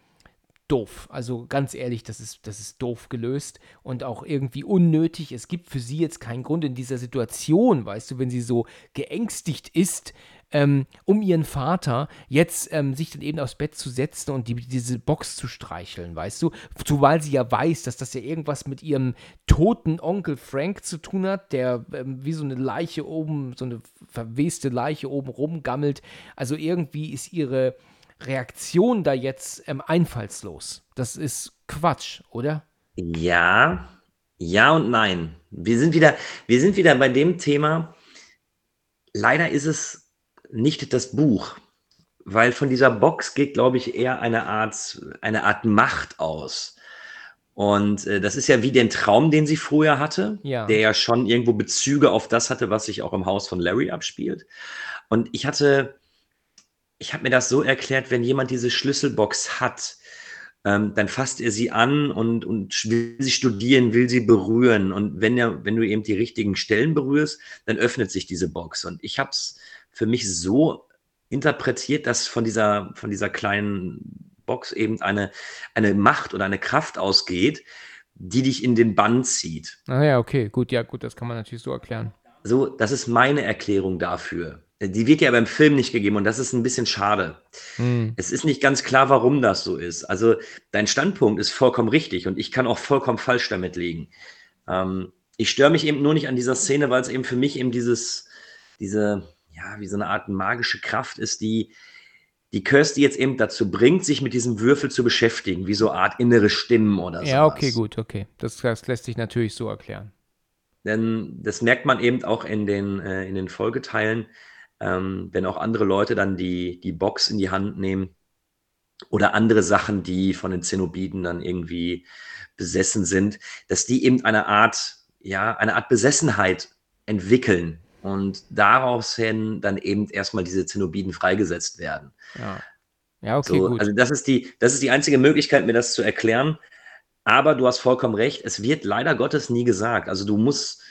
doof. Also ganz ehrlich, das ist, das ist doof gelöst und auch irgendwie unnötig. Es gibt für sie jetzt keinen Grund in dieser Situation, weißt du, wenn sie so geängstigt ist, ähm, um ihren Vater jetzt ähm, sich dann eben aufs Bett zu setzen und die, diese Box zu streicheln, weißt du? Zumal sie ja weiß, dass das ja irgendwas mit ihrem toten Onkel Frank zu tun hat, der ähm, wie so eine Leiche oben, so eine verweste Leiche oben rumgammelt. Also irgendwie ist ihre Reaktion da jetzt ähm, einfallslos. Das ist Quatsch, oder? Ja, ja und nein. Wir sind wieder, wir sind wieder bei dem Thema. Leider ist es nicht das Buch, weil von dieser Box geht, glaube ich, eher eine Art, eine Art Macht aus. Und äh, das ist ja wie den Traum, den sie früher hatte, ja. der ja schon irgendwo Bezüge auf das hatte, was sich auch im Haus von Larry abspielt. Und ich hatte ich habe mir das so erklärt, wenn jemand diese Schlüsselbox hat, ähm, dann fasst er sie an und, und will sie studieren, will sie berühren. Und wenn, er, wenn du eben die richtigen Stellen berührst, dann öffnet sich diese Box. Und ich habe es für mich so interpretiert, dass von dieser, von dieser kleinen Box eben eine, eine Macht oder eine Kraft ausgeht, die dich in den Bann zieht. Ah ja, okay, gut, ja, gut, das kann man natürlich so erklären. So, das ist meine Erklärung dafür. Die wird ja beim Film nicht gegeben und das ist ein bisschen schade. Hm. Es ist nicht ganz klar, warum das so ist. Also dein Standpunkt ist vollkommen richtig und ich kann auch vollkommen falsch damit liegen. Ähm, ich störe mich eben nur nicht an dieser Szene, weil es eben für mich eben dieses, diese, ja, wie so eine Art magische Kraft ist, die die Kirsty jetzt eben dazu bringt, sich mit diesem Würfel zu beschäftigen, wie so eine Art innere Stimmen oder so. Ja, okay, gut, okay. Das, das lässt sich natürlich so erklären. Denn das merkt man eben auch in den, äh, in den Folgeteilen ähm, wenn auch andere Leute dann die, die Box in die Hand nehmen oder andere Sachen, die von den Zenobiten dann irgendwie besessen sind, dass die eben eine Art, ja, eine Art Besessenheit entwickeln und daraus hin dann eben erstmal diese Zenobiten freigesetzt werden. Ja, ja okay, so, gut. Also das ist, die, das ist die einzige Möglichkeit, mir das zu erklären. Aber du hast vollkommen recht, es wird leider Gottes nie gesagt. Also du musst,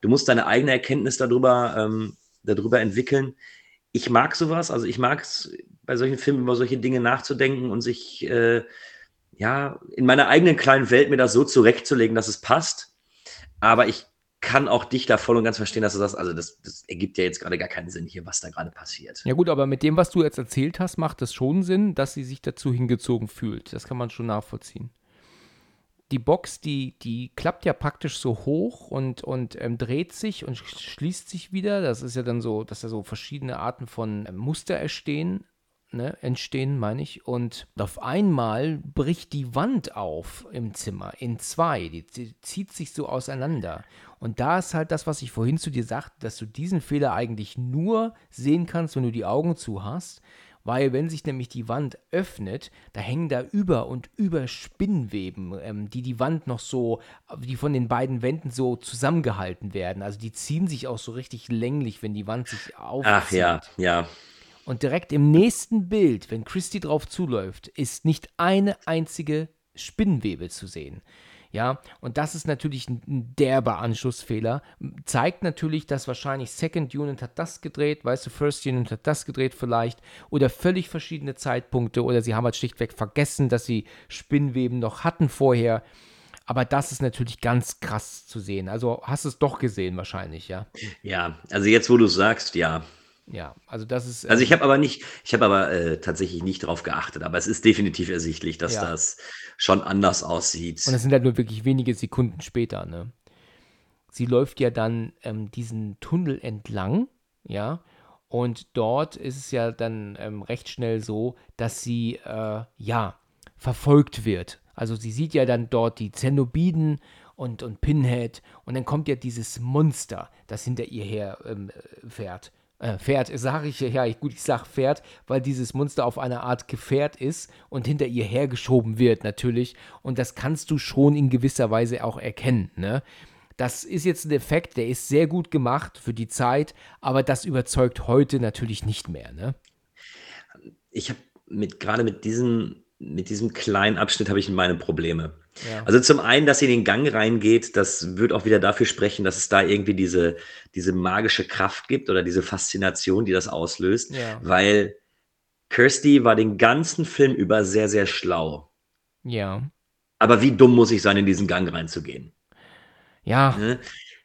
du musst deine eigene Erkenntnis darüber ähm, darüber entwickeln. Ich mag sowas, also ich mag es bei solchen Filmen über solche Dinge nachzudenken und sich äh, ja in meiner eigenen kleinen Welt mir das so zurechtzulegen, dass es passt. Aber ich kann auch dich da voll und ganz verstehen, dass du sagst, also das, das ergibt ja jetzt gerade gar keinen Sinn hier, was da gerade passiert. Ja gut, aber mit dem, was du jetzt erzählt hast, macht es schon Sinn, dass sie sich dazu hingezogen fühlt. Das kann man schon nachvollziehen. Die Box, die, die klappt ja praktisch so hoch und, und ähm, dreht sich und schließt sich wieder. Das ist ja dann so, dass da so verschiedene Arten von ähm, Muster entstehen ne, entstehen, meine ich. Und auf einmal bricht die Wand auf im Zimmer in zwei. Die, die, zieht sich so auseinander. Und da ist halt das, was ich vorhin zu dir sagte, dass du diesen Fehler eigentlich nur sehen kannst, wenn du die Augen zu hast. Weil wenn sich nämlich die Wand öffnet, da hängen da über und über Spinnweben, ähm, die die Wand noch so, die von den beiden Wänden so zusammengehalten werden. Also die ziehen sich auch so richtig länglich, wenn die Wand sich aufzieht. Ach ja, ja. Und direkt im nächsten Bild, wenn Christy drauf zuläuft, ist nicht eine einzige Spinnenwebe zu sehen. Ja, und das ist natürlich ein derber Anschlussfehler. Zeigt natürlich, dass wahrscheinlich Second Unit hat das gedreht, weißt du, First Unit hat das gedreht vielleicht. Oder völlig verschiedene Zeitpunkte. Oder sie haben halt schlichtweg vergessen, dass sie Spinnweben noch hatten vorher. Aber das ist natürlich ganz krass zu sehen. Also hast du es doch gesehen wahrscheinlich, ja? Ja, also jetzt, wo du sagst, ja. Ja, also das ist. Also ich ähm, habe aber nicht, ich habe aber äh, tatsächlich nicht darauf geachtet, aber es ist definitiv ersichtlich, dass ja. das schon anders aussieht. Und es sind halt nur wirklich wenige Sekunden später, ne? Sie läuft ja dann ähm, diesen Tunnel entlang, ja, und dort ist es ja dann ähm, recht schnell so, dass sie, äh, ja, verfolgt wird. Also sie sieht ja dann dort die Zenobiden und, und Pinhead und dann kommt ja dieses Monster, das hinter ihr her ähm, fährt äh, Pferd, sage ich ja, gut, ich sage Pferd, weil dieses Monster auf eine Art Gefährt ist und hinter ihr hergeschoben wird, natürlich. Und das kannst du schon in gewisser Weise auch erkennen, ne? Das ist jetzt ein Effekt, der ist sehr gut gemacht für die Zeit, aber das überzeugt heute natürlich nicht mehr, ne? Ich habe mit, gerade mit diesem, mit diesem kleinen Abschnitt habe ich meine Probleme. Ja. Also zum einen, dass sie in den Gang reingeht, das wird auch wieder dafür sprechen, dass es da irgendwie diese, diese magische Kraft gibt oder diese Faszination, die das auslöst, ja. weil Kirsty war den ganzen Film über sehr, sehr schlau. Ja. Aber wie dumm muss ich sein, in diesen Gang reinzugehen? Ja. Ne?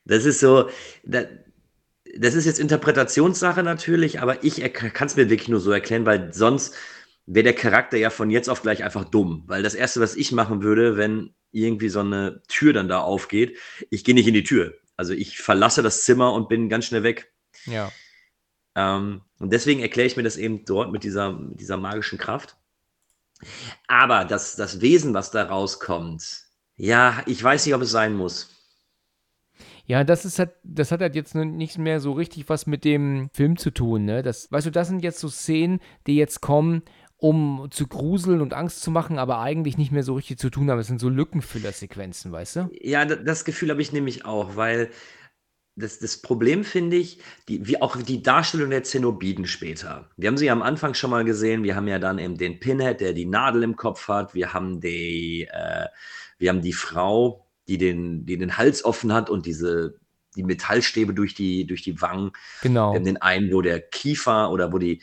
Das ist so, das, das ist jetzt Interpretationssache natürlich, aber ich kann es mir wirklich nur so erklären, weil sonst wäre der Charakter ja von jetzt auf gleich einfach dumm. Weil das Erste, was ich machen würde, wenn irgendwie so eine Tür dann da aufgeht, ich gehe nicht in die Tür. Also ich verlasse das Zimmer und bin ganz schnell weg. Ja. Ähm, und deswegen erkläre ich mir das eben dort mit dieser, mit dieser magischen Kraft. Aber das, das Wesen, was da rauskommt, ja, ich weiß nicht, ob es sein muss. Ja, das ist halt, das hat halt jetzt nicht mehr so richtig was mit dem Film zu tun, ne? Das, weißt du, das sind jetzt so Szenen, die jetzt kommen, um zu gruseln und Angst zu machen, aber eigentlich nicht mehr so richtig zu tun haben. Es sind so Lückenfüllersequenzen, weißt du? Ja, das Gefühl habe ich nämlich auch, weil das, das Problem finde ich, die, wie auch die Darstellung der Zenobiden später. Wir haben sie am Anfang schon mal gesehen. Wir haben ja dann eben den Pinhead, der die Nadel im Kopf hat. Wir haben die, äh, wir haben die Frau, die den, die den Hals offen hat und diese die Metallstäbe durch die, durch die Wangen. Genau. Wir haben den einen, wo der Kiefer oder wo die,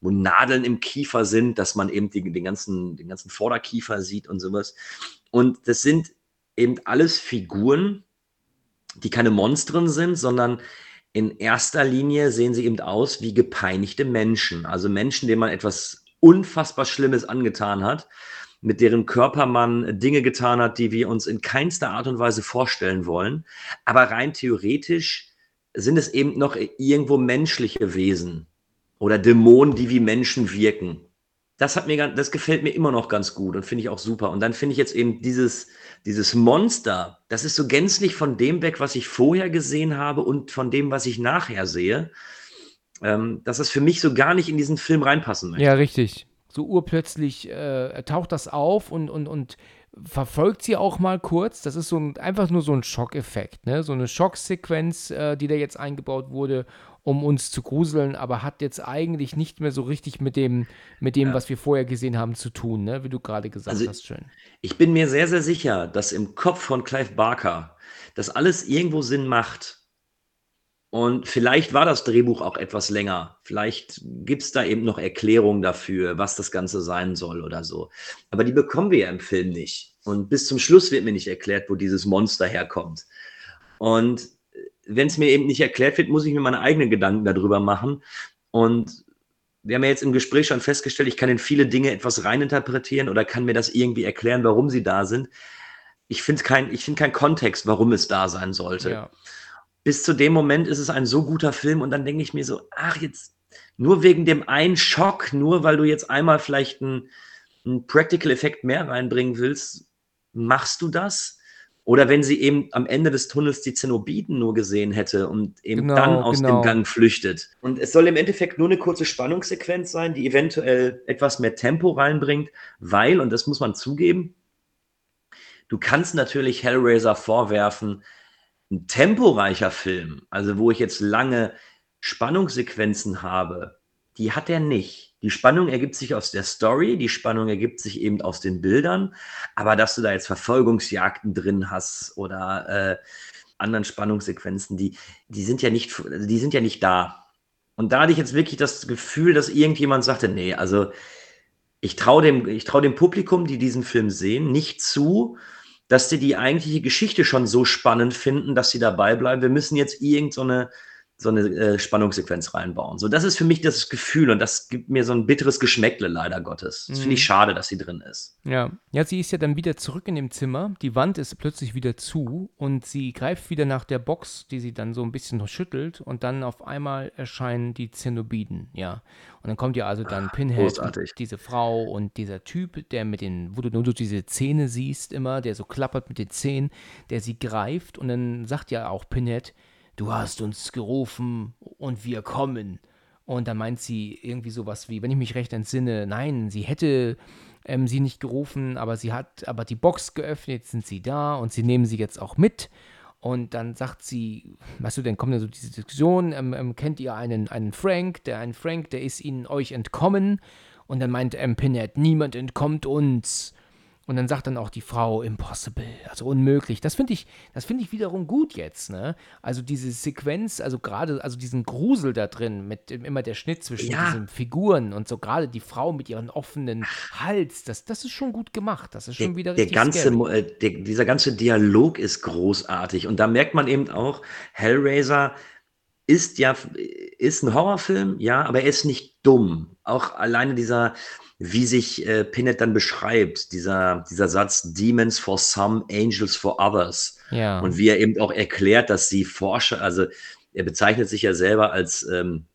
wo Nadeln im Kiefer sind, dass man eben die, den, ganzen, den ganzen Vorderkiefer sieht und sowas. Und das sind eben alles Figuren, die keine Monstren sind, sondern in erster Linie sehen sie eben aus wie gepeinigte Menschen. Also Menschen, denen man etwas unfassbar Schlimmes angetan hat, mit deren Körper man Dinge getan hat, die wir uns in keinster Art und Weise vorstellen wollen. Aber rein theoretisch sind es eben noch irgendwo menschliche Wesen oder Dämonen, die wie Menschen wirken. Das hat mir, das gefällt mir immer noch ganz gut und finde ich auch super. Und dann finde ich jetzt eben dieses, dieses Monster, das ist so gänzlich von dem weg, was ich vorher gesehen habe und von dem, was ich nachher sehe, ähm, dass es für mich so gar nicht in diesen Film reinpassen möchte. Ja, richtig. So urplötzlich äh, taucht das auf und, und, und verfolgt sie auch mal kurz. Das ist so ein, einfach nur so ein Schockeffekt, ne? So eine Schocksequenz, äh, die da jetzt eingebaut wurde um uns zu gruseln, aber hat jetzt eigentlich nicht mehr so richtig mit dem, mit dem, ja. was wir vorher gesehen haben, zu tun, ne? wie du gerade gesagt also, hast, schön. Ich bin mir sehr, sehr sicher, dass im Kopf von Clive Barker das alles irgendwo Sinn macht. Und vielleicht war das Drehbuch auch etwas länger. Vielleicht gibt es da eben noch Erklärungen dafür, was das Ganze sein soll oder so. Aber die bekommen wir ja im Film nicht. Und bis zum Schluss wird mir nicht erklärt, wo dieses Monster herkommt. Und wenn es mir eben nicht erklärt wird, muss ich mir meine eigenen Gedanken darüber machen. Und wir haben ja jetzt im Gespräch schon festgestellt, ich kann in viele Dinge etwas reininterpretieren oder kann mir das irgendwie erklären, warum sie da sind. Ich finde kein, ich finde keinen Kontext, warum es da sein sollte. Ja. Bis zu dem Moment ist es ein so guter Film und dann denke ich mir so, ach, jetzt nur wegen dem einen Schock, nur weil du jetzt einmal vielleicht einen, einen Practical-Effekt mehr reinbringen willst, machst du das? Oder wenn sie eben am Ende des Tunnels die Zenobiten nur gesehen hätte und eben genau, dann aus genau. dem Gang flüchtet. Und es soll im Endeffekt nur eine kurze Spannungssequenz sein, die eventuell etwas mehr Tempo reinbringt, weil, und das muss man zugeben, du kannst natürlich Hellraiser vorwerfen, ein temporeicher Film, also wo ich jetzt lange Spannungssequenzen habe, die hat er nicht. Die Spannung ergibt sich aus der Story, die Spannung ergibt sich eben aus den Bildern, aber dass du da jetzt Verfolgungsjagden drin hast oder äh, anderen Spannungssequenzen, die, die sind ja nicht, die sind ja nicht da. Und da hatte ich jetzt wirklich das Gefühl, dass irgendjemand sagte, nee, also ich traue dem, trau dem Publikum, die diesen Film sehen, nicht zu, dass sie die eigentliche Geschichte schon so spannend finden, dass sie dabei bleiben. Wir müssen jetzt irgendeine so so eine äh, Spannungssequenz reinbauen. So, das ist für mich das Gefühl und das gibt mir so ein bitteres Geschmäckle, leider Gottes. Das mhm. finde ich schade, dass sie drin ist. Ja. ja, sie ist ja dann wieder zurück in dem Zimmer. Die Wand ist plötzlich wieder zu und sie greift wieder nach der Box, die sie dann so ein bisschen schüttelt und dann auf einmal erscheinen die Zenobiden, ja. Und dann kommt ja also dann Ach, Pinhead, diese Frau und dieser Typ, der mit den, wo du nur diese Zähne siehst immer, der so klappert mit den Zähnen, der sie greift und dann sagt ja auch Pinhead, du hast uns gerufen und wir kommen. Und dann meint sie irgendwie sowas wie, wenn ich mich recht entsinne, nein, sie hätte ähm, sie nicht gerufen, aber sie hat aber die Box geöffnet, sind sie da und sie nehmen sie jetzt auch mit. Und dann sagt sie, weißt du, dann kommt ja so diese Diskussion, ähm, ähm, kennt ihr einen, einen Frank, der ein Frank, der ist ihnen euch entkommen. Und dann meint ähm, Pinhead, niemand entkommt uns. Und dann sagt dann auch die Frau, impossible, also unmöglich. Das finde ich, das finde ich wiederum gut jetzt, ne? Also diese Sequenz, also gerade, also diesen Grusel da drin, mit immer der Schnitt zwischen ja. diesen Figuren und so gerade die Frau mit ihrem offenen Hals, das, das ist schon gut gemacht. Das ist schon der, wieder richtig der ganze, äh, der, Dieser ganze Dialog ist großartig. Und da merkt man eben auch, Hellraiser ist ja, ist ein Horrorfilm, ja, aber er ist nicht dumm. Auch alleine dieser, wie sich äh, Pinhead dann beschreibt, dieser, dieser Satz Demons for some, Angels for others. Ja. Und wie er eben auch erklärt, dass sie Forscher, also er bezeichnet sich ja selber als ähm,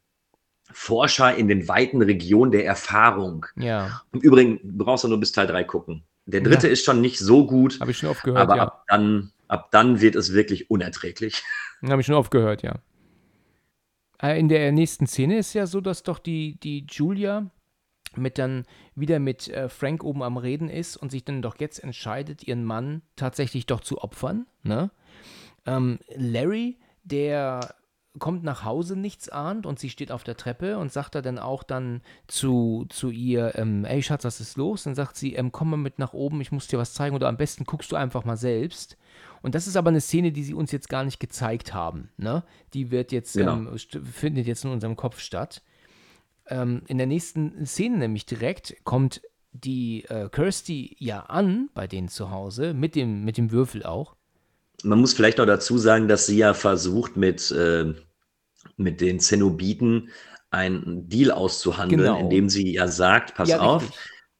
Forscher in den weiten Regionen der Erfahrung. Ja. Im Übrigen brauchst du nur bis Teil 3 gucken. Der dritte ja. ist schon nicht so gut. Habe ich schon oft gehört, aber ja. ab, dann, ab dann wird es wirklich unerträglich. Habe ich schon oft gehört, ja. Äh, in der nächsten Szene ist ja so, dass doch die, die Julia mit dann wieder mit äh, Frank oben am Reden ist und sich dann doch jetzt entscheidet, ihren Mann tatsächlich doch zu opfern. Ne? Ähm, Larry, der kommt nach Hause nichts ahnt und sie steht auf der Treppe und sagt er dann auch dann zu, zu ihr, ähm, ey Schatz, was ist los? Dann sagt sie, ähm, komm mal mit nach oben, ich muss dir was zeigen oder am besten guckst du einfach mal selbst. Und das ist aber eine Szene, die sie uns jetzt gar nicht gezeigt haben. Ne? Die wird jetzt, genau. ähm, findet jetzt in unserem Kopf statt. Ähm, in der nächsten Szene nämlich direkt kommt die äh, Kirsty ja an bei denen zu Hause, mit dem, mit dem Würfel auch. Man muss vielleicht noch dazu sagen, dass sie ja versucht, mit, äh, mit den Zenobiten einen Deal auszuhandeln, genau. indem sie ja sagt, pass ja, auf,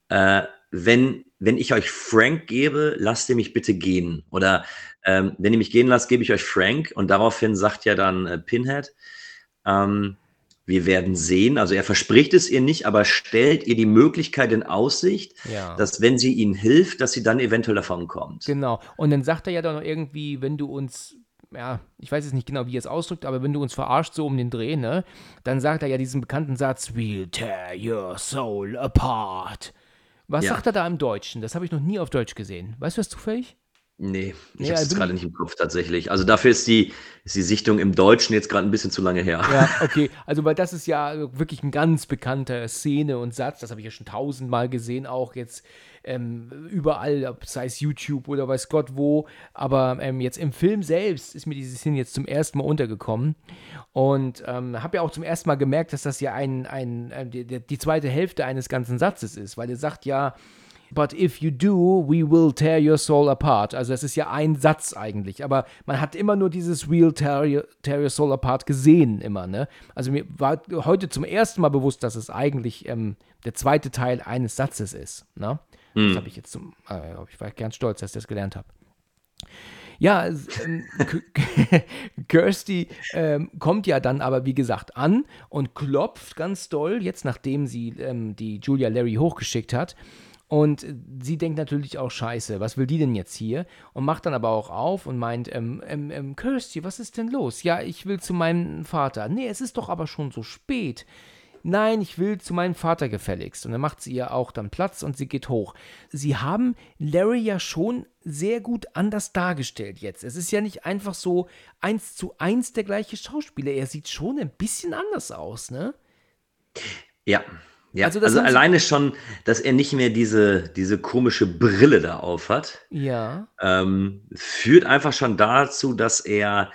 äh, wenn, wenn ich euch Frank gebe, lasst ihr mich bitte gehen. Oder ähm, wenn ihr mich gehen lasst, gebe ich euch Frank. Und daraufhin sagt ja dann äh, Pinhead, ähm, wir werden sehen. Also er verspricht es ihr nicht, aber stellt ihr die Möglichkeit in Aussicht, ja. dass wenn sie ihnen hilft, dass sie dann eventuell davon kommt. Genau. Und dann sagt er ja dann noch irgendwie, wenn du uns ja, ich weiß jetzt nicht genau, wie er es ausdrückt, aber wenn du uns verarscht so um den Dreh, ne, dann sagt er ja diesen bekannten Satz, we'll tear your soul apart. Was ja. sagt er da im Deutschen? Das habe ich noch nie auf Deutsch gesehen. Weißt du das zufällig? Nee, ich ja, habe es gerade nicht im Kopf tatsächlich. Also dafür ist die, ist die Sichtung im Deutschen jetzt gerade ein bisschen zu lange her. Ja, okay. Also weil das ist ja wirklich ein ganz bekannter Szene und Satz. Das habe ich ja schon tausendmal gesehen, auch jetzt ähm, überall, sei es YouTube oder weiß Gott wo. Aber ähm, jetzt im Film selbst ist mir diese Szene jetzt zum ersten Mal untergekommen. Und ähm, habe ja auch zum ersten Mal gemerkt, dass das ja ein, ein, ein die, die zweite Hälfte eines ganzen Satzes ist, weil er sagt ja, But if you do, we will tear your soul apart. Also das ist ja ein Satz eigentlich, aber man hat immer nur dieses We'll tear your, tear your soul apart gesehen immer, ne? Also mir war heute zum ersten Mal bewusst, dass es eigentlich ähm, der zweite Teil eines Satzes ist, ne? Hm. Das habe ich jetzt zum, äh, ich war ganz stolz, dass ich das gelernt habe. Ja, ähm, Kirsty ähm, kommt ja dann aber, wie gesagt, an und klopft ganz doll, jetzt nachdem sie ähm, die Julia Larry hochgeschickt hat. Und sie denkt natürlich auch, scheiße, was will die denn jetzt hier? Und macht dann aber auch auf und meint, ähm, ähm, ähm, Kirsty, was ist denn los? Ja, ich will zu meinem Vater. Nee, es ist doch aber schon so spät nein, ich will zu meinem Vater gefälligst. Und dann macht sie ihr auch dann Platz und sie geht hoch. Sie haben Larry ja schon sehr gut anders dargestellt jetzt. Es ist ja nicht einfach so eins zu eins der gleiche Schauspieler. Er sieht schon ein bisschen anders aus, ne? Ja. Ja, also, also alleine schon, dass er nicht mehr diese, diese komische Brille da auf hat, ja. ähm, führt einfach schon dazu, dass er,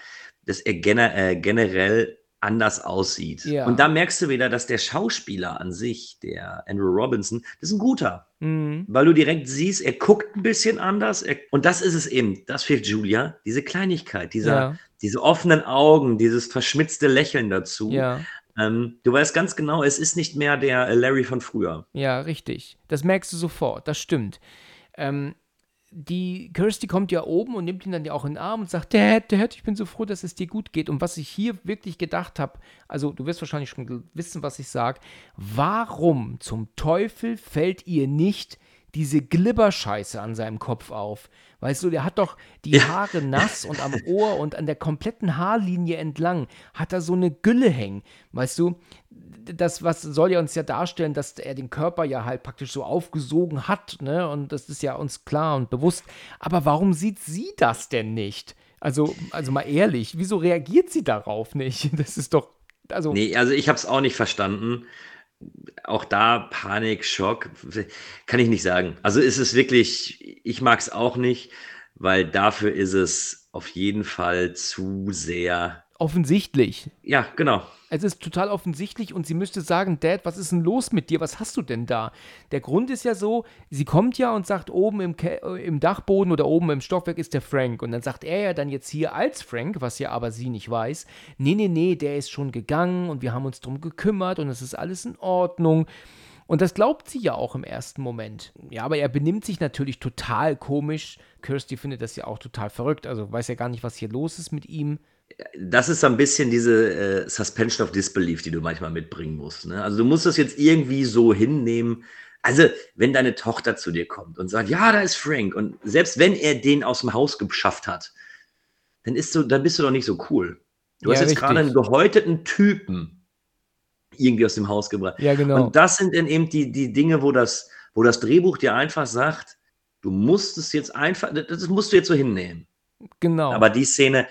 dass er gener äh, generell anders aussieht. Ja. Und da merkst du wieder, dass der Schauspieler an sich, der Andrew Robinson, das ist ein guter. Mhm. Weil du direkt siehst, er guckt ein bisschen anders. Er, und das ist es eben, das fehlt Julia, diese Kleinigkeit, dieser, ja. diese offenen Augen, dieses verschmitzte Lächeln dazu. Ja. Ähm, du weißt ganz genau, es ist nicht mehr der Larry von früher. Ja, richtig. Das merkst du sofort, das stimmt. Ähm, die Kirsty kommt ja oben und nimmt ihn dann ja auch in den Arm und sagt, Dad, Dad, ich bin so froh, dass es dir gut geht. Und was ich hier wirklich gedacht habe, also du wirst wahrscheinlich schon wissen, was ich sage, warum zum Teufel fällt ihr nicht diese Glibberscheiße an seinem Kopf auf? Weißt du, der hat doch die Haare nass und am Ohr und an der kompletten Haarlinie entlang hat er so eine Gülle hängen. Weißt du, das was soll ja uns ja darstellen, dass er den Körper ja halt praktisch so aufgesogen hat, ne? Und das ist ja uns klar und bewusst. Aber warum sieht sie das denn nicht? Also, also mal ehrlich, wieso reagiert sie darauf nicht? Das ist doch, also. Nee, also ich habe es auch nicht verstanden. Auch da Panik, Schock, kann ich nicht sagen. Also ist es wirklich, ich mag es auch nicht, weil dafür ist es auf jeden Fall zu sehr offensichtlich. Ja, genau. Es ist total offensichtlich und sie müsste sagen, Dad, was ist denn los mit dir? Was hast du denn da? Der Grund ist ja so, sie kommt ja und sagt, oben im, Ke äh, im Dachboden oder oben im Stockwerk ist der Frank. Und dann sagt er ja dann jetzt hier als Frank, was ja aber sie nicht weiß, nee, nee, nee, der ist schon gegangen und wir haben uns drum gekümmert und es ist alles in Ordnung. Und das glaubt sie ja auch im ersten Moment. Ja, aber er benimmt sich natürlich total komisch. Kirsty findet das ja auch total verrückt. Also weiß ja gar nicht, was hier los ist mit ihm das ist so ein bisschen diese äh, Suspension of Disbelief, die du manchmal mitbringen musst. Ne? Also du musst das jetzt irgendwie so hinnehmen. Also, wenn deine Tochter zu dir kommt und sagt, ja, da ist Frank, und selbst wenn er den aus dem Haus geschafft hat, dann, ist du, dann bist du doch nicht so cool. Du ja, hast jetzt gerade einen gehäuteten Typen irgendwie aus dem Haus gebracht. Ja, genau. Und das sind dann eben die, die Dinge, wo das, wo das Drehbuch dir einfach sagt, du musst es jetzt einfach, das musst du jetzt so hinnehmen. Genau. Aber die Szene,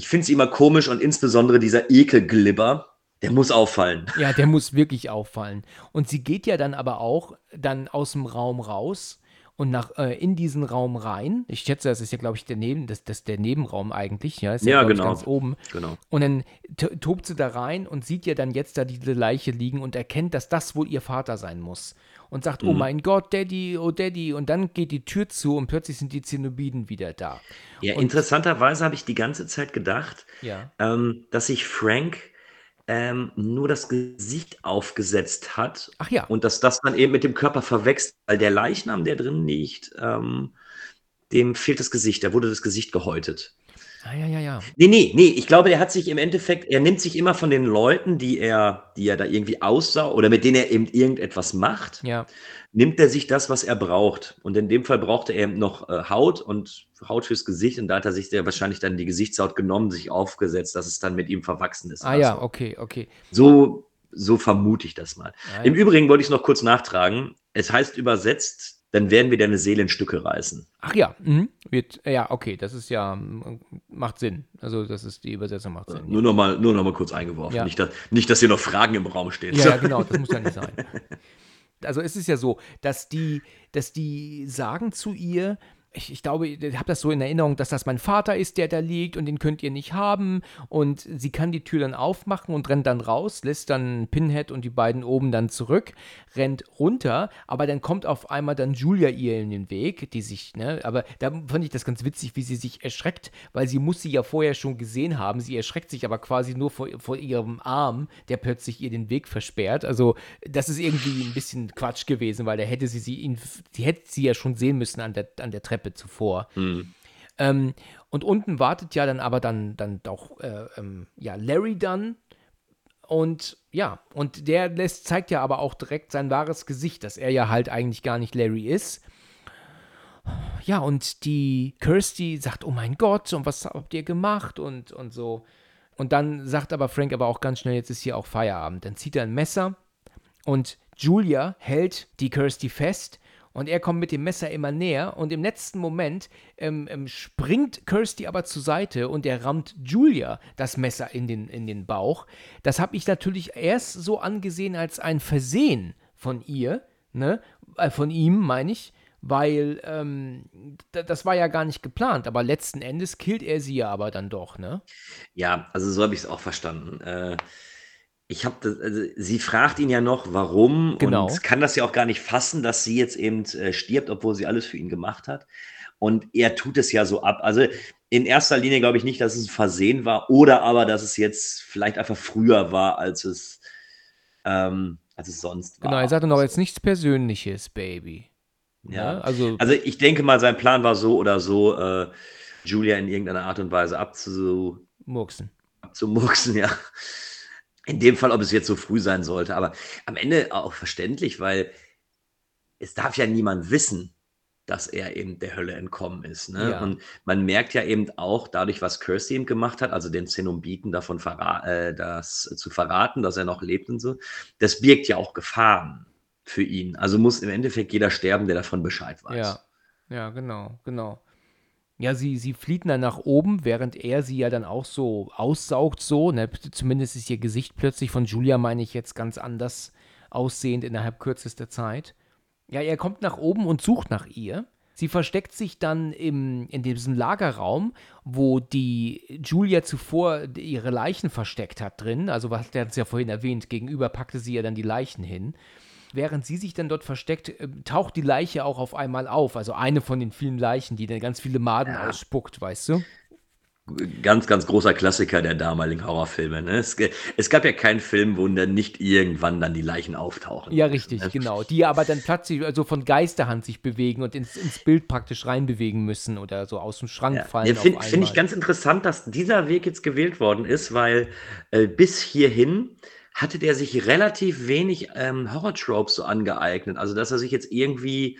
ich finde es immer komisch und insbesondere dieser Ekelglibber, der muss auffallen. Ja, der muss wirklich auffallen. Und sie geht ja dann aber auch dann aus dem Raum raus und nach, äh, in diesen Raum rein. Ich schätze, das ist ja, glaube ich, der, Neben, das, das der Nebenraum eigentlich. Ja, ist ja, ja genau. ganz oben. Genau. Und dann tobt sie da rein und sieht ja dann jetzt da diese Leiche liegen und erkennt, dass das wohl ihr Vater sein muss. Und sagt, oh mhm. oh mein Gott, Daddy, oh Daddy. Und dann geht die Tür zu und plötzlich sind die Zenobiden wieder da. Ja, und, interessanterweise habe ich die ganze Zeit gedacht, ja. ähm, dass sich Frank ähm, nur das Gesicht aufgesetzt hat. Ach ja. Und dass das dann eben mit dem Körper verwechselt, weil der Leichnam, der drin liegt, ähm, dem fehlt das Gesicht, da wurde das Gesicht gehäutet. Ah, ja, ja, ja. Nee, nee, nee, ich glaube, er hat sich im Endeffekt, er nimmt sich immer von den Leuten, die er, die er da irgendwie aussah oder mit denen er eben irgendetwas macht, ja. nimmt er sich das, was er braucht. Und in dem Fall brauchte er eben noch äh, Haut und Haut fürs Gesicht und da hat er sich der wahrscheinlich dann die Gesichtshaut genommen, sich aufgesetzt, dass es dann mit ihm verwachsen ist. Ah also. ja, okay, okay. So, so vermute ich das mal. Ah. Im Übrigen wollte ich es noch kurz nachtragen. Es heißt übersetzt dann werden wir deine Seele in Stücke reißen. Ach ja, mhm. Wird, ja, okay, das ist ja, macht Sinn. Also das ist, die Übersetzung macht Sinn. Nur nochmal noch kurz eingeworfen. Ja. Nicht, dass, nicht, dass hier noch Fragen im Raum stehen. Ja, ja genau, das muss ja nicht sein. Also es ist ja so, dass die, dass die sagen zu ihr, ich, ich glaube, ich habe das so in Erinnerung, dass das mein Vater ist, der da liegt und den könnt ihr nicht haben. Und sie kann die Tür dann aufmachen und rennt dann raus, lässt dann Pinhead und die beiden oben dann zurück, rennt runter, aber dann kommt auf einmal dann Julia ihr in den Weg, die sich, ne, aber da fand ich das ganz witzig, wie sie sich erschreckt, weil sie muss sie ja vorher schon gesehen haben. Sie erschreckt sich aber quasi nur vor, vor ihrem Arm, der plötzlich ihr den Weg versperrt. Also, das ist irgendwie ein bisschen Quatsch gewesen, weil da hätte sie sie, ihn, sie hätte sie ja schon sehen müssen an der, an der Treppe Treppe zuvor. Mhm. Ähm, und unten wartet ja dann aber dann, dann auch äh, ähm, ja, Larry dann. Und ja, und der lässt, zeigt ja aber auch direkt sein wahres Gesicht, dass er ja halt eigentlich gar nicht Larry ist. Ja, und die Kirsty sagt, oh mein Gott, und was habt ihr gemacht? Und, und so. Und dann sagt aber Frank aber auch ganz schnell, jetzt ist hier auch Feierabend. Dann zieht er ein Messer und Julia hält die Kirsty fest und er kommt mit dem Messer immer näher und im letzten Moment ähm, ähm, springt Kirsty aber zur Seite und er rammt Julia das Messer in den, in den Bauch. Das habe ich natürlich erst so angesehen als ein Versehen von ihr, ne? Äh, von ihm, meine ich, weil ähm, das war ja gar nicht geplant, aber letzten Endes killt er sie ja aber dann doch, ne? Ja, also so habe ich es auch verstanden. Äh ich habe also sie fragt ihn ja noch, warum Genau. und kann das ja auch gar nicht fassen, dass sie jetzt eben äh, stirbt, obwohl sie alles für ihn gemacht hat. Und er tut es ja so ab. Also in erster Linie glaube ich nicht, dass es ein Versehen war oder aber, dass es jetzt vielleicht einfach früher war, als es, ähm, als es sonst Genau, er war. sagte noch jetzt nichts Persönliches, Baby. Ja. Ne? Also, Also ich denke mal, sein Plan war so oder so, äh, Julia in irgendeiner Art und Weise abzu, Murksen. abzumurksen, ja. In dem Fall, ob es jetzt so früh sein sollte, aber am Ende auch verständlich, weil es darf ja niemand wissen, dass er eben der Hölle entkommen ist. Ne? Ja. Und man merkt ja eben auch dadurch, was Kirsty ihm gemacht hat, also den Zenobiten davon verra äh, das zu verraten, dass er noch lebt und so, das birgt ja auch Gefahren für ihn. Also muss im Endeffekt jeder sterben, der davon Bescheid weiß. Ja, ja, genau, genau. Ja, sie, sie flieht dann nach oben, während er sie ja dann auch so aussaugt, so. Ne? Zumindest ist ihr Gesicht plötzlich von Julia, meine ich, jetzt ganz anders aussehend innerhalb kürzester Zeit. Ja, er kommt nach oben und sucht nach ihr. Sie versteckt sich dann im, in diesem Lagerraum, wo die Julia zuvor ihre Leichen versteckt hat drin. Also, was der hat es ja vorhin erwähnt, gegenüber packte sie ja dann die Leichen hin. Während sie sich dann dort versteckt, äh, taucht die Leiche auch auf einmal auf. Also eine von den vielen Leichen, die dann ganz viele Maden Ja. ausspuckt, weißt du? Ganz, ganz großer Klassiker der damaligen Horrorfilme. Ne? Es, ge- es gab ja keinen Film, wo dann nicht irgendwann dann die Leichen auftauchen. Ja, richtig, Ne? genau. Die aber dann plötzlich also von Geisterhand sich bewegen und ins, ins Bild praktisch reinbewegen müssen oder so aus dem Schrank Ja. fallen. Ja, Finde find ich ganz interessant, dass dieser Weg jetzt gewählt worden ist, weil äh, bis hierhin hatte der sich relativ wenig ähm, Horror-Tropes so angeeignet. Also, dass er sich jetzt irgendwie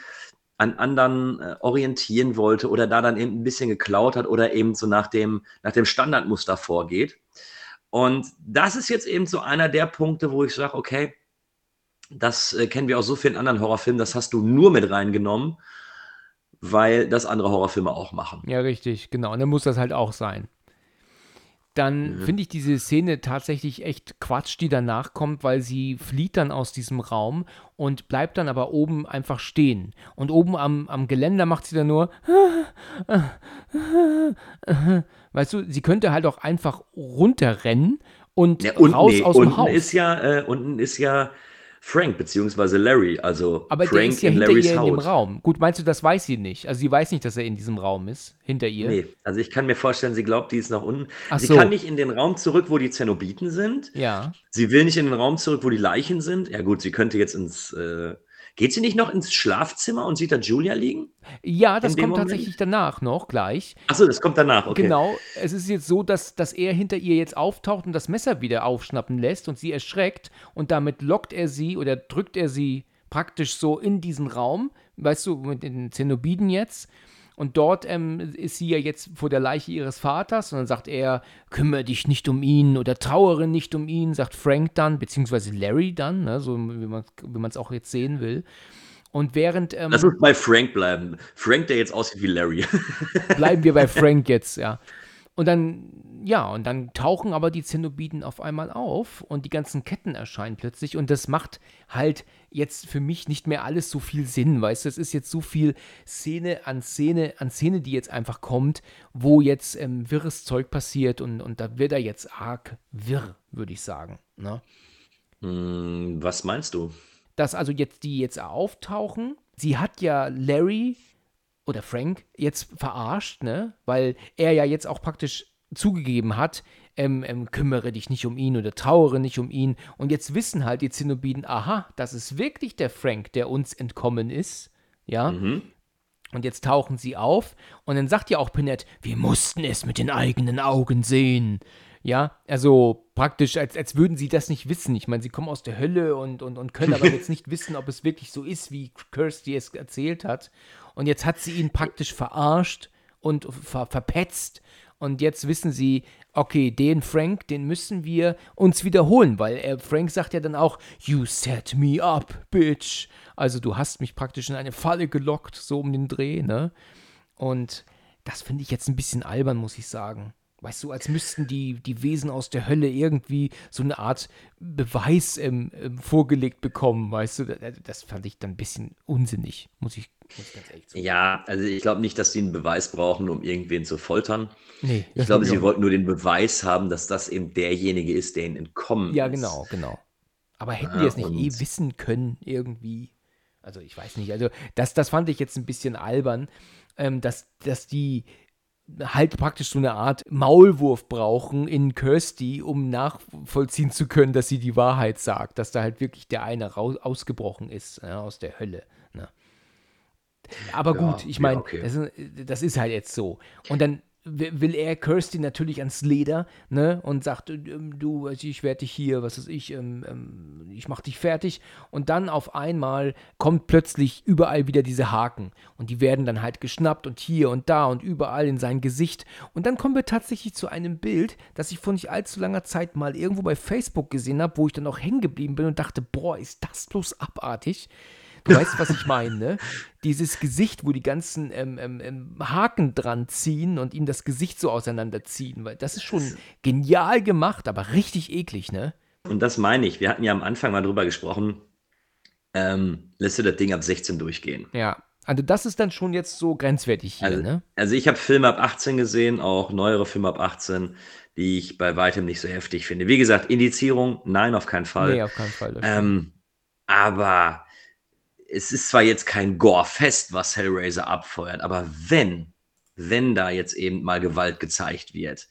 an anderen äh, orientieren wollte oder da dann eben ein bisschen geklaut hat oder eben so nach dem, nach dem Standardmuster vorgeht. Und das ist jetzt eben so einer der Punkte, wo ich sage, okay, das äh, kennen wir aus so vielen anderen Horrorfilmen, das hast du nur mit reingenommen, weil das andere Horrorfilme auch machen. Ja, richtig, genau. Und dann muss das halt auch sein. Dann Mhm. finde ich diese Szene tatsächlich echt Quatsch, die danach kommt, weil sie flieht dann aus diesem Raum und bleibt dann aber oben einfach stehen. Und oben am, am Geländer macht sie dann nur. Weißt du, sie könnte halt auch einfach runterrennen und Ja, und raus nee, aus dem unten Haus. ist ja, äh, unten ist ja Frank beziehungsweise Larry, also aber Frank ist ja in hinter Larrys ihr in dem Haut. Raum. Gut, meinst du, das weiß sie nicht? Also sie weiß nicht, dass er in diesem Raum ist, hinter ihr. Nee, also ich kann mir vorstellen, sie glaubt, die ist nach unten. Ach sie so. kann nicht in den Raum zurück, wo die Zenobiten sind. Ja. Sie will nicht in den Raum zurück, wo die Leichen sind. Ja gut, sie könnte jetzt ins. Äh, geht sie nicht noch ins Schlafzimmer und sieht da Julia liegen? Ja, das kommt Moment? tatsächlich danach noch gleich. Achso, das kommt danach, okay. Genau, es ist jetzt so, dass, dass er hinter ihr jetzt auftaucht und das Messer wieder aufschnappen lässt und sie erschreckt und damit lockt er sie oder drückt er sie praktisch so in diesen Raum, weißt du, mit den Zenobiden jetzt. Und dort ähm, ist sie ja jetzt vor der Leiche ihres Vaters und dann sagt er, kümmere dich nicht um ihn oder trauere nicht um ihn, sagt Frank dann, beziehungsweise Larry dann, ne, so wie man es auch jetzt sehen will. Und während ähm, Lass uns bei Frank bleiben. Frank, der jetzt aussieht wie Larry. bleiben wir bei Frank jetzt, ja. Und dann, ja, und dann tauchen aber die Zenobiten auf einmal auf und die ganzen Ketten erscheinen plötzlich und das macht halt jetzt für mich nicht mehr alles so viel Sinn, weißt du, es ist jetzt so viel Szene an Szene an Szene, die jetzt einfach kommt, wo jetzt ähm, wirres Zeug passiert und, und da wird er jetzt arg wirr, würde ich sagen, ne? Hm, was meinst du? Dass also jetzt die jetzt auftauchen, sie hat ja Larry oder Frank jetzt verarscht, ne? Weil er ja jetzt auch praktisch zugegeben hat, ähm, ähm, kümmere dich nicht um ihn oder trauere nicht um ihn. Und jetzt wissen halt die Zenobiden, aha, das ist wirklich der Frank, der uns entkommen ist. Ja. Mhm. Und jetzt tauchen sie auf und dann sagt ja auch Pinette, wir mussten es mit den eigenen Augen sehen. Ja, also praktisch, als, als würden sie das nicht wissen. Ich meine, sie kommen aus der Hölle und, und, und können aber jetzt nicht wissen, ob es wirklich so ist, wie Kirsty es erzählt hat. Und jetzt hat sie ihn praktisch verarscht und ver verpetzt. Und jetzt wissen sie, okay, den Frank, den müssen wir uns wiederholen, weil er, Frank sagt ja dann auch, You set me up, bitch. Also du hast mich praktisch in eine Falle gelockt, so um den Dreh, ne? Und das finde ich jetzt ein bisschen albern, muss ich sagen. Weißt du, als müssten die, die Wesen aus der Hölle irgendwie so eine Art Beweis ähm, ähm, vorgelegt bekommen, weißt du? Das, fand ich dann ein bisschen unsinnig, muss ich, muss ich ganz ehrlich sagen. Ja, also ich glaube nicht, dass sie einen Beweis brauchen, um irgendwen zu foltern. Nee, Ich glaube, sie wollten nur den Beweis haben, dass das eben derjenige ist, der ihnen entkommen Ja, ist. genau, genau. Aber hätten Ja, die es nicht eh wissen können, irgendwie? Also, ich weiß nicht. Also, das, das fand ich jetzt ein bisschen albern, ähm, dass, dass die halt praktisch so eine Art Maulwurf brauchen in Kirsty, um nachvollziehen zu können, dass sie die Wahrheit sagt, dass da halt wirklich der eine raus, ausgebrochen ist ja, aus der Hölle. Ne? Aber Ja, gut, ich ja, meine, okay. das, ist- das ist halt jetzt so. Und dann will er Kirsty natürlich ans Leder, ne, und sagt, ähm, du, ich werde dich hier, was weiß ich, ähm, ähm, ich mach dich fertig. Und dann auf einmal kommt plötzlich überall wieder diese Haken. Und die werden dann halt geschnappt und hier und da und überall in sein Gesicht. Und dann kommen wir tatsächlich zu einem Bild, das ich vor nicht allzu langer Zeit mal irgendwo bei Facebook gesehen habe, wo ich dann auch hängen geblieben bin und dachte, boah, ist das bloß abartig. Du weißt, was ich meine, ne? Dieses Gesicht, wo die ganzen ähm, ähm, ähm, Haken dran ziehen und ihm das Gesicht so auseinanderziehen, weil das ist schon genial gemacht, aber richtig eklig, ne? Und das meine ich. Wir hatten ja am Anfang mal drüber gesprochen, ähm, lässt du das Ding ab 16 durchgehen. Ja. Also das ist dann schon jetzt so grenzwertig hier, Also, ne? also ich habe Filme ab 18 gesehen, auch neuere Filme ab 18, die ich bei weitem nicht so heftig finde. Wie gesagt, Indizierung, nein, auf keinen Fall. Nee, auf keinen Fall. Ähm, aber es ist zwar jetzt kein Gore-Fest, was Hellraiser abfeuert, aber wenn, wenn da jetzt eben mal Gewalt gezeigt wird,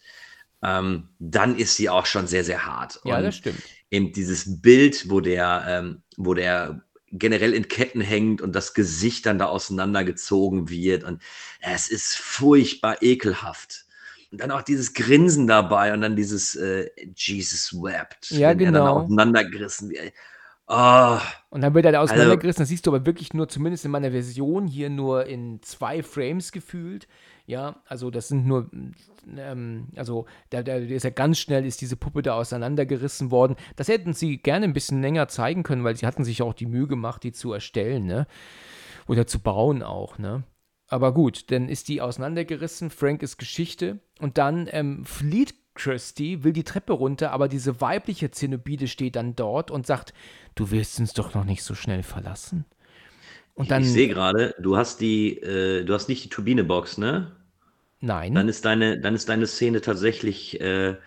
ähm, dann ist sie auch schon sehr, sehr hart. ja, Und das stimmt. eben dieses Bild, wo der, ähm, wo der generell in Ketten hängt und das Gesicht dann da auseinandergezogen wird und es ist furchtbar ekelhaft. Und dann auch dieses Grinsen dabei und dann dieses äh, Jesus wept, Ja, wenn er dann genau. auseinandergerissen wird. Oh, Und dann wird er da Also auseinandergerissen. Das siehst du aber wirklich nur, zumindest in meiner Version, hier nur in zwei Frames gefühlt. Ja, also das sind nur, ähm, also da, da ist ja ganz schnell, ist diese Puppe da auseinandergerissen worden. Das hätten sie gerne ein bisschen länger zeigen können, weil sie hatten sich auch die Mühe gemacht, die zu erstellen, ne? Oder zu bauen auch, ne? Aber gut, dann ist die auseinandergerissen, Frank ist Geschichte und dann ähm, flieht Kirsty, will die Treppe runter, aber diese weibliche Zenobide steht dann dort und sagt, du wirst uns doch noch nicht so schnell verlassen. Und dann, ich sehe gerade, du hast die, äh, du hast nicht die Turbine-Box, ne? nein, Dann ist deine, dann ist deine Szene tatsächlich äh,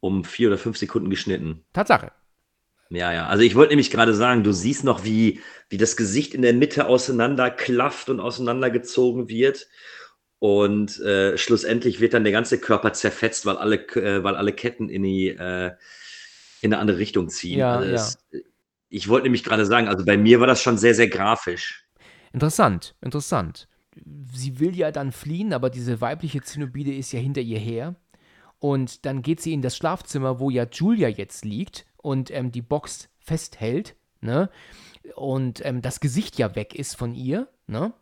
um vier oder fünf Sekunden geschnitten. Tatsache. Ja, ja. Also ich wollte nämlich gerade sagen, du siehst noch, wie, wie das Gesicht in der Mitte auseinanderklafft und auseinandergezogen wird. Und äh, schlussendlich wird dann der ganze Körper zerfetzt, weil alle, äh, weil alle Ketten in die äh, in eine andere Richtung ziehen. Ja, also ja. es, ich wollte nämlich gerade sagen, also bei mir war das schon sehr, sehr grafisch. Interessant, interessant. Sie will ja dann fliehen, aber diese weibliche Zenobide ist ja hinter ihr her. Und dann geht sie in das Schlafzimmer, wo ja Julia jetzt liegt und ähm, die Box festhält, ne? Und ähm, das Gesicht ja weg ist von ihr, ne?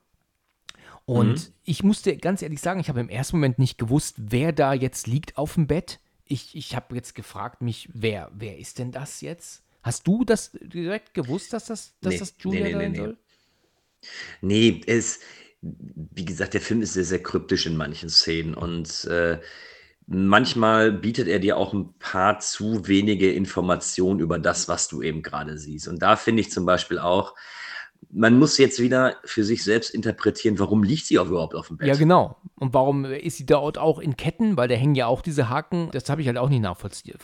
Und Mhm. ich musste ganz ehrlich sagen, ich habe im ersten Moment nicht gewusst, wer da jetzt liegt auf dem Bett. Ich, ich habe jetzt gefragt mich, wer, wer ist denn das jetzt? Hast du das direkt gewusst, dass das, dass Nee, das nee, Julia nee, nee, sein nee. soll? Nee, es, wie gesagt, der Film ist sehr, sehr kryptisch in manchen Szenen und äh, manchmal bietet er dir auch ein paar zu wenige Informationen über das, was du eben gerade siehst. Und da finde ich zum Beispiel auch, man muss jetzt wieder für sich selbst interpretieren, warum liegt sie auch überhaupt auf dem Bett? Ja, genau. Und warum ist sie dort auch in Ketten? Weil da hängen ja auch diese Haken. Das habe ich halt auch nicht nachvollziehen.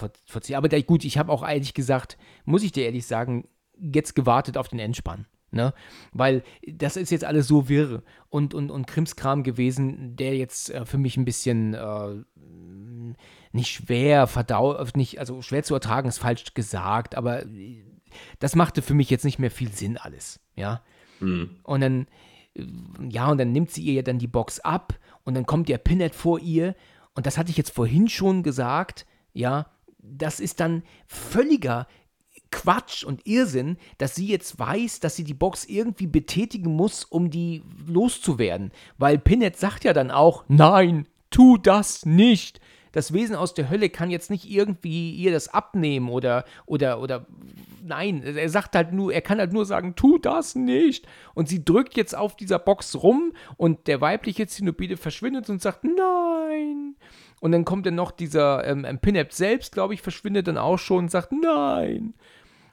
Aber da, gut, ich habe auch ehrlich gesagt, muss ich dir ehrlich sagen, jetzt gewartet auf den Endspann. Ne? Weil das ist jetzt alles so wirr und, und, und Krimskram gewesen, der jetzt äh, für mich ein bisschen äh, nicht schwer verdau, nicht, also schwer zu ertragen ist falsch gesagt, aber das machte für mich jetzt nicht mehr viel Sinn alles, ja. Mhm. Und dann, ja, und dann nimmt sie ihr ja dann die Box ab und dann kommt der Pinhead vor ihr und das hatte ich jetzt vorhin schon gesagt, ja, das ist dann völliger Quatsch und Irrsinn, dass sie jetzt weiß, dass sie die Box irgendwie betätigen muss, um die loszuwerden. Weil Pinhead sagt ja dann auch, nein, tu das nicht. Das Wesen aus der Hölle kann jetzt nicht irgendwie ihr das abnehmen oder, oder, oder, nein, er sagt halt nur, er kann halt nur sagen, tu das nicht. Und sie drückt jetzt auf dieser Box rum und der weibliche Zenobide verschwindet und sagt, nein. Und dann kommt dann noch dieser ähm, Pinhead selbst, glaube ich, verschwindet dann auch schon und sagt, nein.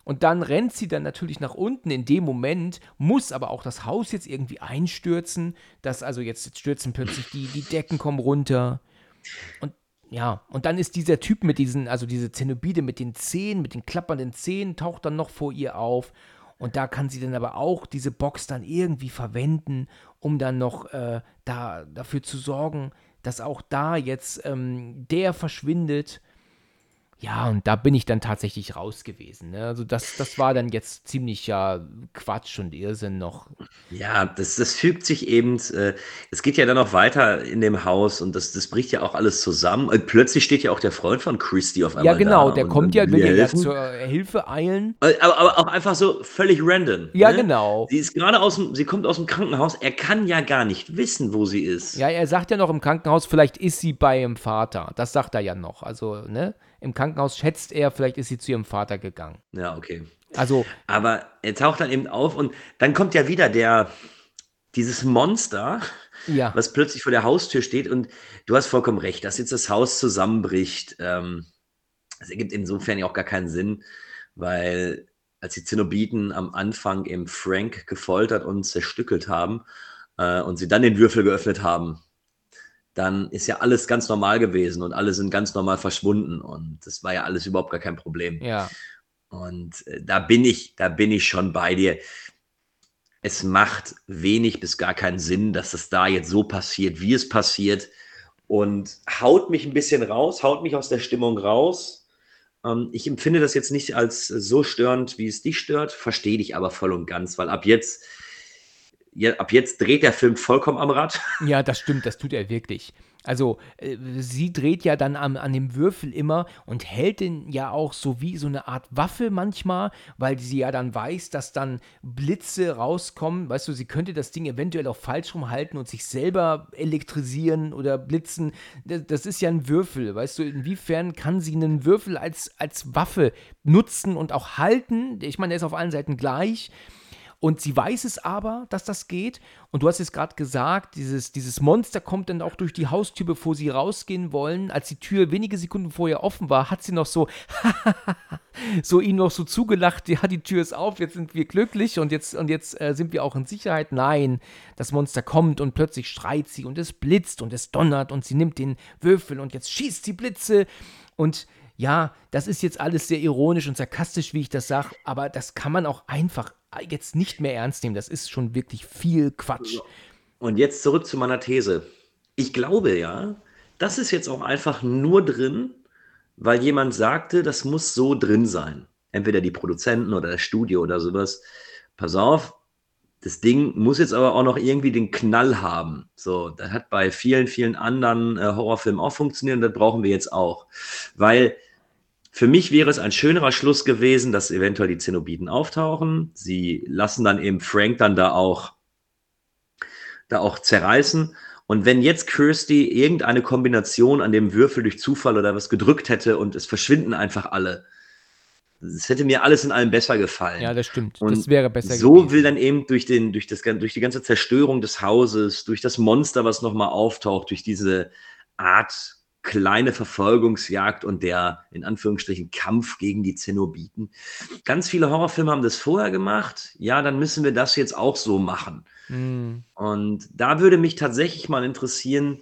Und dann rennt sie dann natürlich nach unten. In dem Moment muss aber auch das Haus jetzt irgendwie einstürzen. Dass also jetzt, jetzt stürzen plötzlich die, die Decken kommen runter. Und ja, und dann ist dieser Typ mit diesen, also diese Zenobide mit den Zähnen, mit den klappernden Zähnen, taucht dann noch vor ihr auf. Und da kann sie dann aber auch diese Box dann irgendwie verwenden, um dann noch äh, da, dafür zu sorgen, dass auch da jetzt ähm, der verschwindet ja, und da bin ich dann tatsächlich raus gewesen. Ne? Also das, das war dann jetzt ziemlich ja Quatsch und Irrsinn noch. Ja, das, das fügt sich eben, äh, es geht ja dann noch weiter in dem Haus und das, das bricht ja auch alles zusammen. Und plötzlich steht ja auch der Freund von Christy auf einmal Ja, genau, da der und, kommt und ja, will ja zur Hilfe eilen. Aber, aber auch einfach so völlig random. Ja, ne? genau. Sie ist gerade aus dem, sie kommt aus dem Krankenhaus. Er kann ja gar nicht wissen, wo sie ist. Ja, er sagt ja noch im Krankenhaus, vielleicht ist sie bei ihrem Vater. Das sagt er ja noch. Also, ne? Im Krankenhaus schätzt er, vielleicht ist sie zu ihrem Vater gegangen. Ja, okay. Also, Aber er taucht dann eben auf und dann kommt ja wieder der, dieses Monster, ja. was plötzlich vor der Haustür steht und du hast vollkommen recht, dass jetzt das Haus zusammenbricht. Ähm, das ergibt insofern ja auch gar keinen Sinn, weil als die Zenobiten am Anfang eben Frank gefoltert und zerstückelt haben äh, und sie dann den Würfel geöffnet haben, dann ist ja alles ganz normal gewesen und alle sind ganz normal verschwunden und das war ja alles überhaupt gar kein Problem. Ja. Und äh, da bin ich, da bin ich schon bei dir. Es macht wenig bis gar keinen Sinn, dass es da jetzt so passiert, wie es passiert und haut mich ein bisschen raus, haut mich aus der Stimmung raus. Ähm, ich empfinde das jetzt nicht als so störend, wie es dich stört, verstehe dich aber voll und ganz, weil ab jetzt, ja, ab jetzt dreht der Film vollkommen am Rad. Ja, das stimmt, das tut er wirklich. Also, äh, sie dreht ja dann am, an dem Würfel immer und hält den ja auch so wie so eine Art Waffe manchmal, weil sie ja dann weiß, dass dann Blitze rauskommen. Weißt du, sie könnte das Ding eventuell auch falsch rumhalten und sich selber elektrisieren oder blitzen. Das, das ist ja ein Würfel, weißt du, inwiefern kann sie einen Würfel als, als Waffe nutzen und auch halten? Ich meine, der ist auf allen Seiten gleich. Und sie weiß es aber, dass das geht. Und du hast es gerade gesagt, dieses, dieses Monster kommt dann auch durch die Haustür, bevor sie rausgehen wollen. Als die Tür wenige Sekunden vorher offen war, hat sie noch so, so ihm noch so zugelacht, ja, die Tür ist auf, jetzt sind wir glücklich und jetzt, und jetzt äh, sind wir auch in Sicherheit. Nein, das Monster kommt und plötzlich schreit sie und es blitzt und es donnert und sie nimmt den Würfel und jetzt schießt sie Blitze. Und ja, das ist jetzt alles sehr ironisch und sarkastisch, wie ich das sage, aber das kann man auch einfach jetzt nicht mehr ernst nehmen. Das ist schon wirklich viel Quatsch. Und jetzt zurück zu meiner These. Ich glaube ja, das ist jetzt auch einfach nur drin, weil jemand sagte, das muss so drin sein. Entweder die Produzenten oder das Studio oder sowas. Pass auf, das Ding muss jetzt aber auch noch irgendwie den Knall haben. So, das hat bei vielen, vielen anderen äh, Horrorfilmen auch funktioniert und das brauchen wir jetzt auch. Weil für mich wäre es ein schönerer Schluss gewesen, dass eventuell die Zenobiten auftauchen. Sie lassen dann eben Frank dann da auch, da auch zerreißen. Und wenn jetzt Kirsty irgendeine Kombination an dem Würfel durch Zufall oder was gedrückt hätte und es verschwinden einfach alle, das hätte mir alles in allem besser gefallen. Ja, das stimmt. Und das wäre besser so gewesen. will dann eben durch, den, durch, das, durch die ganze Zerstörung des Hauses, durch das Monster, was nochmal auftaucht, durch diese Art kleine Verfolgungsjagd und der in Anführungsstrichen Kampf gegen die Zenobiten. Ganz viele Horrorfilme haben das vorher gemacht. Ja, dann müssen wir das jetzt auch so machen. Mhm. Und da würde mich tatsächlich mal interessieren,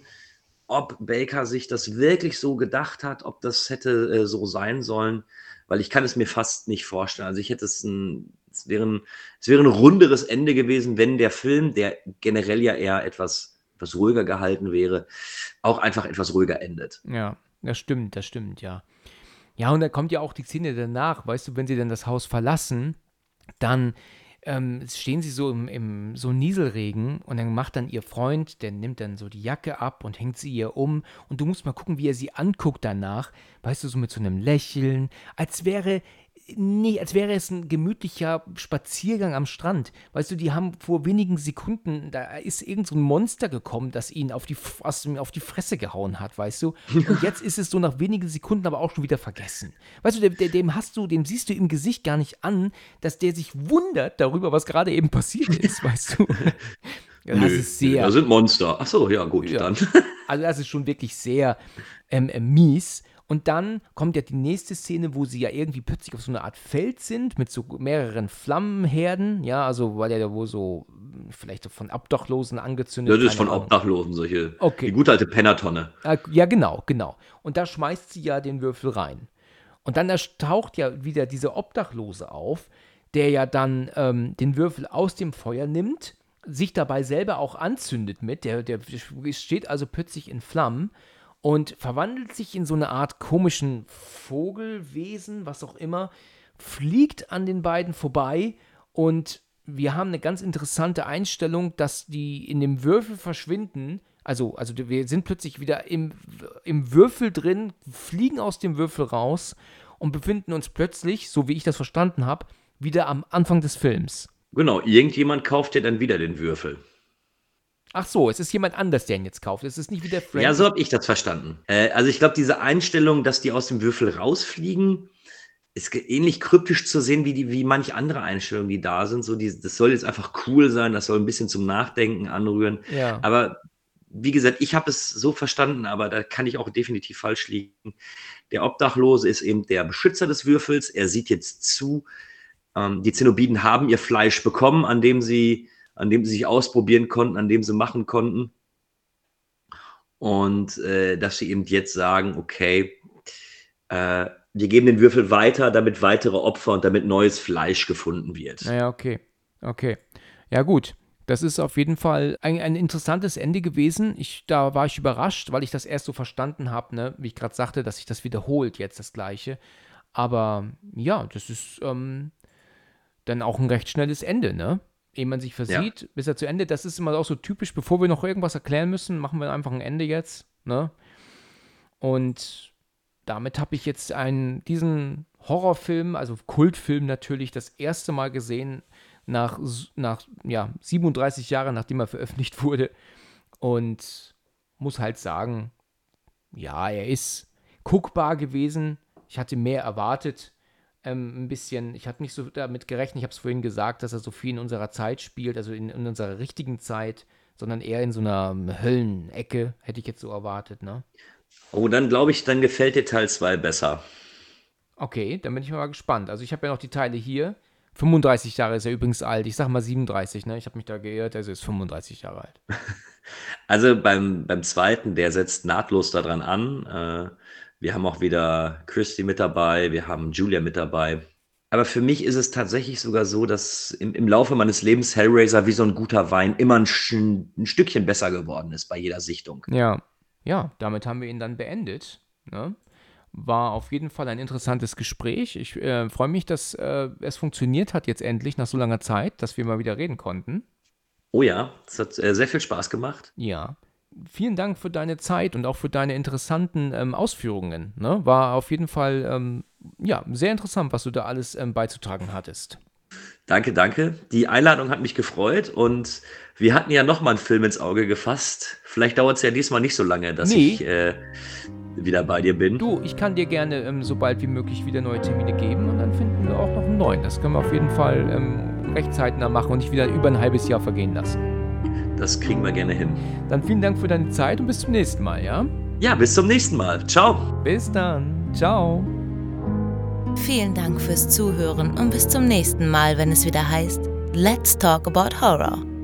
ob Baker sich das wirklich so gedacht hat, ob das hätte äh, so sein sollen, weil ich kann es mir fast nicht vorstellen. Also ich hätte es ein, es wäre ein, es wäre ein runderes Ende gewesen, wenn der Film, der generell ja eher etwas, etwas ruhiger gehalten wäre, auch einfach etwas ruhiger endet. Ja, das stimmt, das stimmt, ja. Ja, und da kommt ja auch die Szene danach, weißt du, wenn sie dann das Haus verlassen, dann ähm, stehen sie so im, im so Nieselregen und dann macht dann ihr Freund, der nimmt dann so die Jacke ab und hängt sie ihr um und du musst mal gucken, wie er sie anguckt danach, weißt du, so mit so einem Lächeln, als wäre nee, als wäre es ein gemütlicher Spaziergang am Strand. Weißt du, die haben vor wenigen Sekunden, da ist irgend so ein Monster gekommen, das ihn auf die, auf die Fresse gehauen hat, weißt du? Und jetzt ist es so nach wenigen Sekunden aber auch schon wieder vergessen. Weißt du, dem, dem hast du, dem siehst du im Gesicht gar nicht an, dass der sich wundert darüber, was gerade eben passiert ist, weißt du? Das Nö, ist sehr. Da sind Monster. Ach so, ja, gut, ja. dann. Also, das ist schon wirklich sehr ähm, äh, mies. Und dann kommt ja die nächste Szene, wo sie ja irgendwie plötzlich auf so einer Art Feld sind mit so mehreren Flammenherden. Ja, also weil ja wohl so vielleicht so von Obdachlosen angezündet Das ist von Ahnung. Obdachlosen, solche. Okay. Die gute alte Pennertonne. Ah, ja, genau, genau. Und da schmeißt sie ja den Würfel rein. Und dann taucht ja wieder dieser Obdachlose auf, der ja dann ähm, den Würfel aus dem Feuer nimmt, sich dabei selber auch anzündet mit. Der, der steht also plötzlich in Flammen und verwandelt sich in so eine Art komischen Vogelwesen, was auch immer, fliegt an den beiden vorbei und wir haben eine ganz interessante Einstellung, dass die in dem Würfel verschwinden. Also, also wir sind plötzlich wieder im, im Würfel drin, fliegen aus dem Würfel raus und befinden uns plötzlich, so wie ich das verstanden habe, wieder am Anfang des Films. Genau, irgendjemand kauft ja dann wieder den Würfel. Ach so, es ist jemand anders, der ihn jetzt kauft. Es ist nicht wie der Frank. Ja, so habe ich das verstanden. Äh, also ich glaube, diese Einstellung, dass die aus dem Würfel rausfliegen, ist ähnlich kryptisch zu sehen wie, die, wie manche andere Einstellungen, die da sind. So die, das soll jetzt einfach cool sein, das soll ein bisschen zum Nachdenken anrühren. Ja. Aber wie gesagt, ich habe es so verstanden, aber da kann ich auch definitiv falsch liegen. Der Obdachlose ist eben der Beschützer des Würfels. Er sieht jetzt zu, ähm, die Zenobiden haben ihr Fleisch bekommen, an dem sie an dem sie sich ausprobieren konnten, an dem sie machen konnten. Und äh, dass sie eben jetzt sagen, okay, äh, wir geben den Würfel weiter, damit weitere Opfer und damit neues Fleisch gefunden wird. Naja, okay. Okay. Ja, gut. Das ist auf jeden Fall ein, ein interessantes Ende gewesen. Ich, da war ich überrascht, weil ich das erst so verstanden habe, ne? wie ich gerade sagte, dass sich das wiederholt, jetzt das Gleiche. Aber ja, das ist ähm, dann auch ein recht schnelles Ende, ne? Ehe man sich versieht, ja. bis er zu Ende. Das ist immer auch so typisch, bevor wir noch irgendwas erklären müssen, machen wir einfach ein Ende jetzt. Ne? Und damit habe ich jetzt einen, diesen Horrorfilm, also Kultfilm natürlich, das erste Mal gesehen nach, nach ja, 37 Jahren, nachdem er veröffentlicht wurde. Und muss halt sagen, ja, er ist guckbar gewesen. Ich hatte mehr erwartet ähm, ein bisschen, ich hatte nicht so damit gerechnet, ich habe es vorhin gesagt, dass er so viel in unserer Zeit spielt, also in, in unserer richtigen Zeit, sondern eher in so einer ähm, Höllenecke, hätte ich jetzt so erwartet, ne? Oh, dann glaube ich, dann gefällt dir Teil 2 besser. Okay, dann bin ich mal gespannt. Also ich habe ja noch die Teile hier. 35 Jahre ist er übrigens alt. Ich sage mal 37, ne? Ich habe mich da geirrt, also ist 35 Jahre alt. Also beim, beim zweiten, der setzt nahtlos daran an. Äh, wir haben auch wieder Christy mit dabei, wir haben Julia mit dabei. Aber für mich ist es tatsächlich sogar so, dass im, im Laufe meines Lebens Hellraiser wie so ein guter Wein immer ein, ein, Stückchen besser geworden ist bei jeder Sichtung. Ja, ja, damit haben wir ihn dann beendet. Ne? War auf jeden Fall ein interessantes Gespräch. Ich äh, freue mich, dass äh, es funktioniert hat jetzt endlich nach so langer Zeit, dass wir mal wieder reden konnten. Oh ja, es hat äh, sehr viel Spaß gemacht. Ja vielen Dank für deine Zeit und auch für deine interessanten ähm, Ausführungen. Ne? War auf jeden Fall ähm, ja, sehr interessant, was du da alles ähm, beizutragen hattest. Danke, danke. Die Einladung hat mich gefreut und wir hatten ja nochmal einen Film ins Auge gefasst. Vielleicht dauert es ja diesmal nicht so lange, dass nee. ich äh, wieder bei dir bin. Du, ich kann dir gerne ähm, so bald wie möglich wieder neue Termine geben und dann finden wir auch noch einen neuen. Das können wir auf jeden Fall ähm, recht zeitnah machen und nicht wieder über ein halbes Jahr vergehen lassen. Das kriegen wir gerne hin. Dann vielen Dank für deine Zeit und bis zum nächsten Mal, ja? Ja, bis zum nächsten Mal. Ciao. Bis dann. Ciao. Vielen Dank fürs Zuhören und bis zum nächsten Mal, wenn es wieder heißt Let's Talk About Horror.